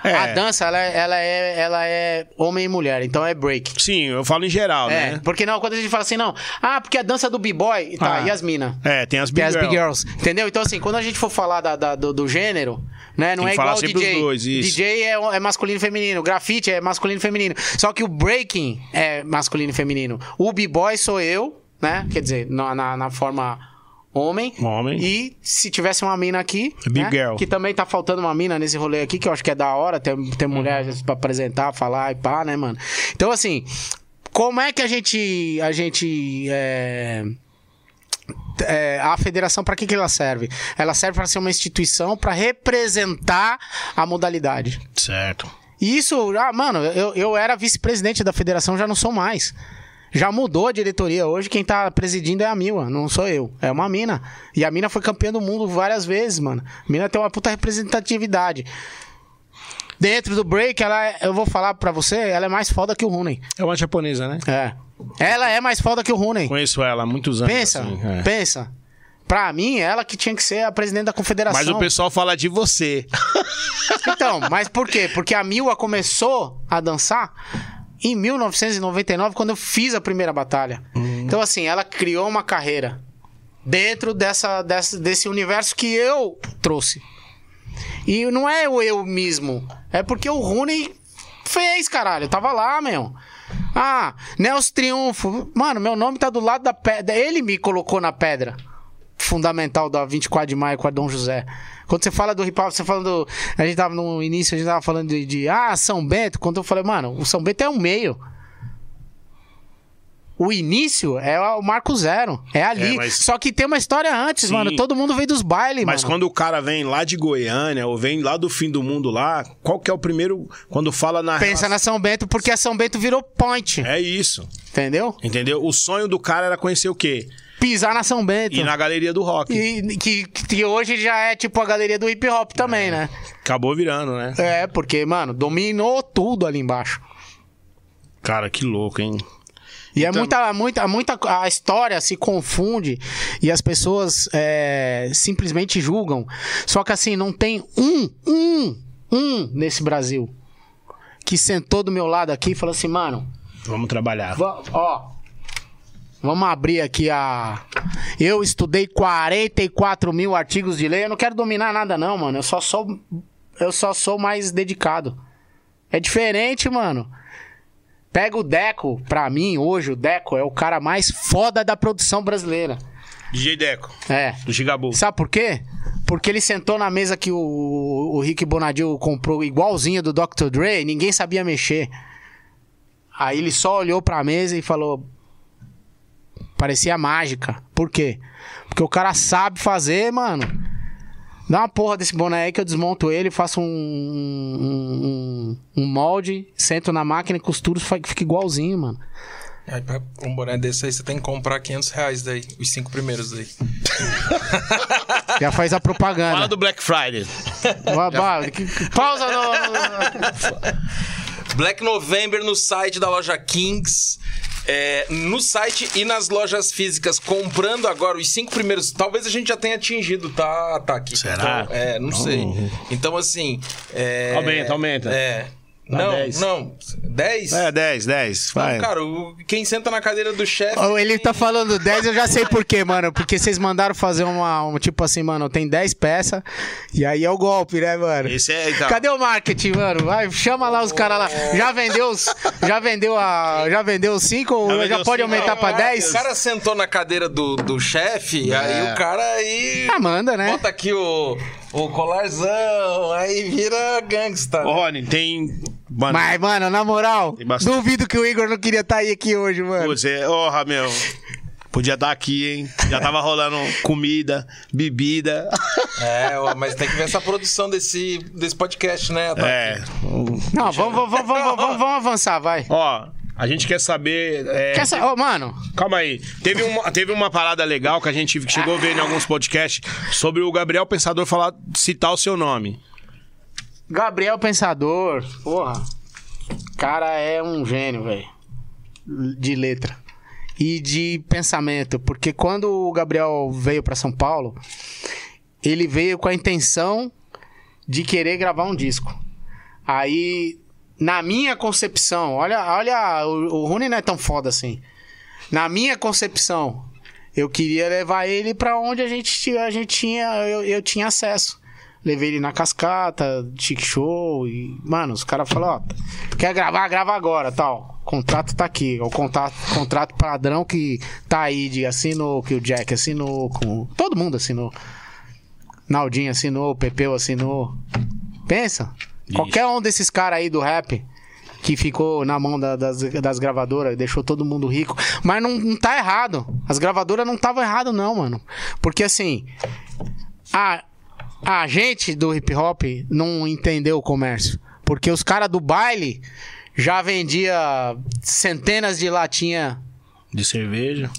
[SPEAKER 1] É.
[SPEAKER 3] A dança, ela, é- ela, é, ela é homem e mulher, então é break.
[SPEAKER 1] Sim, eu falo em geral,
[SPEAKER 3] É,
[SPEAKER 1] né?
[SPEAKER 3] porque não, quando a gente fala assim, não, ah, porque a dança do b-boy, tá,
[SPEAKER 1] Ah.
[SPEAKER 3] e as minas?
[SPEAKER 1] É, tem as
[SPEAKER 3] Tem
[SPEAKER 1] big,
[SPEAKER 3] as big
[SPEAKER 1] girls.
[SPEAKER 3] girls, entendeu? Então, assim, quando a gente for falar da, da- do, do gênero, né? Não
[SPEAKER 1] Tem
[SPEAKER 3] é igual DJ.
[SPEAKER 1] os dois, isso.
[SPEAKER 3] DJ é, é masculino e feminino, grafite é masculino e feminino. Só que o breaking é masculino e feminino. O b-boy sou eu, né? Quer dizer, na, na, na forma homem.
[SPEAKER 1] Homem.
[SPEAKER 3] E se tivesse uma mina aqui,
[SPEAKER 1] Big
[SPEAKER 3] né?
[SPEAKER 1] girl.
[SPEAKER 3] que também tá faltando uma mina nesse rolê aqui, que eu acho que é da hora, ter, ter mulher às vezes, pra apresentar, falar e pá, né, mano? Então, assim, como é que a gente. A gente. é, é, a federação, para que, que ela serve? Ela serve para ser uma instituição para representar a modalidade.
[SPEAKER 1] Certo.
[SPEAKER 3] E isso, ah, mano, eu, eu era vice-presidente da federação, já não sou mais. Já mudou a diretoria. Hoje quem tá presidindo é a Mila, não sou eu. É uma mina. E a mina foi campeã do mundo várias vezes, mano. A mina tem uma puta representatividade. Dentro do break, ela é- eu vou falar pra você, ela é mais foda que o Rooney.
[SPEAKER 1] É uma japonesa, né?
[SPEAKER 3] É. Ela é mais foda que o Rooney.
[SPEAKER 1] Conheço ela há muitos anos.
[SPEAKER 3] Pensa,
[SPEAKER 1] assim, é.
[SPEAKER 3] pensa. Pra mim, ela que tinha que ser a presidente da confederação.
[SPEAKER 1] Mas o pessoal fala de você.
[SPEAKER 3] Então, mas por quê? Porque a Mila começou a dançar em 1999, quando eu fiz a primeira batalha. Então, assim, ela criou uma carreira. dentro dessa, dessa, desse universo que eu trouxe. E não é o eu mesmo. É porque o Rooney fez, caralho. Eu tava lá, meu. Ah, Nelson Triunfo. Mano, meu nome tá do lado da pedra. Ele me colocou na pedra. Fundamental da 24 de maio com a Dom José. Quando você fala do hip hop, você falando. A gente tava no início, a gente tava falando de, de, Ah, São Bento. Quando eu falei, mano, o São Bento é um meio. O início é o Marco Zero. É ali.
[SPEAKER 1] É, mas-
[SPEAKER 3] Só que tem uma história antes,
[SPEAKER 1] Sim.
[SPEAKER 3] mano. Todo mundo veio dos bailes,
[SPEAKER 1] Mas
[SPEAKER 3] mano.
[SPEAKER 1] quando o cara vem lá de Goiânia ou vem lá do fim do mundo lá, qual que é o primeiro. Quando fala na.
[SPEAKER 3] Pensa na São Bento, porque a São Bento virou point.
[SPEAKER 1] É isso.
[SPEAKER 3] Entendeu?
[SPEAKER 1] Entendeu? O sonho do cara era conhecer o quê?
[SPEAKER 3] Pisar na São Bento.
[SPEAKER 1] Ir na galeria do rock.
[SPEAKER 3] E que, que hoje já é tipo a galeria do hip hop também, né?
[SPEAKER 1] Acabou virando, né?
[SPEAKER 3] É, porque, mano, dominou tudo ali embaixo.
[SPEAKER 1] Cara, que louco, hein?
[SPEAKER 3] E é
[SPEAKER 1] Então-
[SPEAKER 3] muita, muita, muita. A história se confunde e as pessoas é, simplesmente julgam. Só que assim, não tem um, um, um nesse Brasil que sentou do meu lado aqui e falou assim, mano,
[SPEAKER 1] Vamos trabalhar.
[SPEAKER 3] Ó. Vamos abrir aqui a. Eu estudei 44 mil artigos de lei. Eu não quero dominar nada, não, mano. Eu só sou. Eu só sou mais dedicado. É diferente, mano. Pega o Deco, pra mim, hoje, o Deco é o cara mais foda da produção brasileira.
[SPEAKER 1] DJ Deco,
[SPEAKER 3] É.
[SPEAKER 1] do Gigabu.
[SPEAKER 3] Sabe por quê? Porque ele sentou na mesa que o, o Rick Bonadil comprou igualzinho do Dr. Dre, ninguém sabia mexer. Aí ele só olhou pra mesa e falou. Parecia mágica. Por quê? Porque o cara sabe fazer, mano. Dá uma porra desse boné aí que eu desmonto ele, faço um, um, um- um molde, sento na máquina e costuro, fica igualzinho, mano.
[SPEAKER 6] Aí, pra um boné desse aí, você tem que comprar 500 reais daí. Os cinco primeiros daí.
[SPEAKER 3] Já faz a propaganda.
[SPEAKER 1] Fala do Black Friday.
[SPEAKER 3] Pausa no...
[SPEAKER 6] Black November no site da loja Kings. É, no site e nas lojas físicas, comprando agora os cinco primeiros. Talvez a gente já tenha atingido, tá, tá aqui.
[SPEAKER 1] Será?
[SPEAKER 6] Então, é, não sei. Então, assim. é,
[SPEAKER 1] Aumenta, aumenta.
[SPEAKER 6] É.
[SPEAKER 1] Dá
[SPEAKER 6] não,
[SPEAKER 1] 10.
[SPEAKER 6] não. 10?
[SPEAKER 1] É, 10, 10. Vai.
[SPEAKER 6] Cara, o- quem senta na cadeira do chefe.
[SPEAKER 3] Ó, Ele tá falando 10, eu já sei por quê, mano. Porque vocês mandaram fazer uma, um tipo assim, mano, tem 10 peças. E aí é o golpe, né, mano?
[SPEAKER 1] Esse é, então.
[SPEAKER 3] Cadê o marketing, mano? Vai, chama lá os caras lá. Já vendeu os, já vendeu a, já vendeu os 5 ou
[SPEAKER 1] Já
[SPEAKER 3] já, pode
[SPEAKER 1] cinco,
[SPEAKER 3] aumentar
[SPEAKER 1] não,
[SPEAKER 3] pra
[SPEAKER 6] O
[SPEAKER 3] 10?
[SPEAKER 6] cara sentou na cadeira do, do chefe, aí o cara aí.
[SPEAKER 3] Ah, manda, né?
[SPEAKER 6] Bota aqui o, o colarzão, aí vira gangsta.
[SPEAKER 1] Ô, Rony, tem. Mano,
[SPEAKER 3] Mas, mano, na moral,
[SPEAKER 1] Tem bastante.
[SPEAKER 3] duvido que o Igor não queria estar aí aqui hoje, mano.
[SPEAKER 1] você. Porra, meu. Podia estar aqui, hein? Já tava rolando comida, bebida.
[SPEAKER 6] É, ó, mas tem que ver essa produção desse, desse podcast, né?
[SPEAKER 1] É.
[SPEAKER 3] Não, vamos, vamos, vamos, vamos, vamos avançar, vai.
[SPEAKER 1] Ó, a gente quer saber. é,
[SPEAKER 3] Quer sa- Ô, mano,
[SPEAKER 1] Calma aí. Teve uma, teve uma parada legal que a gente chegou a ver em alguns podcasts sobre o Gabriel Pensador falar, citar o seu nome.
[SPEAKER 3] Gabriel Pensador, porra. Cara é um gênio, velho. De letra. E de pensamento. Porque quando o Gabriel veio pra São Paulo, ele veio com a intenção de querer gravar um disco. Aí, na minha concepção, olha, olha, o, o Rony não é tão foda assim. Na minha concepção, eu queria levar ele pra onde a gente, a gente tinha, eu, eu tinha acesso. Levei ele na cascata, chic show e, mano, os caras falaram, ó, quer gravar, grava agora, tal. O contrato tá aqui, o contrato, contrato padrão que tá aí de assinou, que o Jack assinou, com todo mundo assinou. Naldinho assinou, Pepeu assinou. Pensa, qualquer um desses caras aí do rap que ficou na mão da- das, das gravadoras, deixou todo mundo rico. Mas não, não tá errado. As gravadoras não estavam errado, não, mano. Porque assim, a, a gente do hip hop não entendeu o comércio. Porque os caras do baile já vendia centenas de latinha.
[SPEAKER 1] De cerveja.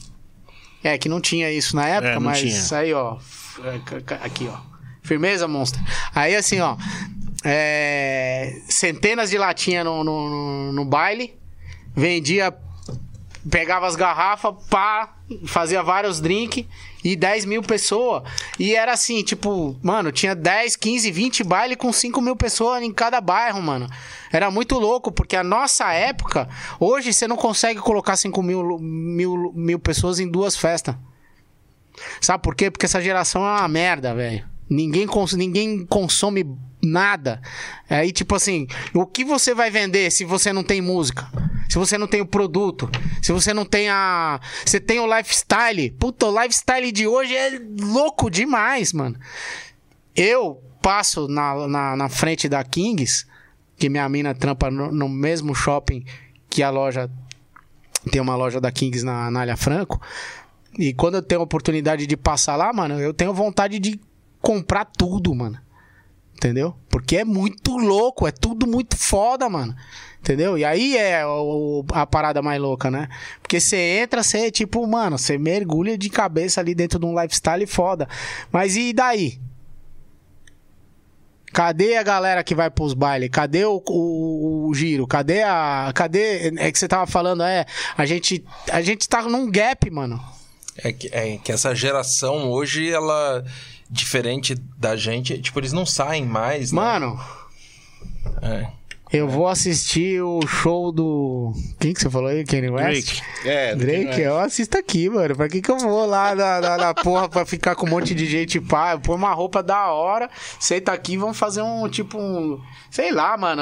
[SPEAKER 3] É, que não tinha isso na época,
[SPEAKER 1] É,
[SPEAKER 3] mas
[SPEAKER 1] tinha.
[SPEAKER 3] aí, ó. Aqui, ó. Firmeza, monstro. Aí, assim, ó. É, centenas de latinha no, no, no- no baile. Vendia. Pegava as garrafas, pá, fazia vários drinks e 10 mil pessoas. E era assim, tipo, mano, tinha 10, 15, 20 baile com 5 mil pessoas em cada bairro, mano. Era muito louco, porque a nossa época, hoje você não consegue colocar 5 mil, mil, mil pessoas em duas festas. Sabe por quê? Porque essa geração é uma merda, velho. Ninguém, cons ninguém consome nada. Aí, tipo assim, o que você vai vender se você não tem música? Se você não tem o produto? Se você não tem a. Você tem o lifestyle? Puta, o lifestyle de hoje é louco demais, mano. Eu passo na, na, na frente da Kings, que minha mina trampa no, no mesmo shopping que a loja. Tem uma loja da Kings na, na Franco. E quando eu tenho a oportunidade de passar lá, mano, eu tenho vontade de comprar tudo, mano. Entendeu? Porque é muito louco, é tudo muito foda, mano. Entendeu? E aí é o- a parada mais louca, né? Porque você entra, você, tipo, mano, você mergulha de cabeça ali dentro de um lifestyle foda. Mas e daí? Cadê a galera que vai pros bailes? Cadê o, o- o giro? Cadê a. Cadê. É que você tava falando, é. A gente, a gente tá num gap, mano.
[SPEAKER 2] É que, é que essa geração hoje, ela. Diferente da gente, tipo, eles não saem mais, né?
[SPEAKER 3] Mano,
[SPEAKER 2] É.
[SPEAKER 3] eu vou assistir o show do. Quem que você falou aí? Kanye West?
[SPEAKER 1] Drake.
[SPEAKER 5] É,
[SPEAKER 3] Drake, eu assisto aqui, mano. Pra que que eu vou lá na, na, na porra pra ficar com um monte de gente pá? Põe uma roupa da hora, senta aqui e vamos fazer um tipo um. Sei lá, mano.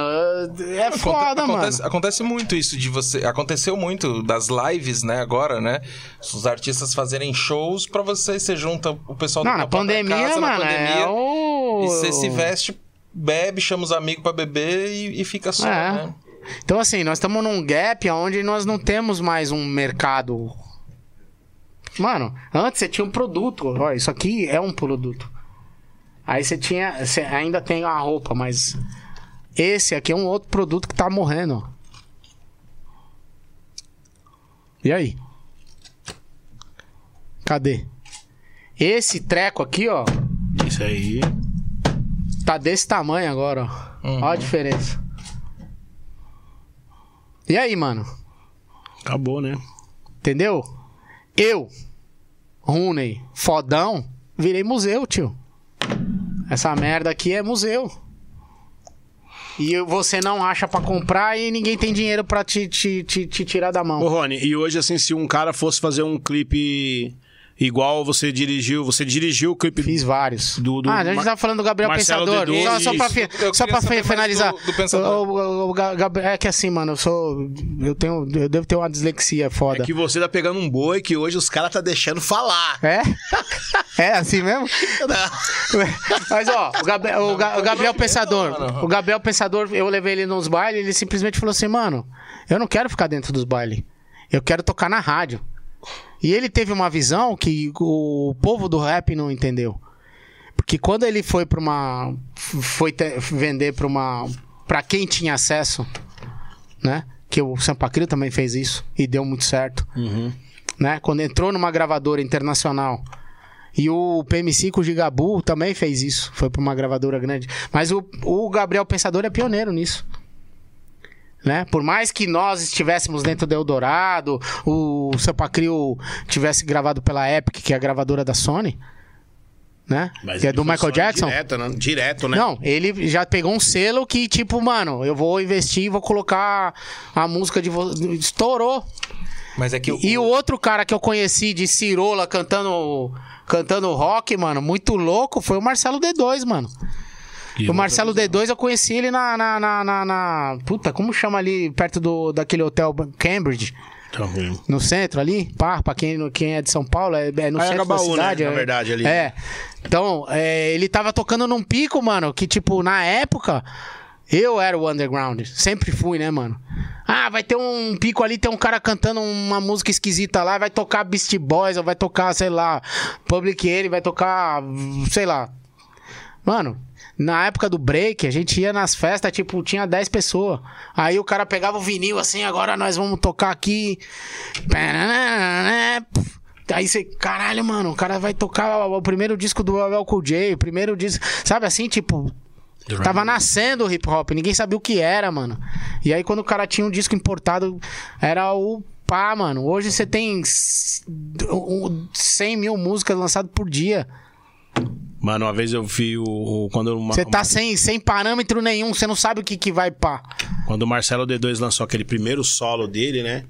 [SPEAKER 3] É foda, mano.
[SPEAKER 2] acontece, acontece muito isso de você. Aconteceu muito das lives, né? Agora, né? Os artistas fazerem shows pra você. Você junta o pessoal
[SPEAKER 3] Não,
[SPEAKER 2] da
[SPEAKER 3] na pandemia,
[SPEAKER 2] casa,
[SPEAKER 3] mano,
[SPEAKER 2] na pandemia.
[SPEAKER 3] é o.
[SPEAKER 2] E você se veste, bebe, chama os amigos pra beber e, e fica só,
[SPEAKER 3] É.
[SPEAKER 2] né?
[SPEAKER 3] Então, assim, nós estamos num gap onde nós não temos mais um mercado. Mano, antes você tinha um produto. Ó, isso aqui é um produto. Aí você tinha. Você ainda tem a roupa, mas. Esse aqui é um outro produto que tá morrendo. ó. E aí? Cadê? Esse treco aqui, ó,
[SPEAKER 1] Isso aí.
[SPEAKER 3] Tá desse tamanho agora, ó.
[SPEAKER 2] Uhum.
[SPEAKER 3] Ó a diferença. E aí, mano?
[SPEAKER 1] Acabou, né?
[SPEAKER 3] Entendeu? Eu, Rooney, fodão, virei museu, tio. Essa merda aqui é museu. E você não acha pra comprar e ninguém tem dinheiro pra te, te, te, te tirar da
[SPEAKER 1] Ô,
[SPEAKER 3] mão.
[SPEAKER 1] Rony, e hoje, assim, se um cara fosse fazer um clipe igual você dirigiu, você dirigiu o clipe
[SPEAKER 3] Fiz vários.
[SPEAKER 1] Do- do
[SPEAKER 3] ah, a gente
[SPEAKER 1] Mar-
[SPEAKER 3] tava falando do Gabriel
[SPEAKER 1] Marcelo
[SPEAKER 3] Pensador.
[SPEAKER 1] D2,
[SPEAKER 3] Só, só pra, só pra finalizar.
[SPEAKER 2] do- do Pensador.
[SPEAKER 3] O- o- o Gabriel- é que assim, mano, eu sou. Eu tenho. Eu devo ter uma dislexia foda.
[SPEAKER 5] É que você tá pegando um boi que hoje os caras tá deixando falar.
[SPEAKER 3] É? É assim mesmo? Mas ó, o, o Ga- o Gabriel Pensador, o Gabriel Pensador, eu levei ele nos bailes, ele simplesmente falou assim, mano, eu não quero ficar dentro dos bailes, eu quero tocar na rádio. E ele teve uma visão que o povo do rap não entendeu. Porque quando ele foi pra uma. Foi te- vender pra uma. Pra quem tinha acesso, né? Que o Sampa Crio também fez isso e deu muito certo. Né? Quando entrou numa gravadora internacional. E o PM5 Gigabu também fez isso. Foi pra uma gravadora grande. Mas o, o Gabriel Pensador é pioneiro nisso. Né? Por mais que nós estivéssemos dentro do Eldorado, o Sampa Crio tivesse gravado pela Epic, que é a gravadora da Sony, né? que é do Michael Jackson.
[SPEAKER 5] Direto, né? Direto, né?
[SPEAKER 3] Não, ele já pegou um selo que, tipo, mano, eu vou investir e vou colocar a música de. vo- Estourou.
[SPEAKER 2] Mas é que
[SPEAKER 3] E o outro cara que eu conheci de Cirola cantando, cantando rock, mano, muito louco, foi o Marcelo D2, mano. O Marcelo D2 eu conheci ele na, na, na, na- na- Puta, como chama ali, perto do, daquele hotel Cambridge?
[SPEAKER 1] Tá.
[SPEAKER 3] No centro ali, pá, pra quem, quem é de São Paulo, é, é no
[SPEAKER 5] Ah, é
[SPEAKER 3] centro da
[SPEAKER 5] né?
[SPEAKER 3] cidade.
[SPEAKER 5] Na
[SPEAKER 3] é-
[SPEAKER 5] verdade, ali.
[SPEAKER 3] É. Então, é, ele tava tocando num pico, mano, que tipo, na época, eu era o underground. Sempre fui, né, mano? Ah, vai ter um pico ali, tem um cara cantando uma música esquisita lá, vai tocar Beast Boys, ou vai tocar, sei lá, Public Enemy, vai tocar, sei lá. Mano, na época do break, a gente ia nas festas, tipo, tinha 10 pessoas. Aí o cara pegava o vinil assim, agora nós vamos tocar aqui. Aí você, caralho, mano, o cara vai tocar o primeiro disco do LL Cool J, o primeiro disco. Sabe assim, tipo. Tava nascendo o hip hop, ninguém sabia o que era, mano. E aí, quando o cara tinha um disco importado, era o pá, mano. Hoje você tem s- um- 100 mil músicas lançadas por dia.
[SPEAKER 1] Mano, uma vez eu vi o. o- quando, uma-
[SPEAKER 3] Você tá sem, sem parâmetro nenhum, você não sabe o que, que vai pá.
[SPEAKER 1] quando o Marcelo D2 lançou aquele primeiro solo dele, né?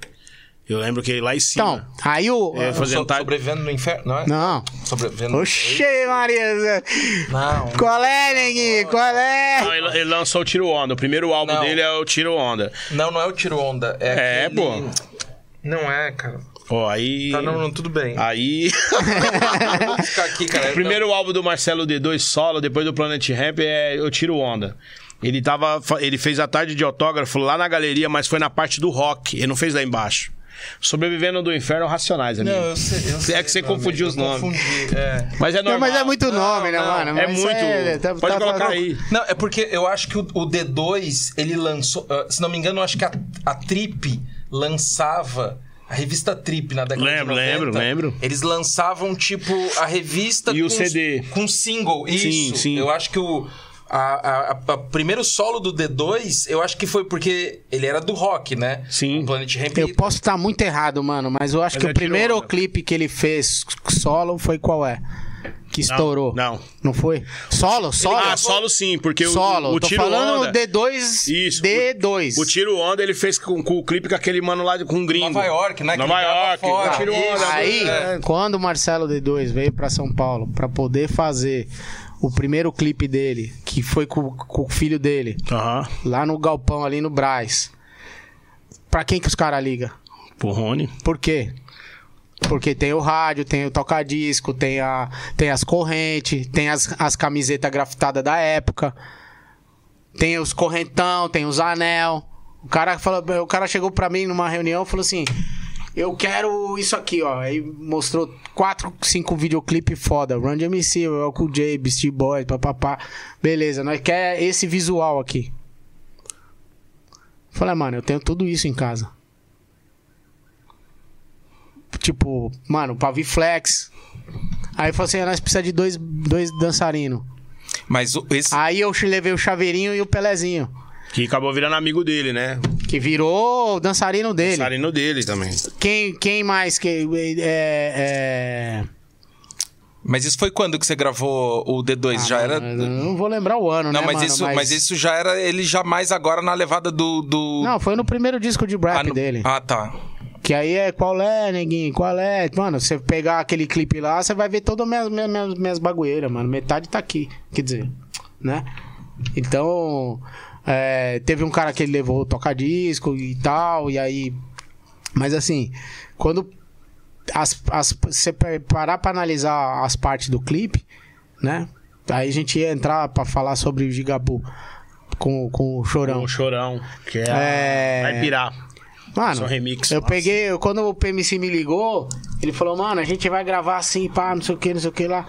[SPEAKER 1] Eu lembro que lá em cima.
[SPEAKER 3] Então, aí o.
[SPEAKER 1] É,
[SPEAKER 2] So-
[SPEAKER 1] Fazendo tar-
[SPEAKER 2] Sobrevivendo no inferno, não é?
[SPEAKER 3] Não.
[SPEAKER 2] Sobrevivendo...
[SPEAKER 3] Oxê, Maria.
[SPEAKER 2] Não.
[SPEAKER 3] Qual é, neguinho? Qual é?
[SPEAKER 1] Não, ele, ele lançou o Tiro Onda. O primeiro álbum
[SPEAKER 2] Não.
[SPEAKER 1] dele é o Tiro Onda.
[SPEAKER 2] Não, não é o tiro onda. É,
[SPEAKER 1] É,
[SPEAKER 2] aquele-
[SPEAKER 1] pô.
[SPEAKER 2] Não é, cara.
[SPEAKER 1] Ó, aí.
[SPEAKER 2] Tá, não, não, tudo bem.
[SPEAKER 1] Aí.
[SPEAKER 2] Vou ficar aqui, cara.
[SPEAKER 1] o primeiro álbum do Marcelo D2 solo, depois do Planet Ramp, é o Tiro Onda. Ele tava. Ele fez a tarde de autógrafo lá na galeria, mas foi na parte do rock. Ele não fez lá embaixo. Sobrevivendo do Inferno Racionais, amigo.
[SPEAKER 2] Não, eu sei, eu sei,
[SPEAKER 1] É que você confundiu os
[SPEAKER 2] eu
[SPEAKER 1] nomes.
[SPEAKER 2] Confundi, é.
[SPEAKER 1] Mas é
[SPEAKER 3] Não,
[SPEAKER 1] normal.
[SPEAKER 3] mas é muito nome, né,
[SPEAKER 2] não,
[SPEAKER 3] mano?
[SPEAKER 1] É
[SPEAKER 3] Mas
[SPEAKER 1] muito.
[SPEAKER 3] tá-
[SPEAKER 1] Pode
[SPEAKER 3] tá-
[SPEAKER 1] colocar
[SPEAKER 3] tá-
[SPEAKER 1] aí.
[SPEAKER 2] Não, é porque eu acho que o, o D2, ele lançou. ah, se não me engano, eu acho que a, a Trip lançava. A revista Trip na década
[SPEAKER 1] Lembro,
[SPEAKER 2] de 90.
[SPEAKER 1] lembro, lembro.
[SPEAKER 2] Eles lançavam, tipo, a revista
[SPEAKER 1] E o
[SPEAKER 2] com,
[SPEAKER 1] CD.
[SPEAKER 2] com single. Isso.
[SPEAKER 1] Sim, sim.
[SPEAKER 2] Eu acho que o. A, a- a- a primeiro solo do D2, eu acho que foi porque ele era do rock, né?
[SPEAKER 1] Sim.
[SPEAKER 2] O Planet Ramp.
[SPEAKER 3] Eu posso estar muito errado, mano, mas eu acho
[SPEAKER 1] Mas
[SPEAKER 3] que
[SPEAKER 1] é
[SPEAKER 3] o primeiro
[SPEAKER 1] onda.
[SPEAKER 3] clipe que ele fez solo foi qual é? Que estourou.
[SPEAKER 1] Não.
[SPEAKER 3] Não foi? Solo? Solo?
[SPEAKER 1] Ah, solo sim, porque o-
[SPEAKER 3] Solo.
[SPEAKER 1] o, o
[SPEAKER 3] Tô
[SPEAKER 1] Tiro
[SPEAKER 3] falando
[SPEAKER 1] Onda...
[SPEAKER 3] o D2.
[SPEAKER 1] Isso.
[SPEAKER 3] D2.
[SPEAKER 1] O Tiro Onda ele fez com, com o clipe com aquele mano lá de- com um gringo.
[SPEAKER 2] Nova York, né? Que
[SPEAKER 1] Nova York.
[SPEAKER 2] fora.
[SPEAKER 1] o Tiro. Onda.
[SPEAKER 3] Aí,
[SPEAKER 1] é.
[SPEAKER 3] quando o Marcelo D2 veio pra São Paulo pra poder fazer o primeiro clipe dele, que foi com, com o filho dele, lá no galpão ali no Braz. Pra quem que os caras ligam?
[SPEAKER 1] Pro Rony.
[SPEAKER 3] Por quê? Porque tem o rádio, tem o toca-disco, tem, a, tem as correntes, tem as, as camisetas grafitadas da época, tem os correntão, tem os anel. O cara, falou, o cara chegou pra mim numa reunião e falou assim: Eu quero isso aqui, ó. Aí mostrou quatro, cinco videoclipes foda. Run DMC, Cool J, Beastie Boys, papapá. Beleza, nós quer esse visual aqui. Falei, mano, eu tenho tudo isso em casa. Tipo, mano, Paviflex. Aí falou assim: nós precisamos de dois, dois dançarinos.
[SPEAKER 2] Mas o- esse.
[SPEAKER 3] Aí eu levei o Chaveirinho e o Pelezinho.
[SPEAKER 1] Que acabou virando amigo dele, né?
[SPEAKER 3] Que virou o dançarino dele.
[SPEAKER 1] Sarino dele também.
[SPEAKER 3] Quem, quem mais que. É, é...
[SPEAKER 2] Mas isso foi quando que você gravou o D2? já
[SPEAKER 3] Ah,
[SPEAKER 2] era.
[SPEAKER 3] mano, eu Não vou lembrar o ano,
[SPEAKER 2] Não,
[SPEAKER 3] né?
[SPEAKER 2] mas,
[SPEAKER 3] mano?
[SPEAKER 2] isso, mas... isso já era ele já mais agora na levada do. do...
[SPEAKER 3] Não, foi no primeiro disco de rap
[SPEAKER 2] ah, no-
[SPEAKER 3] dele.
[SPEAKER 2] Ah, tá.
[SPEAKER 3] Que aí é qual é, neguinho? Qual é? Mano, você pegar aquele clipe lá, você vai ver todas as minhas, minhas, minhas, bagulheiras, mano. Metade tá aqui. Quer dizer, né? Então, é, teve um cara que ele levou o toca-disco e tal, e aí. Mas assim, quando as, as, você parar pra analisar as partes do clipe, né? Aí a gente ia entrar pra falar sobre o Gigabu com, com o Chorão.
[SPEAKER 1] O Chorão. Que é.
[SPEAKER 3] É.
[SPEAKER 1] Vai pirar.
[SPEAKER 3] Mano,
[SPEAKER 1] remix,
[SPEAKER 3] eu
[SPEAKER 1] nossa.
[SPEAKER 3] peguei, eu- quando o PMC me ligou, ele falou, mano, a gente vai gravar assim, pá, não sei o que, não sei o que lá.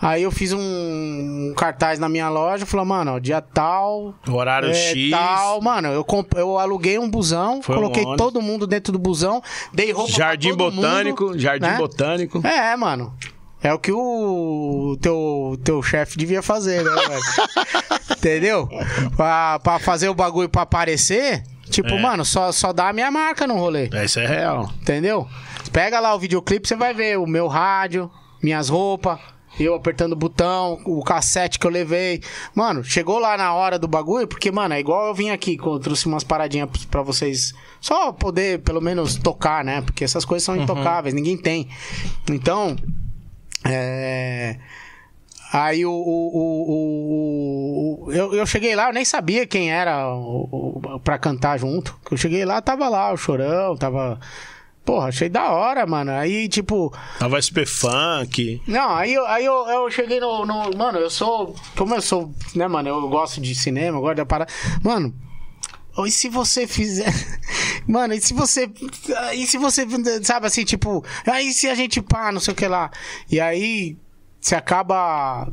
[SPEAKER 3] Aí eu fiz um, um cartaz na minha loja, falou, mano, ó, dia tal,
[SPEAKER 1] Horário
[SPEAKER 3] é,
[SPEAKER 1] X.
[SPEAKER 3] tal, mano, eu, comp- eu aluguei um busão,
[SPEAKER 1] Foi um
[SPEAKER 3] coloquei
[SPEAKER 1] ônibus.
[SPEAKER 3] todo mundo dentro do busão, dei roupa
[SPEAKER 1] Jardim
[SPEAKER 3] todo mundo,
[SPEAKER 1] Botânico. Jardim
[SPEAKER 3] né?
[SPEAKER 1] Botânico.
[SPEAKER 3] É, mano. É o que o teu, teu chefe devia fazer, né, velho? Entendeu? Pra, pra fazer o bagulho pra aparecer, tipo,
[SPEAKER 1] É.
[SPEAKER 3] mano, só, só dá a minha marca no rolê.
[SPEAKER 1] É, Isso é real.
[SPEAKER 3] Entendeu? Pega lá o videoclipe, você vai ver o meu rádio, minhas roupas, eu apertando o botão, o cassete que eu levei. Mano, chegou lá na hora do bagulho, porque, mano, é igual eu vim aqui, eu trouxe umas paradinhas pra vocês só poder, pelo menos, tocar, né? Porque essas coisas são intocáveis, ninguém tem. Então, é. Aí o, o, o- o- eu, eu cheguei lá, eu nem sabia quem era o, pra cantar junto. Eu cheguei lá, tava lá o Chorão, tava. Porra, achei da hora, mano. Aí, tipo.
[SPEAKER 1] Tava SP Funk.
[SPEAKER 3] Não, aí, eu- aí eu, eu cheguei no, no- Mano, eu sou. Como eu sou. Né, mano? Eu gosto de cinema, eu gosto da parada. Mano. E se você fizer. Mano, e se você. E se você. Sabe assim, tipo. Aí se a gente pá, não sei o que lá. E aí. Você acaba.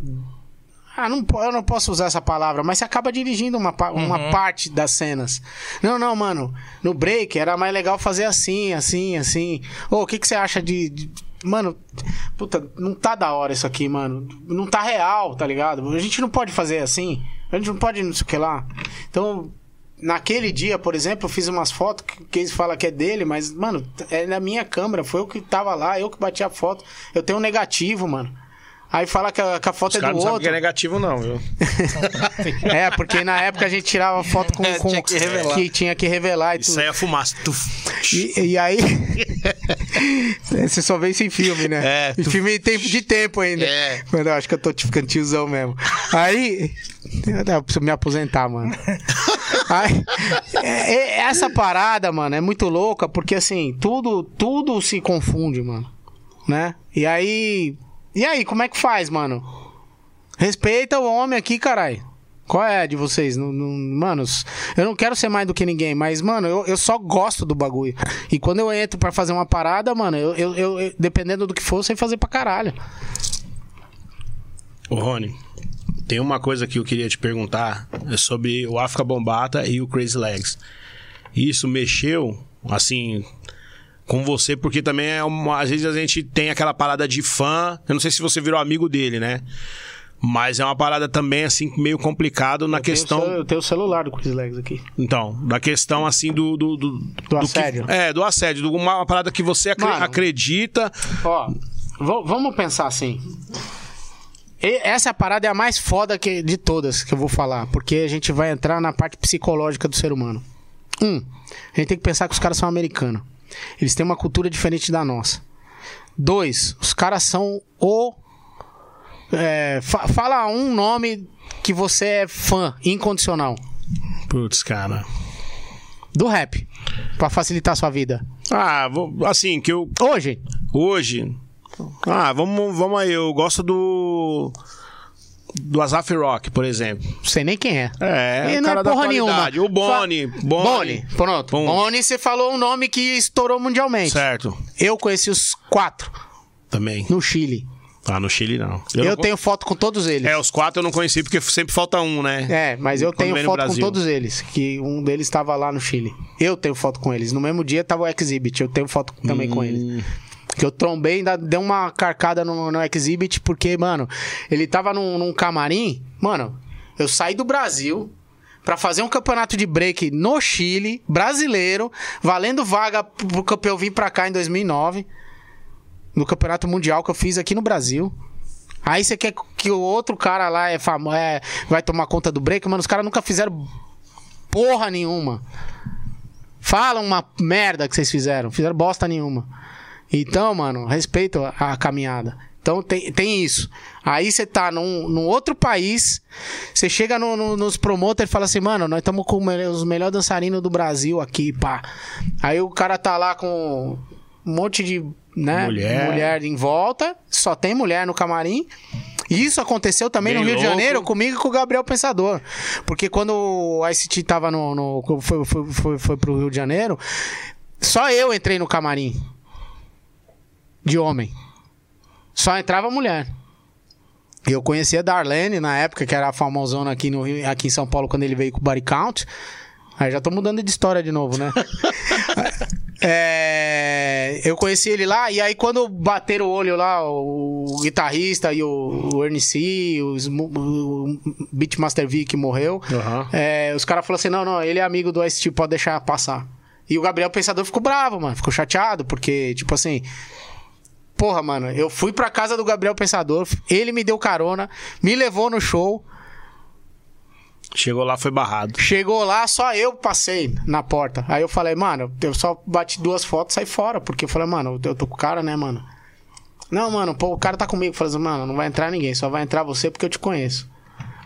[SPEAKER 3] Ah, não, eu não posso usar essa palavra, mas você acaba dirigindo uma, uma parte das cenas. Não, não, mano. No break era mais legal fazer assim, assim, assim. Ô, o que, que você acha de, de- Mano, puta, não tá da hora isso aqui, mano. Não tá real, tá ligado? A gente não pode fazer assim. A gente não pode não sei o que lá. Então, naquele dia, por exemplo, eu fiz umas fotos que, que eles falam que é dele, mas, mano, é na minha câmera. Foi eu que tava lá, eu que bati a foto. Eu tenho um negativo, mano. Aí fala que a, que a foto
[SPEAKER 1] Os
[SPEAKER 3] é do
[SPEAKER 1] não
[SPEAKER 3] outro.
[SPEAKER 1] que é negativo, não, viu?
[SPEAKER 3] É, porque na época a gente tirava foto com. com
[SPEAKER 2] Tinha que revelar.
[SPEAKER 3] que tinha que revelar e
[SPEAKER 1] Isso
[SPEAKER 3] tudo.
[SPEAKER 1] aí é fumaça.
[SPEAKER 3] E, e aí. Você só vê isso em filme, né?
[SPEAKER 1] É,
[SPEAKER 3] Em filme tem de tempo ainda.
[SPEAKER 5] É.
[SPEAKER 3] Mano, eu acho que eu tô ficando tiozão mesmo. Aí. Eu preciso me aposentar, mano. Aí, é- é- essa parada, mano, é muito louca, porque assim, tudo, tudo se confunde, mano. Né? E aí. E aí, como é que faz, mano? Respeita o homem aqui, caralho. Qual é a de vocês? Não, não- mano, eu não quero ser mais do que ninguém, mas, mano, eu, eu só gosto do bagulho. E quando eu entro pra fazer uma parada, mano, eu, eu- eu- dependendo do que for, eu sei fazer pra caralho.
[SPEAKER 1] Ô, Rony, tem uma coisa que eu queria te perguntar é sobre o África Bombata e o Crazy Legs. Isso mexeu, assim, com você, porque também é uma, às vezes a gente tem aquela parada de fã. Eu não sei se você virou amigo dele, né? Mas é uma parada também, assim, meio complicado na questão.
[SPEAKER 3] Eu tenho, o cel- eu tenho o celular do Chris Legs aqui.
[SPEAKER 1] Então, da questão assim do. Do, do, que-
[SPEAKER 3] assédio.
[SPEAKER 1] é, do assédio. Uma, uma parada que você
[SPEAKER 3] Mano.
[SPEAKER 1] acredita.
[SPEAKER 3] Ó, vamos pensar assim. E- Essa parada é a mais foda que, de todas que eu vou falar, porque a gente vai entrar na parte psicológica do ser humano. Um, a gente tem que pensar que os caras são americanos. Eles têm uma cultura diferente da nossa. Dois, os caras são o. é, fa- fala um nome que você é fã incondicional
[SPEAKER 1] Putz, cara.
[SPEAKER 3] do rap, Pra facilitar a sua vida.
[SPEAKER 1] Ah, vou- assim, que eu.
[SPEAKER 3] Hoje,
[SPEAKER 1] Hoje. Ah, vamos, vamos aí. Eu gosto do. Do Azaf Rock, por exemplo.
[SPEAKER 3] não sei nem quem é.
[SPEAKER 1] É, o
[SPEAKER 3] não é porra nenhuma.
[SPEAKER 1] O Boni.
[SPEAKER 3] Fa-
[SPEAKER 1] Boni.
[SPEAKER 3] Boni, pronto.
[SPEAKER 1] Bom.
[SPEAKER 3] Boni, você falou um nome que estourou mundialmente.
[SPEAKER 1] Certo.
[SPEAKER 3] Eu conheci os quatro
[SPEAKER 1] Também.
[SPEAKER 3] no Chile.
[SPEAKER 1] Ah, no Chile não.
[SPEAKER 3] Eu,
[SPEAKER 1] não
[SPEAKER 3] tenho foto com todos eles.
[SPEAKER 1] É, os quatro eu não conheci porque sempre falta um, né?
[SPEAKER 3] É, mas eu
[SPEAKER 1] Quando
[SPEAKER 3] tenho foto com todos eles. Que um deles estava lá no Chile. Eu tenho foto com eles. No mesmo dia tava o Exhibit. Eu tenho foto também com
[SPEAKER 1] Hum.
[SPEAKER 3] eles. Que eu trombei, ainda dei uma carcada no, no Exhibit, porque, mano, ele tava num, num camarim. Mano, eu saí do Brasil pra fazer um campeonato de break no Chile, brasileiro, valendo vaga pro campeão vir pra cá em 2009. No campeonato mundial que eu fiz aqui no Brasil. Aí você quer que o outro cara lá é famo é, vai tomar conta do break, mano, os caras nunca fizeram porra nenhuma. Falam uma merda que vocês fizeram, fizeram bosta nenhuma. Então, mano, respeito a, a caminhada. Então tem, tem isso. Aí você tá num, num outro país, você chega no- no- nos promoters e fala assim, mano, nós estamos com os melhores dançarinos do Brasil aqui, pá. Aí o cara tá lá com um monte de né,
[SPEAKER 1] Mulher.
[SPEAKER 3] mulher em volta, só tem mulher no camarim. E Isso aconteceu também
[SPEAKER 1] Bem
[SPEAKER 3] no Rio de
[SPEAKER 1] louco.
[SPEAKER 3] Janeiro comigo e com o Gabriel Pensador. Porque quando o ICT tava no. no foi, foi, foi, foi pro Rio de Janeiro, só eu entrei no camarim. De homem. Só entrava mulher. Eu conhecia a Darlene na época, que era a famosona aqui, no Rio, aqui em São Paulo, quando ele veio com o Body Count. Aí já tô mudando de história de novo, né? É, eu conheci ele lá, e aí quando bateram o olho lá, o, guitarrista e o, o Ernie mu- o Beatmaster V que morreu,
[SPEAKER 1] Aham.
[SPEAKER 3] é, os caras falaram assim: não, não, ele é amigo do Ice pode deixar passar. E o Gabriel Pensador ficou bravo, mano, ficou chateado, porque, tipo assim. Porra, mano, eu fui pra casa do Gabriel Pensador, ele me deu carona, me levou no show.
[SPEAKER 1] Chegou lá, foi barrado.
[SPEAKER 3] Chegou lá, só eu passei na porta. Aí eu falei, mano, eu só bati duas fotos e saí fora. Porque eu falei, mano, eu tô com o cara, né, mano? Não, mano, pô, o cara tá comigo. Eu falei assim, mano, não vai entrar ninguém, só vai entrar você porque eu te conheço.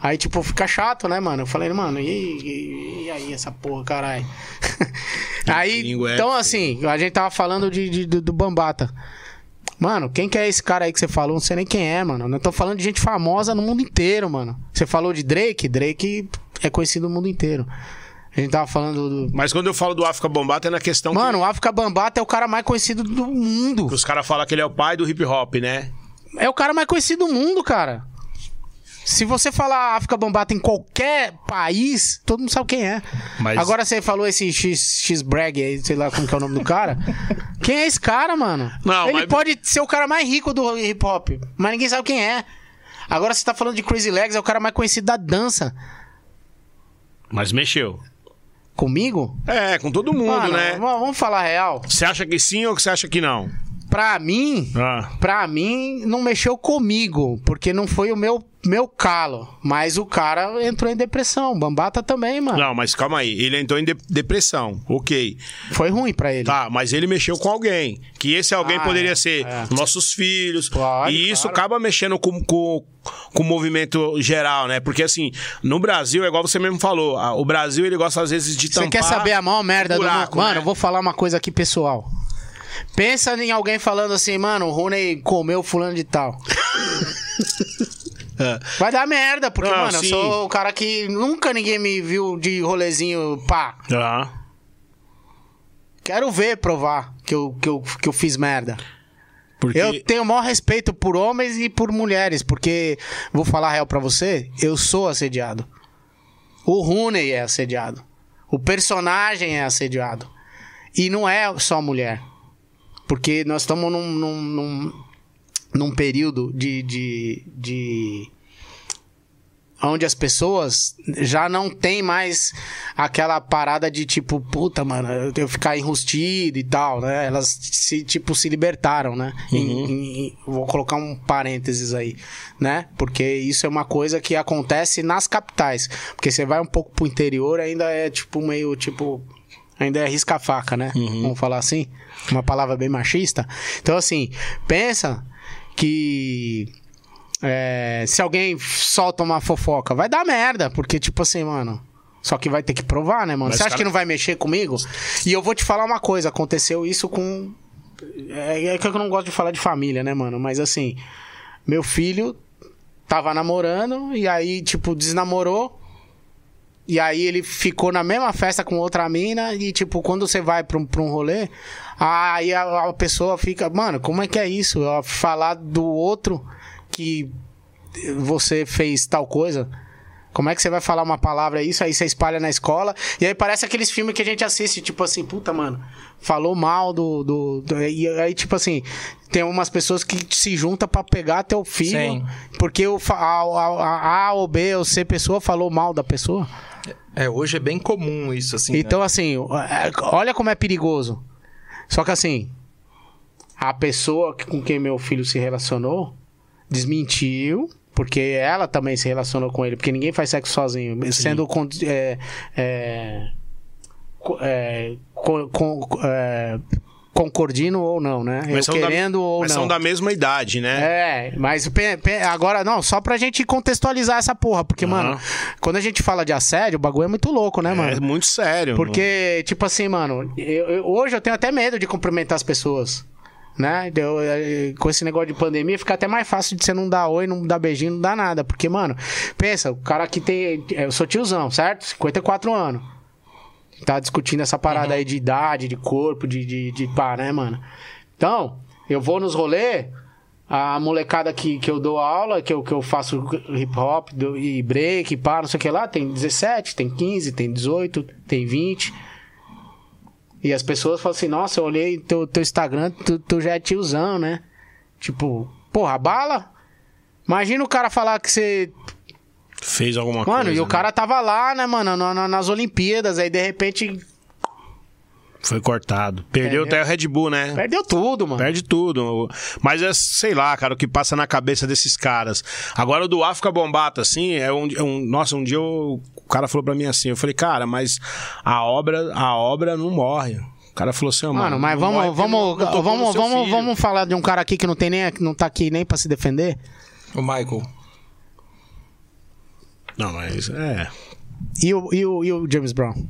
[SPEAKER 3] Aí, tipo, fica chato, né, mano? Eu falei, mano, e, e- e aí essa porra, caralho? aí,
[SPEAKER 1] é
[SPEAKER 3] então assim, a gente tava falando de, de- do, do Bambata. Mano, quem que é esse cara aí que você falou? Não sei nem quem é, mano. Eu tô falando de gente famosa no mundo inteiro, mano. Você falou de Drake? Drake é conhecido no mundo inteiro. A gente tava falando do.
[SPEAKER 1] Mas quando eu falo do África Bombata é na questão
[SPEAKER 3] Mano, o África Bambata é o cara mais conhecido do mundo.
[SPEAKER 1] que os caras falam que ele é o pai do hip hop, né?
[SPEAKER 3] É o cara mais conhecido do mundo, cara. Se você falar África Bambata em qualquer país, todo mundo sabe quem é.
[SPEAKER 1] Mas-
[SPEAKER 3] Agora você falou esse X, X Brag aí, sei lá como que é o nome do cara. quem é esse cara, mano?
[SPEAKER 1] Não,
[SPEAKER 3] Ele
[SPEAKER 1] mas-
[SPEAKER 3] pode ser o cara mais rico do hip hop, mas ninguém sabe quem é. Agora você tá falando de Crazy Legs, é o cara mais conhecido da dança.
[SPEAKER 1] Mas mexeu.
[SPEAKER 3] Comigo?
[SPEAKER 1] É, com todo mundo,
[SPEAKER 3] Mano,
[SPEAKER 1] né?
[SPEAKER 3] Vamos falar real.
[SPEAKER 1] Você acha que sim ou que você acha que não?
[SPEAKER 3] Pra mim,
[SPEAKER 1] Ah.
[SPEAKER 3] pra mim, não mexeu comigo, porque não foi o meu, meu calo. Mas o cara entrou em depressão. Bambata também, mano.
[SPEAKER 1] Não, mas calma aí. Ele entrou em de- depressão. Ok.
[SPEAKER 3] Foi ruim pra ele.
[SPEAKER 1] Tá, mas ele mexeu com alguém. Que esse alguém
[SPEAKER 3] Ah,
[SPEAKER 1] poderia
[SPEAKER 3] é,
[SPEAKER 1] ser
[SPEAKER 3] é.
[SPEAKER 1] nossos filhos. E isso
[SPEAKER 3] claro.
[SPEAKER 1] acaba mexendo com, com, com o movimento geral, né? Porque assim, no Brasil, é igual você mesmo falou, o Brasil ele gosta às vezes de
[SPEAKER 3] Você
[SPEAKER 1] tampar...
[SPEAKER 3] quer saber a maior merda
[SPEAKER 1] buraco,
[SPEAKER 3] do. Mano,
[SPEAKER 1] né?
[SPEAKER 3] eu vou falar uma coisa aqui pessoal. Pensa em alguém falando assim, mano, o Rooney comeu fulano de tal.
[SPEAKER 1] É.
[SPEAKER 3] Vai dar merda, porque,
[SPEAKER 1] Não,
[SPEAKER 3] mano,
[SPEAKER 1] sim.
[SPEAKER 3] eu sou o cara que nunca ninguém me viu de rolezinho, pá.
[SPEAKER 1] Ah,
[SPEAKER 3] Quero ver provar que eu, que eu, que eu fiz merda.
[SPEAKER 1] porque...
[SPEAKER 3] Eu tenho o maior respeito por homens e por mulheres, porque, vou falar a real pra você, eu sou assediado. O Rooney é assediado. O personagem é assediado. E não é só mulher. Porque nós estamos num, num, num, num período de, de, de. Onde as pessoas já não tem mais aquela parada de tipo, puta, mano, eu ficar enrustido e tal, né? Elas se, tipo, se libertaram, né? Em- em- em- vou colocar um parênteses aí, né? Porque isso é uma coisa que acontece nas capitais. Porque você vai um pouco pro interior, ainda é tipo meio, tipo, ainda é risca-faca, né? Vamos falar assim? Uma palavra bem machista. Então, assim, pensa que é, se alguém solta uma fofoca, vai dar merda, porque, tipo assim, mano. Só que vai ter que provar, né, mano?
[SPEAKER 1] Mas
[SPEAKER 3] Você acha
[SPEAKER 1] cara-
[SPEAKER 3] que não vai mexer comigo? E eu vou te falar uma coisa: aconteceu isso com. É, é que eu não gosto de falar de família, né, mano? Mas assim, meu filho tava namorando e aí, tipo, desnamorou. E aí ele ficou na mesma festa com outra mina e, tipo, quando você vai pra um, pra um rolê, aí a, a pessoa fica, mano, como é que é isso? Ela Falar do outro que você fez tal coisa. Como é que você vai falar uma palavra isso? Aí você espalha na escola. E aí parece aqueles filmes que a gente assiste, tipo assim, puta, mano, falou mal do. do, do- e aí, tipo assim, tem umas pessoas que se juntam pra pegar teu filho.
[SPEAKER 2] Sim.
[SPEAKER 3] Porque o, a, a- a A ou B ou C pessoa falou mal da pessoa.
[SPEAKER 2] É, hoje é bem comum isso, assim. né?
[SPEAKER 3] Então, assim, é, olha como é perigoso. Só que assim, a pessoa com quem meu filho se relacionou desmentiu, porque ela também se relacionou com ele, porque ninguém faz sexo sozinho. Sendo con- é, é, é, co- con- é, concordino ou não, né? Eu
[SPEAKER 1] são da-
[SPEAKER 3] querendo ou
[SPEAKER 1] mas
[SPEAKER 3] não.
[SPEAKER 1] são da mesma idade, né?
[SPEAKER 3] É, mas pe- pe- agora, não, só pra gente contextualizar essa porra, porque,
[SPEAKER 1] Aham.
[SPEAKER 3] mano, quando a gente fala de assédio, o bagulho é muito louco, né, mano?
[SPEAKER 1] É muito sério.
[SPEAKER 3] Porque, tipo assim, mano, eu- eu- hoje eu tenho até medo de cumprimentar as pessoas. Né? Eu- eu- com esse negócio de pandemia, fica até mais fácil de você não dar oi, não dar beijinho, não dar nada. Porque, mano, pensa, o cara que tem. Eu sou tiozão, certo? 54 anos. Tá discutindo essa parada aí de idade, de corpo, de, de, de pá, né, mano? Então, eu vou nos rolê, a molecada que, que eu dou aula, que eu, que eu faço hip hop do- e break, pá, não sei o que lá, tem 17, tem 15, tem 18, tem 20. E as pessoas falam assim, nossa, eu olhei teu, teu Instagram, tu, tu já é tiozão, né? Tipo, porra, bala? Imagina o cara falar que você.
[SPEAKER 1] Fez alguma
[SPEAKER 3] Mano,
[SPEAKER 1] coisa.
[SPEAKER 3] e o
[SPEAKER 1] né?
[SPEAKER 3] cara tava lá, né, mano, na- na- nas Olimpíadas, aí de repente
[SPEAKER 1] Foi cortado. Perdeu até o Red Bull, né?
[SPEAKER 3] perdeu tudo, mano.
[SPEAKER 1] Perde tudo. Mas é, sei lá, cara, o que passa na cabeça desses caras. Agora o do África Bombata, assim, é um, é um- Nossa, um dia eu- o cara falou pra mim assim, eu falei, cara, mas a obra, a obra não morre. O cara falou assim, ó, mano.
[SPEAKER 3] Mano, mas
[SPEAKER 1] não morre
[SPEAKER 3] vamos, vamos, vamos, vamos, vamos falar de um cara aqui que não tem nem, não tá aqui nem pra se defender.
[SPEAKER 2] O Michael.
[SPEAKER 1] Não, mas é.
[SPEAKER 3] E o, e o, e o James Brown?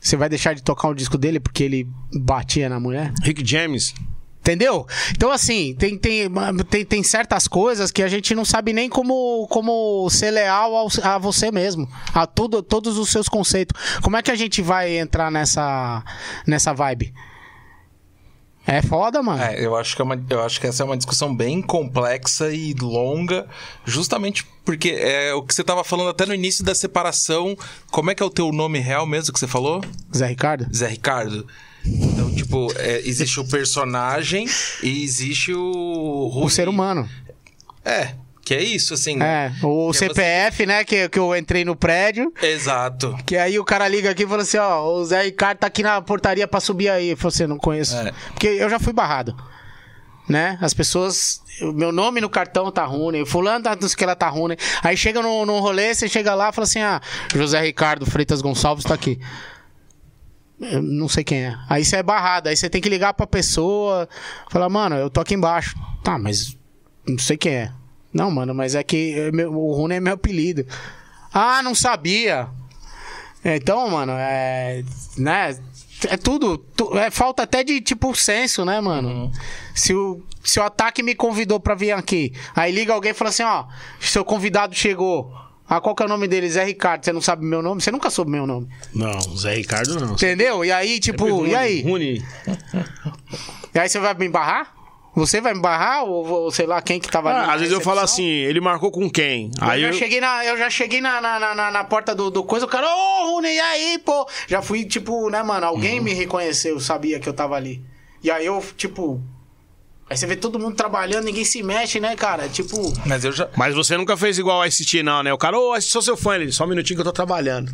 [SPEAKER 3] Você vai deixar de tocar o disco dele porque ele batia na mulher?
[SPEAKER 1] Rick James.
[SPEAKER 3] Entendeu? Então, assim, tem, tem, tem, tem certas coisas que a gente não sabe nem como, como ser leal ao- a você mesmo, a tudo, todos os seus conceitos. Como é que a gente vai entrar nessa, nessa vibe? É foda, mano.
[SPEAKER 2] É, eu acho, que é uma, eu acho que essa é uma discussão bem complexa e longa, justamente porque é o que você tava falando até no início da separação. Como é que é o teu nome real mesmo que você falou?
[SPEAKER 3] Zé Ricardo?
[SPEAKER 2] Zé Ricardo. Então, tipo, é, existe o personagem e existe o...
[SPEAKER 3] O ser humano.
[SPEAKER 2] É, que é isso, assim. né?
[SPEAKER 3] É, o
[SPEAKER 2] Que é
[SPEAKER 3] CPF, né, que, que eu entrei no prédio.
[SPEAKER 2] Exato.
[SPEAKER 3] Que aí o cara liga aqui e fala assim, ó, o Zé Ricardo tá aqui na portaria pra subir aí. Eu falei assim, não conheço.
[SPEAKER 2] É.
[SPEAKER 3] Porque eu já fui barrado. né? As pessoas. o Meu nome no cartão tá Rooney, fulano tá não sei que ela tá Rooney. Aí chega no, no rolê, você chega lá e fala assim: ah, José Ricardo Freitas Gonçalves tá aqui. Eu não sei quem é. Aí você é barrado, aí você tem que ligar pra pessoa, falar, mano, eu tô aqui embaixo. Tá, mas não sei quem é. Não, mano, mas é que é meu- o Rooney é meu apelido. Ah, não sabia. Então, mano, é. Né? É tudo. tu- é falta até de, tipo, senso, né, mano? Se, o, se o ataque me convidou pra vir aqui, aí liga alguém e fala assim: ó, seu convidado chegou. Ah, qual que é o nome dele? Zé Ricardo. Você não sabe meu nome? Você nunca soube meu nome.
[SPEAKER 1] Não, Zé Ricardo não.
[SPEAKER 3] Entendeu? E aí, tipo, e aí?
[SPEAKER 1] Rune.
[SPEAKER 3] E aí você vai me barrar? Você vai me barrar? Ou, ou sei lá, quem que tava ali?
[SPEAKER 1] Ah,
[SPEAKER 3] na
[SPEAKER 1] às vezes eu falo assim, ele marcou com quem? Aí
[SPEAKER 3] eu,
[SPEAKER 1] eu,
[SPEAKER 3] já cheguei na, eu já cheguei na, na, na- na, porta do, do coisa, o cara, ô, Rune, e aí, pô? Já fui, tipo, né, mano,
[SPEAKER 1] Uhum.
[SPEAKER 3] alguém me reconheceu, sabia que eu tava ali. E aí eu, tipo. Aí você vê todo mundo trabalhando, ninguém se mexe, né, cara? Tipo.
[SPEAKER 2] Mas eu já.
[SPEAKER 1] Mas você nunca fez igual a ST, não, né? O cara, ô, sou seu fã, ele, só um minutinho que eu tô trabalhando.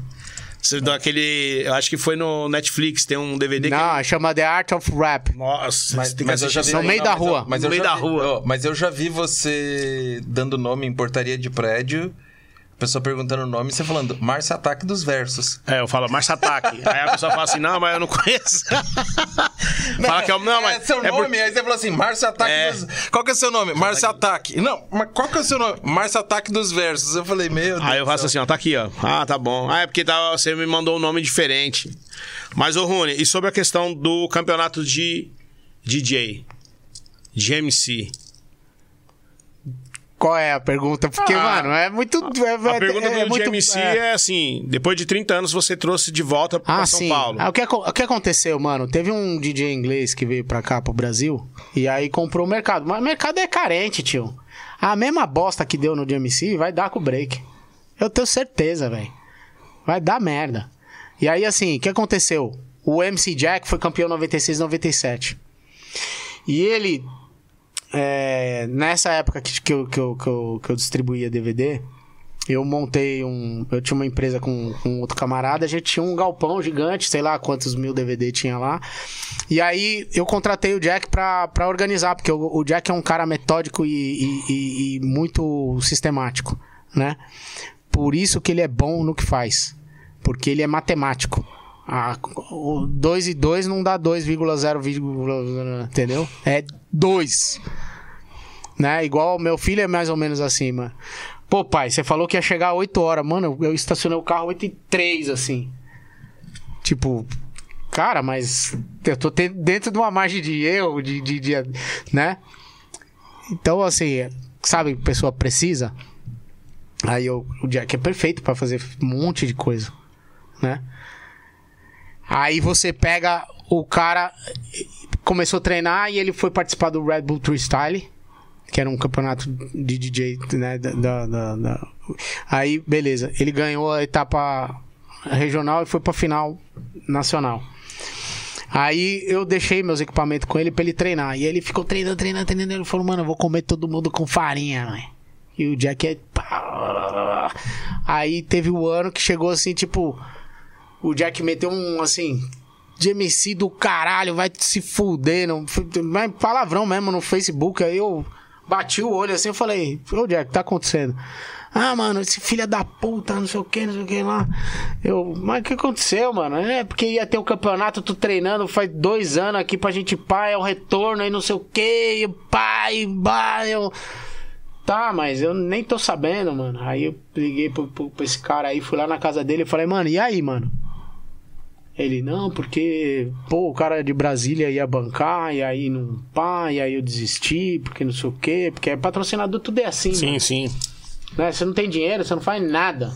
[SPEAKER 1] Você dá aquele. Eu acho que foi no Netflix, tem um DVD que.
[SPEAKER 3] Não, chama The Art of Rap.
[SPEAKER 1] Nossa,
[SPEAKER 2] Mas,
[SPEAKER 1] tem que
[SPEAKER 2] mas eu já vi
[SPEAKER 3] No meio
[SPEAKER 2] não,
[SPEAKER 3] da rua.
[SPEAKER 2] Mas
[SPEAKER 1] No
[SPEAKER 2] eu
[SPEAKER 1] meio
[SPEAKER 2] já
[SPEAKER 1] da
[SPEAKER 2] vi-
[SPEAKER 1] rua.
[SPEAKER 2] mas eu já vi você dando nome em portaria de prédio, pessoa perguntando o nome e você falando, Márcio Ataque dos Versos.
[SPEAKER 1] É, eu falo, Márcio Ataque. Aí a pessoa fala assim, não, mas eu não conheço. fala que é o. Não, mas.
[SPEAKER 2] é seu
[SPEAKER 1] é
[SPEAKER 2] nome,
[SPEAKER 1] por-
[SPEAKER 2] aí você falou assim, Márcio Ataque
[SPEAKER 1] É.
[SPEAKER 2] dos... Qual que é o seu nome? Márcio Ataque. Não, mas qual que é o seu nome? Márcio Ataque dos Versos. Eu falei, meu Deus
[SPEAKER 1] Aí eu faço assim, ó, tá aqui, ó. Ah, tá bom. Ah, é porque tá, você me mandou um nome diferente. Mas, ô Rune, e sobre a questão do campeonato de DJ? De MC?
[SPEAKER 3] Qual é a pergunta? Porque,
[SPEAKER 1] Ah,
[SPEAKER 3] mano, é muito. é-
[SPEAKER 1] A pergunta
[SPEAKER 3] é
[SPEAKER 1] do
[SPEAKER 3] muito-
[SPEAKER 1] GMC
[SPEAKER 3] é.
[SPEAKER 1] é... assim: depois de 30 anos você trouxe de volta pra
[SPEAKER 3] Ah,
[SPEAKER 1] São
[SPEAKER 3] sim.
[SPEAKER 1] Paulo.
[SPEAKER 3] Ah, o, que, o que aconteceu, mano? Teve um DJ inglês que veio pra cá, pro Brasil, e aí comprou o mercado. Mas o mercado é carente, tio. A mesma bosta que deu no DMC vai dar com o break. Eu tenho certeza, velho. Vai dar merda. E aí, assim, o que aconteceu? O MC Jack foi campeão 96 97. E ele, é, nessa época que, que, eu, que, eu, que, eu, que eu distribuía DVD, eu montei um. Eu tinha uma empresa com, com outro camarada, a gente tinha um galpão gigante, sei lá quantos mil DVD tinha lá. E aí eu contratei o Jack pra, pra organizar, porque o, o Jack é um cara metódico e, e- e- e muito sistemático, né? Por isso que ele é bom no que faz. Porque ele é matemático. 2 e 2 não dá 2,0, entendeu? É 2 né? Igual meu filho é mais ou menos assim, mano. Pô, pai, você falou que ia chegar às 8 horas. Mano, eu estacionei o carro 8 e 3, assim. Tipo, cara, mas eu tô dentro de uma margem de erro, de, de, de- né? Então, assim, sabe, pessoa precisa. Aí eu, o Jack é perfeito pra fazer um monte de coisa, né? Aí você pega o cara, começou a treinar e ele foi participar do Red Bull Freestyle que era um campeonato de DJ, né? Da, da- da- Aí, beleza. Ele ganhou a etapa regional e foi pra final nacional. Aí eu deixei meus equipamentos com ele pra ele treinar. E ele ficou treinando, treinando, treinando. Ele falou, mano, eu vou comer todo mundo com farinha, velho. E o Jack é. Aí teve o ano que chegou assim, tipo. O Jack meteu um assim. De MC do caralho, vai se mas palavrão mesmo no Facebook. Aí eu bati o olho assim, eu falei, ô Jack, tá acontecendo? Ah, mano, esse filho da puta, não sei o que, não sei o que lá. Eu, mas o que aconteceu, mano? É porque ia ter o campeonato, tô treinando faz dois anos aqui pra gente, pá, é o retorno aí, não sei o que, pai, bah, eu. Tá, mas eu nem tô sabendo, mano. Aí eu liguei pra esse cara aí, fui lá na casa dele e falei, mano, e aí, mano? Ele, não, porque, pô, o cara de Brasília ia bancar, e aí não pá, e aí eu desisti, porque não sei o quê, porque é patrocinador, tudo é assim,
[SPEAKER 1] Sim,
[SPEAKER 3] mano,
[SPEAKER 1] sim.
[SPEAKER 3] né? Você não tem dinheiro, você não faz nada.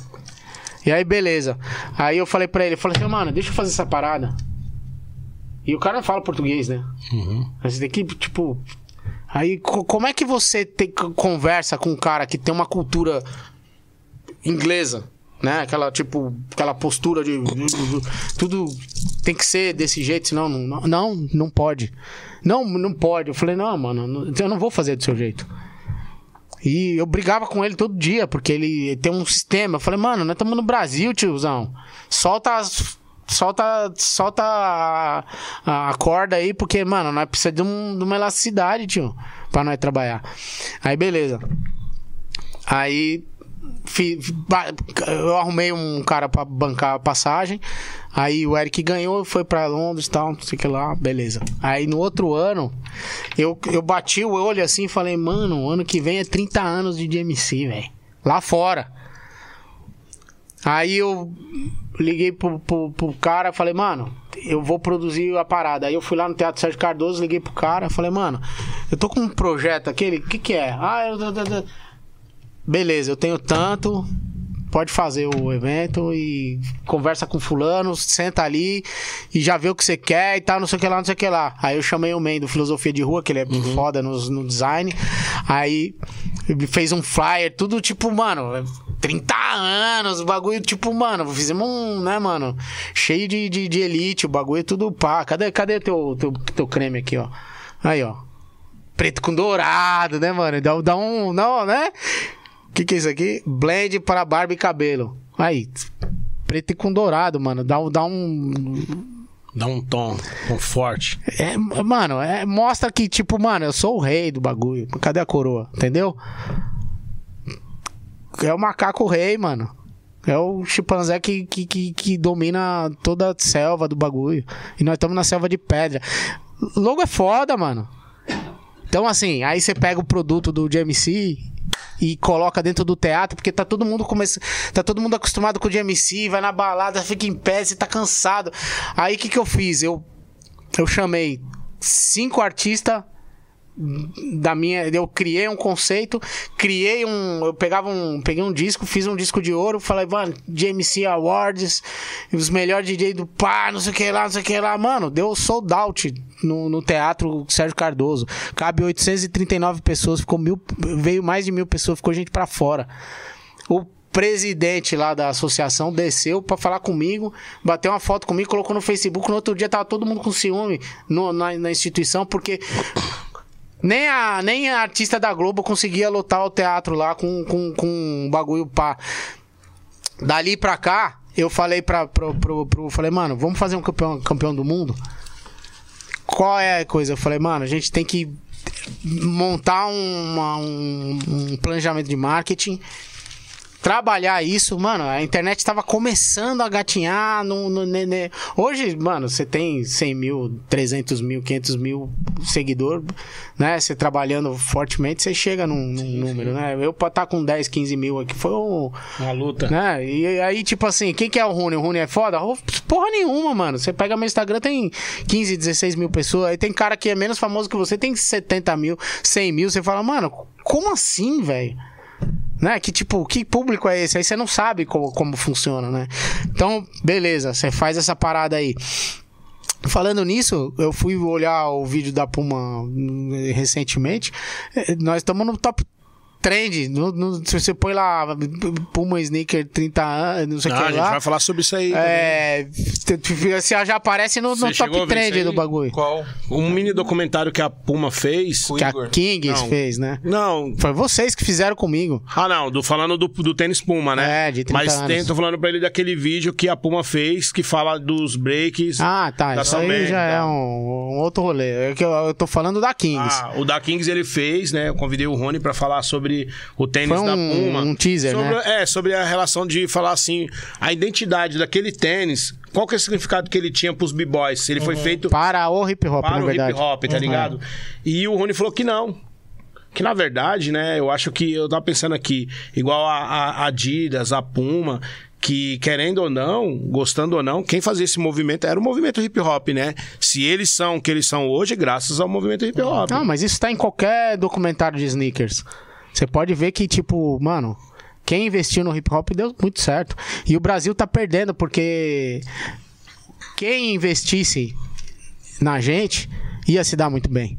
[SPEAKER 3] E aí, beleza. Aí eu falei pra ele, eu falei assim, mano, deixa eu fazer essa parada. E o cara não fala português, né? Você tem que, tipo. Aí, co- como é que você tem, conversa com um cara que tem uma cultura inglesa? Né? Aquela, tipo, aquela postura de. Tudo tem que ser desse jeito, senão não. Não, não pode. Não, não pode. Eu falei, não, mano, eu não vou fazer do seu jeito. E eu brigava com ele todo dia, porque ele tem um sistema. Eu falei, mano, nós estamos no Brasil, tiozão. Solta as solta, solta a, a corda aí, porque, mano, nós precisamos de, um- de uma elasticidade, tio, pra nós trabalhar. Aí, beleza. Aí, eu arrumei um cara pra bancar a passagem. Aí o Eric ganhou, foi pra Londres e tal, não sei o que lá, beleza. Aí no outro ano, eu, eu bati o olho assim e falei, mano, ano que vem é 30 anos de DMC, velho. Lá fora. Aí eu liguei pro, pro, pro cara, falei, mano, eu vou produzir a parada. Aí eu fui lá no Teatro Sérgio Cardoso, liguei pro cara, falei, mano, eu tô com um projeto aqui, ele, o que que é? Ah, eu... Beleza, eu tenho tanto, pode fazer o evento e conversa com fulano, senta ali e já vê o que você quer e tal, não sei o que lá, não sei o que lá. Aí eu chamei o Man do Filosofia de Rua, que ele é foda no, no design. Aí ele fez um flyer, tudo tipo, mano, 30 anos, o bagulho, tipo, mano, fizemos um, né, mano, cheio de, de, de elite, o bagulho tudo pá. Cadê, cadê teu, teu, teu creme aqui, ó? Aí, ó. Preto com dourado, né, mano? Dá, dá um. Não, né? O que, que é isso aqui? Blend para barba e cabelo. Aí. Preto com dourado, mano. Dá, um- dá um.
[SPEAKER 1] Dá um tom, um forte.
[SPEAKER 3] É, mano, é, mostra que, tipo, mano, eu sou o rei do bagulho. Cadê a coroa? Entendeu? É o macaco rei, mano. É o chimpanzé que, que, que, que domina toda a selva do bagulho. E nós estamos na selva de pedra. Logo é foda, mano. Então, assim, aí você pega o produto do GMC e coloca dentro do teatro, porque tá todo mundo começa, tá todo mundo acostumado com o GMC, vai na balada, fica em pé, você tá cansado. Aí o que que eu fiz? Eu eu chamei cinco artistas da minha, eu criei um conceito, criei um, eu pegava um, peguei um disco, fiz um disco de ouro, falei, mano, GMC Awards, os melhores DJ do pá, não sei o que lá, não sei o que lá, mano, deu sold out no, no teatro Sérgio Cardoso, cabe 839 pessoas, ficou mil, veio mais de mil pessoas, ficou gente pra fora. O presidente lá da associação desceu pra falar comigo, bateu uma foto comigo, colocou no Facebook. No outro dia tava todo mundo com ciúme no- na, na instituição, porque nem a, nem a artista da Globo conseguia lotar o teatro lá com, com, com um bagulho pá. Dali pra cá, eu falei pra, pro, pro, pro- Falei, mano, vamos fazer um campeão, campeão do mundo? Qual é a coisa? Eu falei, mano, a gente tem que montar uma- um, um planejamento de marketing trabalhar isso, mano, a internet estava começando a gatinhar no, no- ne- ne- Hoje, mano, você tem 100 mil, 300 mil, 500 mil seguidores, né? Você trabalhando fortemente, você chega num, num número, né? Eu pra estar com 10, 15 mil aqui foi o...
[SPEAKER 1] Uma luta.
[SPEAKER 3] Né? E aí, tipo assim, quem que é o Rune? O Rune é foda? Porra nenhuma, mano. Você pega meu Instagram, tem 15, 16 mil pessoas. Aí tem cara que é menos famoso que você, tem 70 mil, 100 mil. Você fala, mano, como assim, velho? Né? Que tipo, que público é esse? Aí você não sabe como, como funciona, né? Então, beleza, você faz essa parada aí. Falando nisso, eu fui olhar o vídeo da Puma hum, recentemente. Eh, Nós estamos no top trend. No, no- se você põe lá Puma Sneaker 30 anos, não sei o
[SPEAKER 1] Ah, a
[SPEAKER 3] que
[SPEAKER 1] gente
[SPEAKER 3] lá.
[SPEAKER 1] vai falar sobre isso aí.
[SPEAKER 3] É, você já aparece no, no
[SPEAKER 1] a
[SPEAKER 3] top trend do bagulho.
[SPEAKER 2] Qual?
[SPEAKER 1] Um mini documentário que a Puma fez.
[SPEAKER 3] Que a. Kings
[SPEAKER 1] Não.
[SPEAKER 3] fez, né?
[SPEAKER 1] Não.
[SPEAKER 3] Foi vocês que fizeram comigo.
[SPEAKER 1] Ah, não, do, falando do, do tênis Puma, né?
[SPEAKER 3] É, de 30
[SPEAKER 1] Mas
[SPEAKER 3] anos.
[SPEAKER 1] tem, tô falando pra ele daquele vídeo que a Puma fez, que fala dos breaks.
[SPEAKER 3] Ah, tá.
[SPEAKER 1] Da
[SPEAKER 3] Isso aí já é um, um outro rolê. É que eu, eu tô falando da Kings.
[SPEAKER 1] Ah, o da Kings ele fez, né? Eu convidei o Rony pra falar sobre o tênis
[SPEAKER 3] Foi
[SPEAKER 1] da
[SPEAKER 3] um-
[SPEAKER 1] Puma.
[SPEAKER 3] um teaser,
[SPEAKER 1] sobre,
[SPEAKER 3] né?
[SPEAKER 1] É, sobre a relação de falar assim, a identidade daquele tênis, qual que é o significado que ele tinha pros b-boys? Ele foi feito
[SPEAKER 3] Para o hip hop,
[SPEAKER 1] para
[SPEAKER 3] na
[SPEAKER 1] o
[SPEAKER 3] verdade.
[SPEAKER 1] hip hop, tá ligado? E o Rony falou que não. Que na verdade, né, eu acho que eu tava pensando aqui, igual a, a Adidas, a Puma, que querendo ou não, gostando ou não, quem fazia esse movimento era o movimento hip hop, né? Se eles são o que eles são hoje, graças ao movimento hip hop.
[SPEAKER 3] Não, mas isso tá em qualquer documentário de sneakers. Você pode ver que, tipo, mano, quem investiu no hip hop deu muito certo. E o Brasil tá perdendo, porque quem investisse na gente ia se dar muito bem.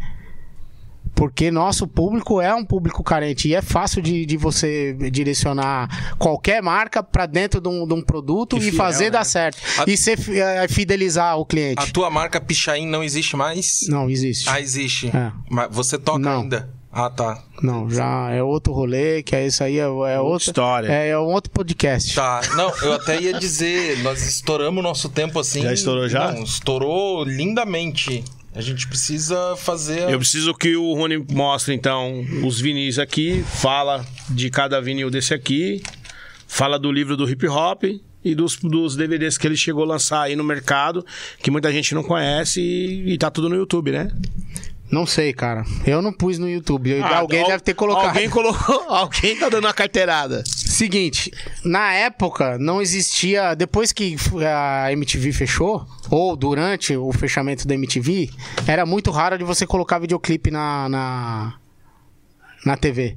[SPEAKER 3] Porque nosso público é um público carente e é fácil de, de você direcionar qualquer marca pra dentro de um, de um produto
[SPEAKER 1] E
[SPEAKER 3] e,
[SPEAKER 1] fiel,
[SPEAKER 3] fazer
[SPEAKER 1] né?
[SPEAKER 3] dar certo.
[SPEAKER 2] A-
[SPEAKER 3] E ser, eh, fidelizar o cliente.
[SPEAKER 2] A tua marca Pichain não existe mais?
[SPEAKER 3] Não, existe.
[SPEAKER 2] Ah, existe.
[SPEAKER 3] É.
[SPEAKER 2] Mas você toca
[SPEAKER 3] Não.
[SPEAKER 2] ainda? Ah, tá.
[SPEAKER 3] Não, já é outro rolê, que é isso aí, é, é outra
[SPEAKER 1] história.
[SPEAKER 3] É, é um outro podcast.
[SPEAKER 2] Tá. Não, eu até ia dizer, nós estouramos o nosso tempo assim.
[SPEAKER 1] Já estourou já?
[SPEAKER 2] Não, estourou lindamente. A gente precisa fazer. a-
[SPEAKER 1] Eu preciso que o Rony mostre, então, os vinis aqui, fala de cada vinil desse aqui, fala do livro do hip hop e dos, dos DVDs que ele chegou a lançar aí no mercado, que muita gente não conhece e, e tá tudo no YouTube, né?
[SPEAKER 3] Não sei, cara. Eu não pus no YouTube.
[SPEAKER 1] Ah,
[SPEAKER 3] alguém
[SPEAKER 1] al-
[SPEAKER 3] deve ter colocado.
[SPEAKER 1] Alguém colocou, alguém tá dando uma carteirada.
[SPEAKER 3] Seguinte, na época não existia. Depois que a MTV fechou, ou durante o fechamento da MTV, era muito raro de você colocar videoclipe na. na... Na TV,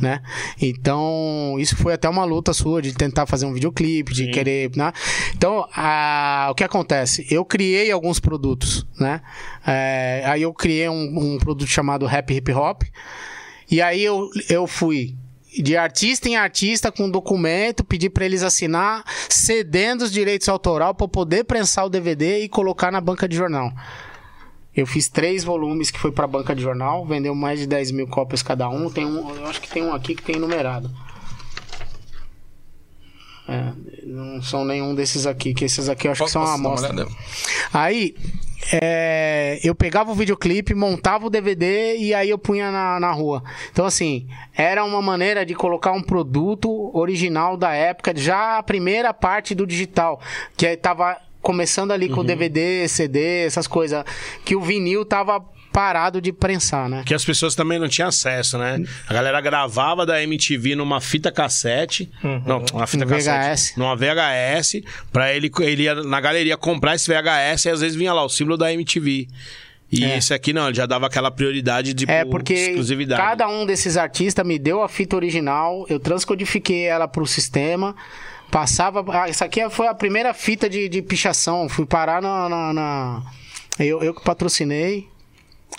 [SPEAKER 3] né? Então, isso foi até uma luta sua de tentar fazer um videoclipe, de querer, né? Então, a- o que acontece? Eu criei alguns produtos, né? É, aí eu criei um, um produto chamado Rap Hip Hop, e aí eu, eu fui de artista em artista com documento, pedi pra eles assinar, cedendo os direitos autoral pra poder prensar o DVD e colocar na banca de jornal. Eu fiz três volumes que foi pra banca de jornal, vendeu mais de 10 mil cópias cada um. Tem um, eu acho que tem um aqui que tem numerado. É, não são nenhum desses aqui, que esses aqui eu acho que são uma
[SPEAKER 2] Posso
[SPEAKER 3] amostra. Aí, é, eu pegava o videoclipe, montava o DVD e aí eu punha na, na rua. Então, assim, era uma maneira de colocar um produto original da época, já a primeira parte do digital, que aí tava começando ali com o DVD, CD, essas coisas, que o vinil tava parado de prensar, né?
[SPEAKER 1] Que as pessoas também não tinham acesso, né? A galera gravava da MTV numa fita cassete. Não, uma fita
[SPEAKER 3] Um
[SPEAKER 1] cassete.
[SPEAKER 3] VHS.
[SPEAKER 1] Numa VHS. Pra ele, ele ia na galeria comprar esse VHS e às vezes vinha lá o símbolo da MTV. E
[SPEAKER 3] É.
[SPEAKER 1] esse aqui não, ele já dava aquela prioridade de
[SPEAKER 3] É, porque
[SPEAKER 1] exclusividade.
[SPEAKER 3] cada um desses artistas me deu a fita original, eu transcodifiquei ela pro sistema, passava. Ah, essa aqui foi a primeira fita de, de pichação, fui parar na. na- na- Eu, eu que patrocinei.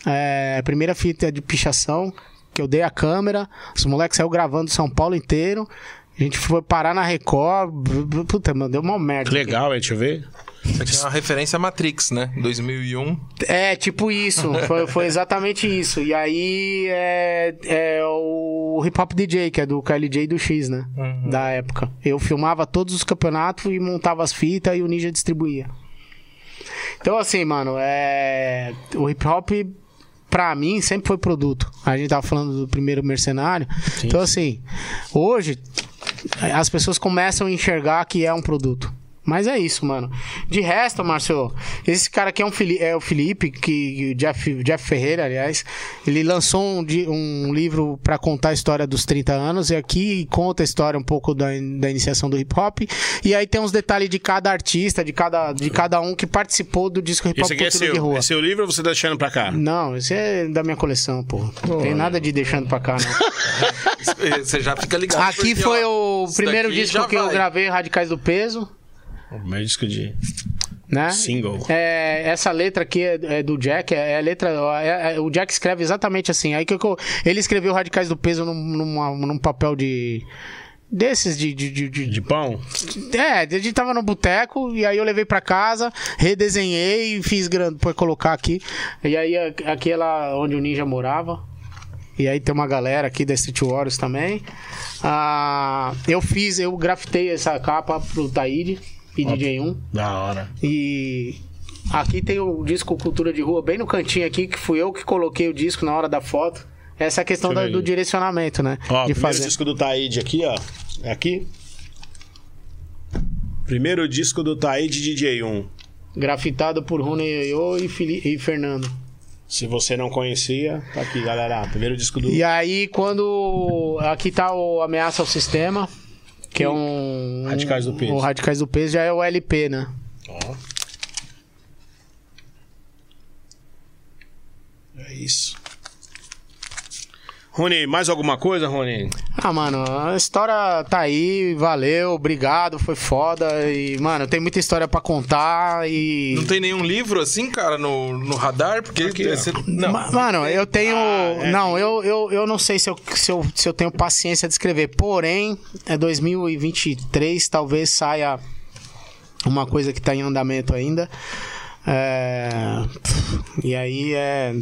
[SPEAKER 3] É, a primeira fita de pichação, que eu dei a câmera, os moleques saíram gravando São Paulo inteiro. A gente foi parar na Record. Puta, mano, deu uma merda.
[SPEAKER 1] Que legal, hein? Deixa eu ver.
[SPEAKER 2] Isso aqui é uma referência a Matrix, né? 2001.
[SPEAKER 3] É, tipo isso. Foi, foi exatamente isso. E aí é, é o Hip Hop DJ, que é do KLJ e do X, né? Da época. Eu filmava todos os campeonatos e montava as fitas e o Ninja distribuía. Então, assim, mano, é... o hip hop, pra mim, sempre foi produto. A gente tava falando do primeiro mercenário. Então, assim, hoje as pessoas começam a enxergar que é um produto. Mas é isso, mano. De resto, Márcio, esse cara aqui é, um Fili- é o Felipe, que o Jeff, Jeff Ferreira, aliás, ele lançou um, um livro pra contar a história dos 30 anos, e aqui conta a história um pouco da, da iniciação do hip hop. E aí tem uns detalhes de cada artista, de cada, de cada um que participou do disco hip hop
[SPEAKER 1] Esse aqui é
[SPEAKER 3] Cultura de
[SPEAKER 1] seu.
[SPEAKER 3] Rua.
[SPEAKER 1] É seu livro ou você tá deixando pra cá?
[SPEAKER 3] Não, esse é da minha coleção, pô. Não tem nada de deixando pra cá, não.
[SPEAKER 2] Você já fica ligado.
[SPEAKER 3] Aqui
[SPEAKER 2] porque,
[SPEAKER 3] foi
[SPEAKER 2] ó,
[SPEAKER 3] o primeiro disco que eu
[SPEAKER 2] vai.
[SPEAKER 3] gravei, Radicais do Peso,
[SPEAKER 1] O meu disco de
[SPEAKER 3] né?
[SPEAKER 1] single.
[SPEAKER 3] É, essa letra aqui é, é do Jack, é, a letra. é- é- o Jack escreve exatamente assim. Aí que eu- ele escreveu Radicais do Peso num, numa- num papel de. Desses de. de, de- de-
[SPEAKER 1] De pão?
[SPEAKER 3] é, a gente tava no boteco e aí eu levei pra casa, redesenhei e fiz grande pra colocar aqui. E aí aqui é lá onde o Ninja morava. E aí tem uma galera aqui da Street Warriors também. Ah, eu fiz, eu grafitei essa capa pro Taíde e DJ1.
[SPEAKER 1] Da hora.
[SPEAKER 3] E aqui tem o disco Cultura de Rua, bem no cantinho aqui, que fui eu que coloquei o disco na hora da foto. Essa é a questão da- do direcionamento, né?
[SPEAKER 1] Ó,
[SPEAKER 3] de
[SPEAKER 1] primeiro
[SPEAKER 3] fazer.
[SPEAKER 1] disco do Taíde aqui, ó. É aqui? Primeiro disco do Taíde DJ1.
[SPEAKER 3] Grafitado por Rony Yoyo e, Fili- e Fernando.
[SPEAKER 1] Se você não conhecia, tá aqui, galera. Primeiro disco do.
[SPEAKER 3] E aí, quando. Aqui tá o Ameaça ao Sistema, que é um.
[SPEAKER 1] Radicais do Peso.
[SPEAKER 3] O Radicais do Peso já é o LP, né?
[SPEAKER 1] Ó. É isso. Rony, mais alguma coisa, Rony?
[SPEAKER 3] Ah, mano, a história tá aí, valeu, obrigado, foi foda. E, mano, tem muita história pra contar e.
[SPEAKER 2] Não tem nenhum livro assim, cara, no, no radar? Porque.
[SPEAKER 1] Aqui,
[SPEAKER 2] você- não.
[SPEAKER 3] Ma- Mano, eu tenho.
[SPEAKER 1] Ah, é.
[SPEAKER 3] Não, eu, eu, eu não sei se eu, se, eu, se eu tenho paciência de escrever. Porém, é 2023, talvez saia uma coisa que tá em andamento ainda. É, E aí é.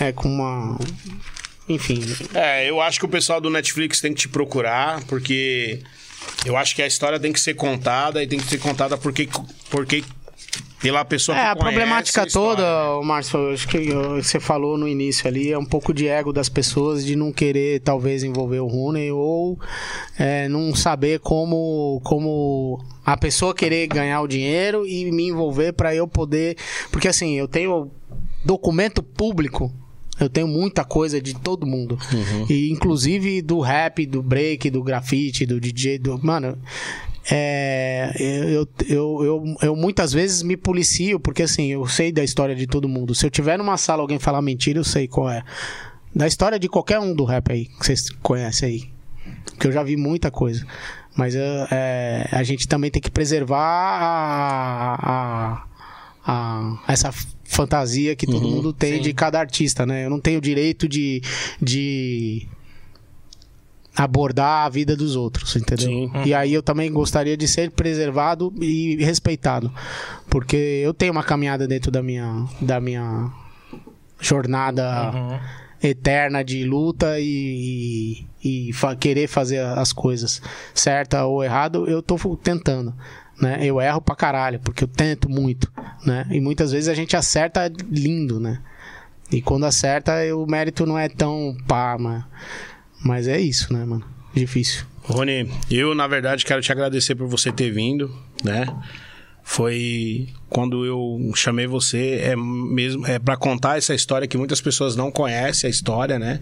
[SPEAKER 3] É com uma. Enfim.
[SPEAKER 1] É, eu acho que o pessoal do Netflix tem que te procurar, porque eu acho que a história tem que ser contada e tem que ser contada porque, porque pela pessoa
[SPEAKER 3] É,
[SPEAKER 1] que
[SPEAKER 3] a
[SPEAKER 1] conhece
[SPEAKER 3] problemática
[SPEAKER 1] a história,
[SPEAKER 3] toda, ô, Márcio, acho que você falou no início ali, é um pouco de ego das pessoas de não querer, talvez, envolver o Rooney ou é, não saber como, como a pessoa querer ganhar o dinheiro e me envolver pra eu poder. Porque assim, eu tenho documento público. Eu tenho muita coisa de todo mundo. E inclusive do rap, do break, do grafite, do DJ, do. Mano, é, eu, eu, eu, eu muitas vezes me policio, porque assim, eu sei da história de todo mundo. Se eu tiver numa sala alguém falar mentira, eu sei qual é. Da história de qualquer um do rap aí, que vocês conhecem aí. Porque eu já vi muita coisa. Mas é, é, a gente também tem que preservar a, a, a- essa fantasia que todo mundo tem de cada artista, né? Eu não tenho direito de, de abordar a vida dos outros, entendeu?
[SPEAKER 1] Sim.
[SPEAKER 3] E aí eu também gostaria de ser preservado e respeitado, porque eu tenho uma caminhada dentro da minha da minha jornada eterna de luta e, e, e fa- querer fazer as coisas certa ou errado, eu tô tentando. Né? Eu erro pra caralho, porque eu tento muito, né? E muitas vezes a gente acerta lindo, né? E quando acerta, o mérito não é tão pá, mas, mas é isso, né, mano? Difícil.
[SPEAKER 1] Rony, eu na verdade quero te agradecer por você ter vindo, né? Foi quando eu chamei você é mesmo é para contar essa história que muitas pessoas não conhecem a história, né?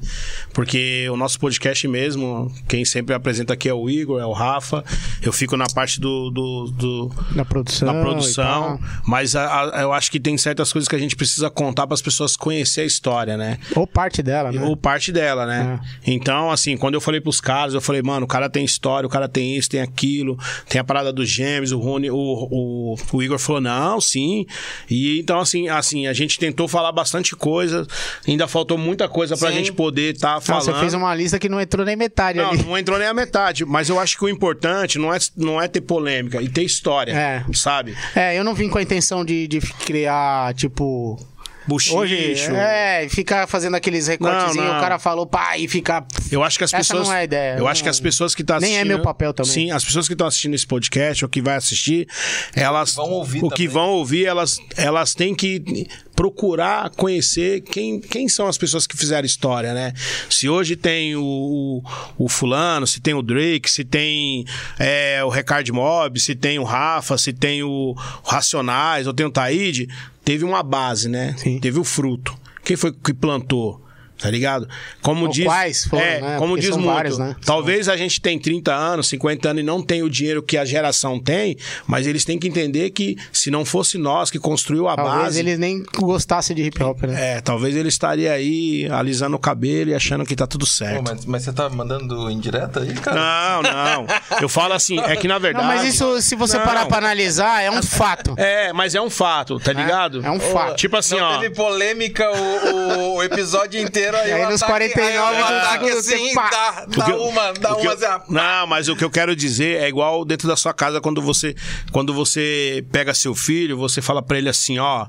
[SPEAKER 1] Porque o nosso podcast mesmo, quem sempre apresenta aqui é o Igor, é o Rafa. Eu fico na parte do, do, do
[SPEAKER 3] Na produção.
[SPEAKER 1] na produção, mas a- a- eu acho que tem certas coisas que a gente precisa contar para as pessoas conhecer a história, né?
[SPEAKER 3] Ou parte dela, né?
[SPEAKER 1] Ou parte dela, né? Então, assim, quando eu falei pros caras, eu falei, mano, o cara tem história, o cara tem isso, tem aquilo, tem a parada dos gêmeos, o Rony, o, o, o Igor falou, não, sim. E então, assim, assim, a gente tentou falar bastante coisa, ainda faltou muita coisa pra
[SPEAKER 2] Sim.
[SPEAKER 1] gente poder estar
[SPEAKER 3] Não,
[SPEAKER 1] falando.
[SPEAKER 3] você fez uma lista que não entrou nem metade
[SPEAKER 1] Não,
[SPEAKER 3] ali.
[SPEAKER 1] não entrou nem a metade, mas eu acho que o importante não é, não é ter polêmica e ter história,
[SPEAKER 3] É.
[SPEAKER 1] sabe?
[SPEAKER 3] É, eu não vim com a intenção de, de criar, tipo.
[SPEAKER 1] Buchicho.
[SPEAKER 3] Hoje, é, ficar fazendo aqueles recortezinhos, o cara falou, pá, e ficar.
[SPEAKER 1] Eu acho que as
[SPEAKER 3] Essa
[SPEAKER 1] pessoas.
[SPEAKER 3] não é a ideia.
[SPEAKER 1] Eu
[SPEAKER 3] Não-
[SPEAKER 1] acho que as pessoas que estão
[SPEAKER 3] Nem
[SPEAKER 1] assistindo.
[SPEAKER 3] é meu papel também.
[SPEAKER 1] Sim, as pessoas que estão assistindo esse podcast ou que vai assistir, elas.
[SPEAKER 2] Vão ouvir
[SPEAKER 1] O que
[SPEAKER 2] também.
[SPEAKER 1] vão ouvir, elas, elas têm que procurar conhecer quem, quem são as pessoas que fizeram história, né? Se hoje tem o, o, o Fulano, se tem o Drake, se tem é, o Recard Mob, se tem o Rafa, se tem o Racionais, ou tem o Taíde, teve uma base, né?
[SPEAKER 3] Sim.
[SPEAKER 1] Teve o fruto. Quem foi que plantou? Tá ligado? Como
[SPEAKER 3] Ou
[SPEAKER 1] diz.
[SPEAKER 3] quais foram,
[SPEAKER 1] é,
[SPEAKER 3] né?
[SPEAKER 1] como
[SPEAKER 3] Porque
[SPEAKER 1] diz
[SPEAKER 3] são
[SPEAKER 1] muito.
[SPEAKER 3] vários, né?
[SPEAKER 1] Talvez a gente tem 30 anos, 50 anos e não tem o dinheiro que a geração tem, mas eles têm que entender que se não fosse nós que construiu a
[SPEAKER 3] Talvez
[SPEAKER 1] base.
[SPEAKER 3] eles nem gostassem de hip hop, né?
[SPEAKER 1] É, talvez ele estaria aí alisando o cabelo e achando que tá tudo
[SPEAKER 2] Pô,
[SPEAKER 1] certo.
[SPEAKER 2] mas, mas você tá mandando indireta aí, cara?
[SPEAKER 1] Não, não. Eu falo assim, é que na
[SPEAKER 3] Não,
[SPEAKER 1] verdade.
[SPEAKER 3] mas isso, se você
[SPEAKER 1] Não.
[SPEAKER 3] parar pra analisar, é um fato.
[SPEAKER 1] É, mas é um fato, tá ligado?
[SPEAKER 3] É um fato.
[SPEAKER 1] Tipo assim,
[SPEAKER 2] não
[SPEAKER 1] ó.
[SPEAKER 2] teve polêmica o- o episódio inteiro aí.
[SPEAKER 3] E aí
[SPEAKER 2] o
[SPEAKER 3] nos
[SPEAKER 2] ataque-
[SPEAKER 3] 49
[SPEAKER 2] aí o
[SPEAKER 3] do
[SPEAKER 2] ataque
[SPEAKER 3] segundo
[SPEAKER 2] assim, dá, dá
[SPEAKER 1] eu-
[SPEAKER 2] uma, dá uma.
[SPEAKER 1] eu-
[SPEAKER 2] assim,
[SPEAKER 1] Não, mas o que eu quero dizer é igual dentro da sua casa quando você quando você pega seu filho, você fala pra ele assim, ó,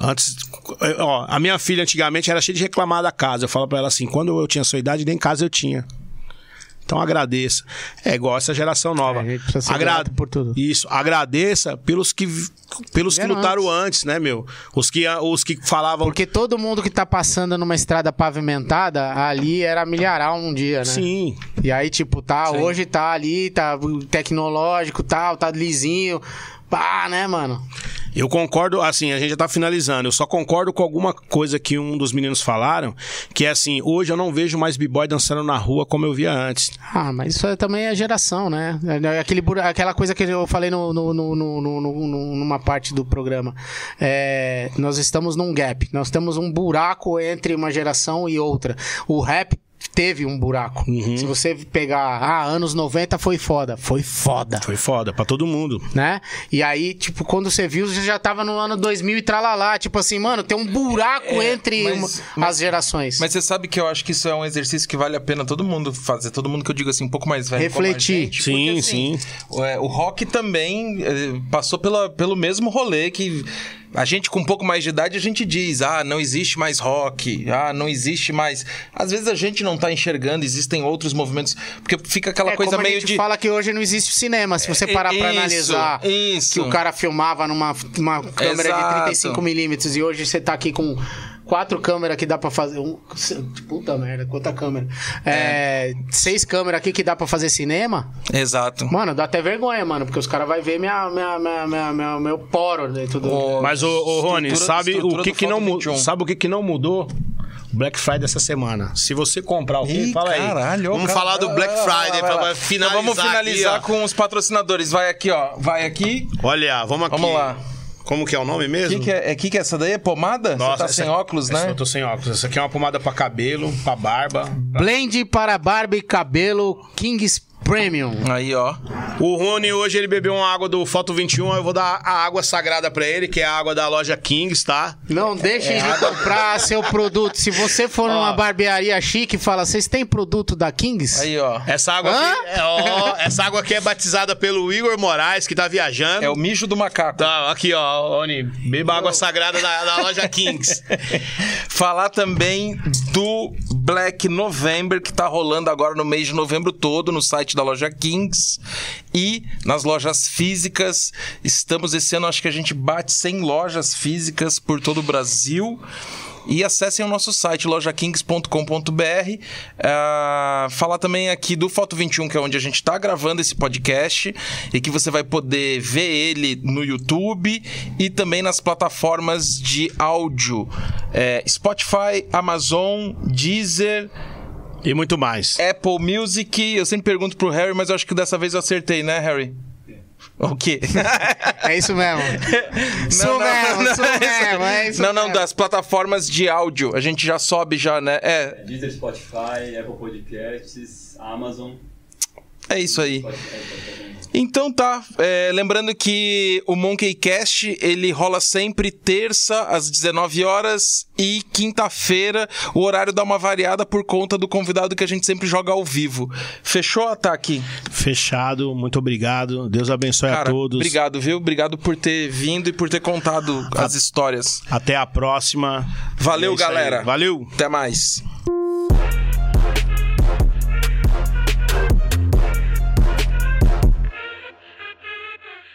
[SPEAKER 1] antes, ó, a minha filha antigamente era cheia de reclamar da casa. Eu falo pra ela assim, quando eu tinha sua idade, nem casa eu tinha. Então agradeça. É igual essa geração nova.
[SPEAKER 3] É, a gente precisa ser grato por tudo.
[SPEAKER 1] Isso, agradeça pelos que pelos que lutaram antes. né, meu? Os que os que falavam
[SPEAKER 3] Porque todo mundo que tá passando numa estrada pavimentada, ali era milharal um dia, né?
[SPEAKER 1] Sim.
[SPEAKER 3] E aí, tipo, tá,
[SPEAKER 2] Sim.
[SPEAKER 3] hoje tá ali, tá tecnológico, tal, tá lisinho. Pá, né, mano?
[SPEAKER 1] Eu concordo, assim, a gente já tá finalizando. Eu só concordo com alguma coisa que um dos meninos falaram, que é assim, hoje eu não vejo mais b-boy dançando na rua como eu via antes.
[SPEAKER 3] Ah, mas isso é também é geração, né? É Aquele, bura- aquela coisa que eu falei no, no- no- no- no- no- no- numa parte do programa. É, nós estamos num gap. Nós temos um buraco entre uma geração e outra. O rap teve um buraco. Se você pegar, ah, anos 90 foi foda. Foi foda.
[SPEAKER 1] Foi foda pra todo mundo.
[SPEAKER 3] né? E aí, tipo, quando você viu, você já tava no ano 2000 e tralalá. Tipo assim, mano, tem um buraco
[SPEAKER 2] É,
[SPEAKER 3] entre
[SPEAKER 2] mas-
[SPEAKER 3] uma- as gerações.
[SPEAKER 2] Mas você sabe que eu acho que isso é um exercício que vale a pena todo mundo fazer. Todo mundo que eu digo assim, um pouco mais velho. como a
[SPEAKER 3] Refletir.
[SPEAKER 2] gente,
[SPEAKER 1] Sim,
[SPEAKER 2] porque, assim,
[SPEAKER 1] sim.
[SPEAKER 2] O, é, o rock também eh, passou pela, pelo mesmo rolê que. A gente com um pouco mais de idade, a gente diz, ah, não existe mais rock, ah, não existe mais... Às vezes a gente não tá enxergando, existem outros movimentos, porque fica aquela
[SPEAKER 3] É,
[SPEAKER 2] coisa
[SPEAKER 3] como a
[SPEAKER 2] meio
[SPEAKER 3] gente
[SPEAKER 2] de...
[SPEAKER 3] fala que hoje não existe cinema. Se você parar pra
[SPEAKER 2] Isso,
[SPEAKER 3] analisar
[SPEAKER 2] isso.
[SPEAKER 3] que o cara filmava numa uma câmera
[SPEAKER 2] Exato.
[SPEAKER 3] de 35mm e hoje você tá aqui com quatro câmeras que dá pra fazer. Um, puta merda, quanta câmera. É, seis câmeras aqui que dá pra fazer cinema.
[SPEAKER 2] Exato.
[SPEAKER 3] Mano, dá até vergonha, mano, porque os caras vão ver minha, minha, minha, minha- minha- meu poro dentro do.
[SPEAKER 1] Mas, ô, ô Rony,
[SPEAKER 2] estrutura-
[SPEAKER 1] sabe
[SPEAKER 2] estrutura
[SPEAKER 1] o que, que não mudou?
[SPEAKER 2] 21.
[SPEAKER 1] Sabe o que, que não mudou? Black Friday dessa semana. Se você comprar o?
[SPEAKER 2] Ih,
[SPEAKER 1] Fala aí.
[SPEAKER 2] caralho,
[SPEAKER 7] Vamos
[SPEAKER 2] cara,
[SPEAKER 7] falar do Black Friday
[SPEAKER 2] vai, vai.
[SPEAKER 7] pra finalizar.
[SPEAKER 2] Então vamos finalizar
[SPEAKER 7] aqui,
[SPEAKER 2] com os patrocinadores. Vai aqui, ó. Vai aqui.
[SPEAKER 1] Olha, vamos aqui.
[SPEAKER 2] Vamos lá.
[SPEAKER 1] Como que é o nome
[SPEAKER 2] O
[SPEAKER 1] mesmo?
[SPEAKER 2] que, que é, é que, que é essa daí? É pomada? Você tá
[SPEAKER 1] essa-
[SPEAKER 2] sem óculos,
[SPEAKER 1] essa
[SPEAKER 2] né?
[SPEAKER 1] Eu tô sem óculos. Essa aqui é uma pomada pra cabelo, pra barba.
[SPEAKER 3] Blend para barba e cabelo Kings Premium.
[SPEAKER 2] Aí, ó.
[SPEAKER 1] O Rony hoje ele bebeu uma água do Foto 21. Eu vou dar a água sagrada pra ele, que é a água da loja Kings, tá?
[SPEAKER 3] Não deixem de comprar seu produto. Se você for numa barbearia chique e fala, vocês têm produto da Kings?
[SPEAKER 2] Aí, ó.
[SPEAKER 1] Essa água
[SPEAKER 3] Hã?
[SPEAKER 1] aqui, é, ó, essa água aqui é batizada pelo Igor Moraes, que tá viajando.
[SPEAKER 2] É o mijo do macaco.
[SPEAKER 1] Tá, aqui, ó, Rony, beba água sagrada da, da loja Kings.
[SPEAKER 2] Falar também do Black November, que tá rolando agora no mês de novembro todo no site da loja Kings e nas lojas físicas. Estamos esse ano, acho que a gente bate 100 lojas físicas por todo o Brasil. E acessem o nosso site, lojakings.com.br. Ah, falar também aqui do Foto 21, que é onde a gente está gravando esse podcast e que você vai poder ver ele no YouTube e também nas plataformas de áudio: é, Spotify, Amazon, Deezer.
[SPEAKER 1] E muito mais.
[SPEAKER 2] Apple Music. Eu sempre pergunto pro Harry, mas eu acho que dessa vez eu acertei, né, Harry? O quê?
[SPEAKER 3] É isso mesmo. Isso mesmo, isso mesmo, é isso
[SPEAKER 2] não, não,
[SPEAKER 3] mesmo.
[SPEAKER 2] das plataformas de áudio. A gente já sobe já, né? É,
[SPEAKER 8] Deezer, Spotify, Apple Podcasts, Amazon.
[SPEAKER 2] É isso aí. Então tá, é, lembrando que o Monkeycast ele rola sempre terça às 19 horas e quinta-feira o horário dá uma variada por conta do convidado que a gente sempre joga ao vivo. Fechou, Ataque?
[SPEAKER 1] Fechado, muito obrigado. Deus abençoe a
[SPEAKER 2] Cara,
[SPEAKER 1] todos.
[SPEAKER 2] obrigado, viu? Obrigado por ter vindo e por ter contado as histórias.
[SPEAKER 1] Até a próxima.
[SPEAKER 2] Valeu,
[SPEAKER 1] É isso aí.
[SPEAKER 2] galera.
[SPEAKER 1] Valeu.
[SPEAKER 2] Até mais.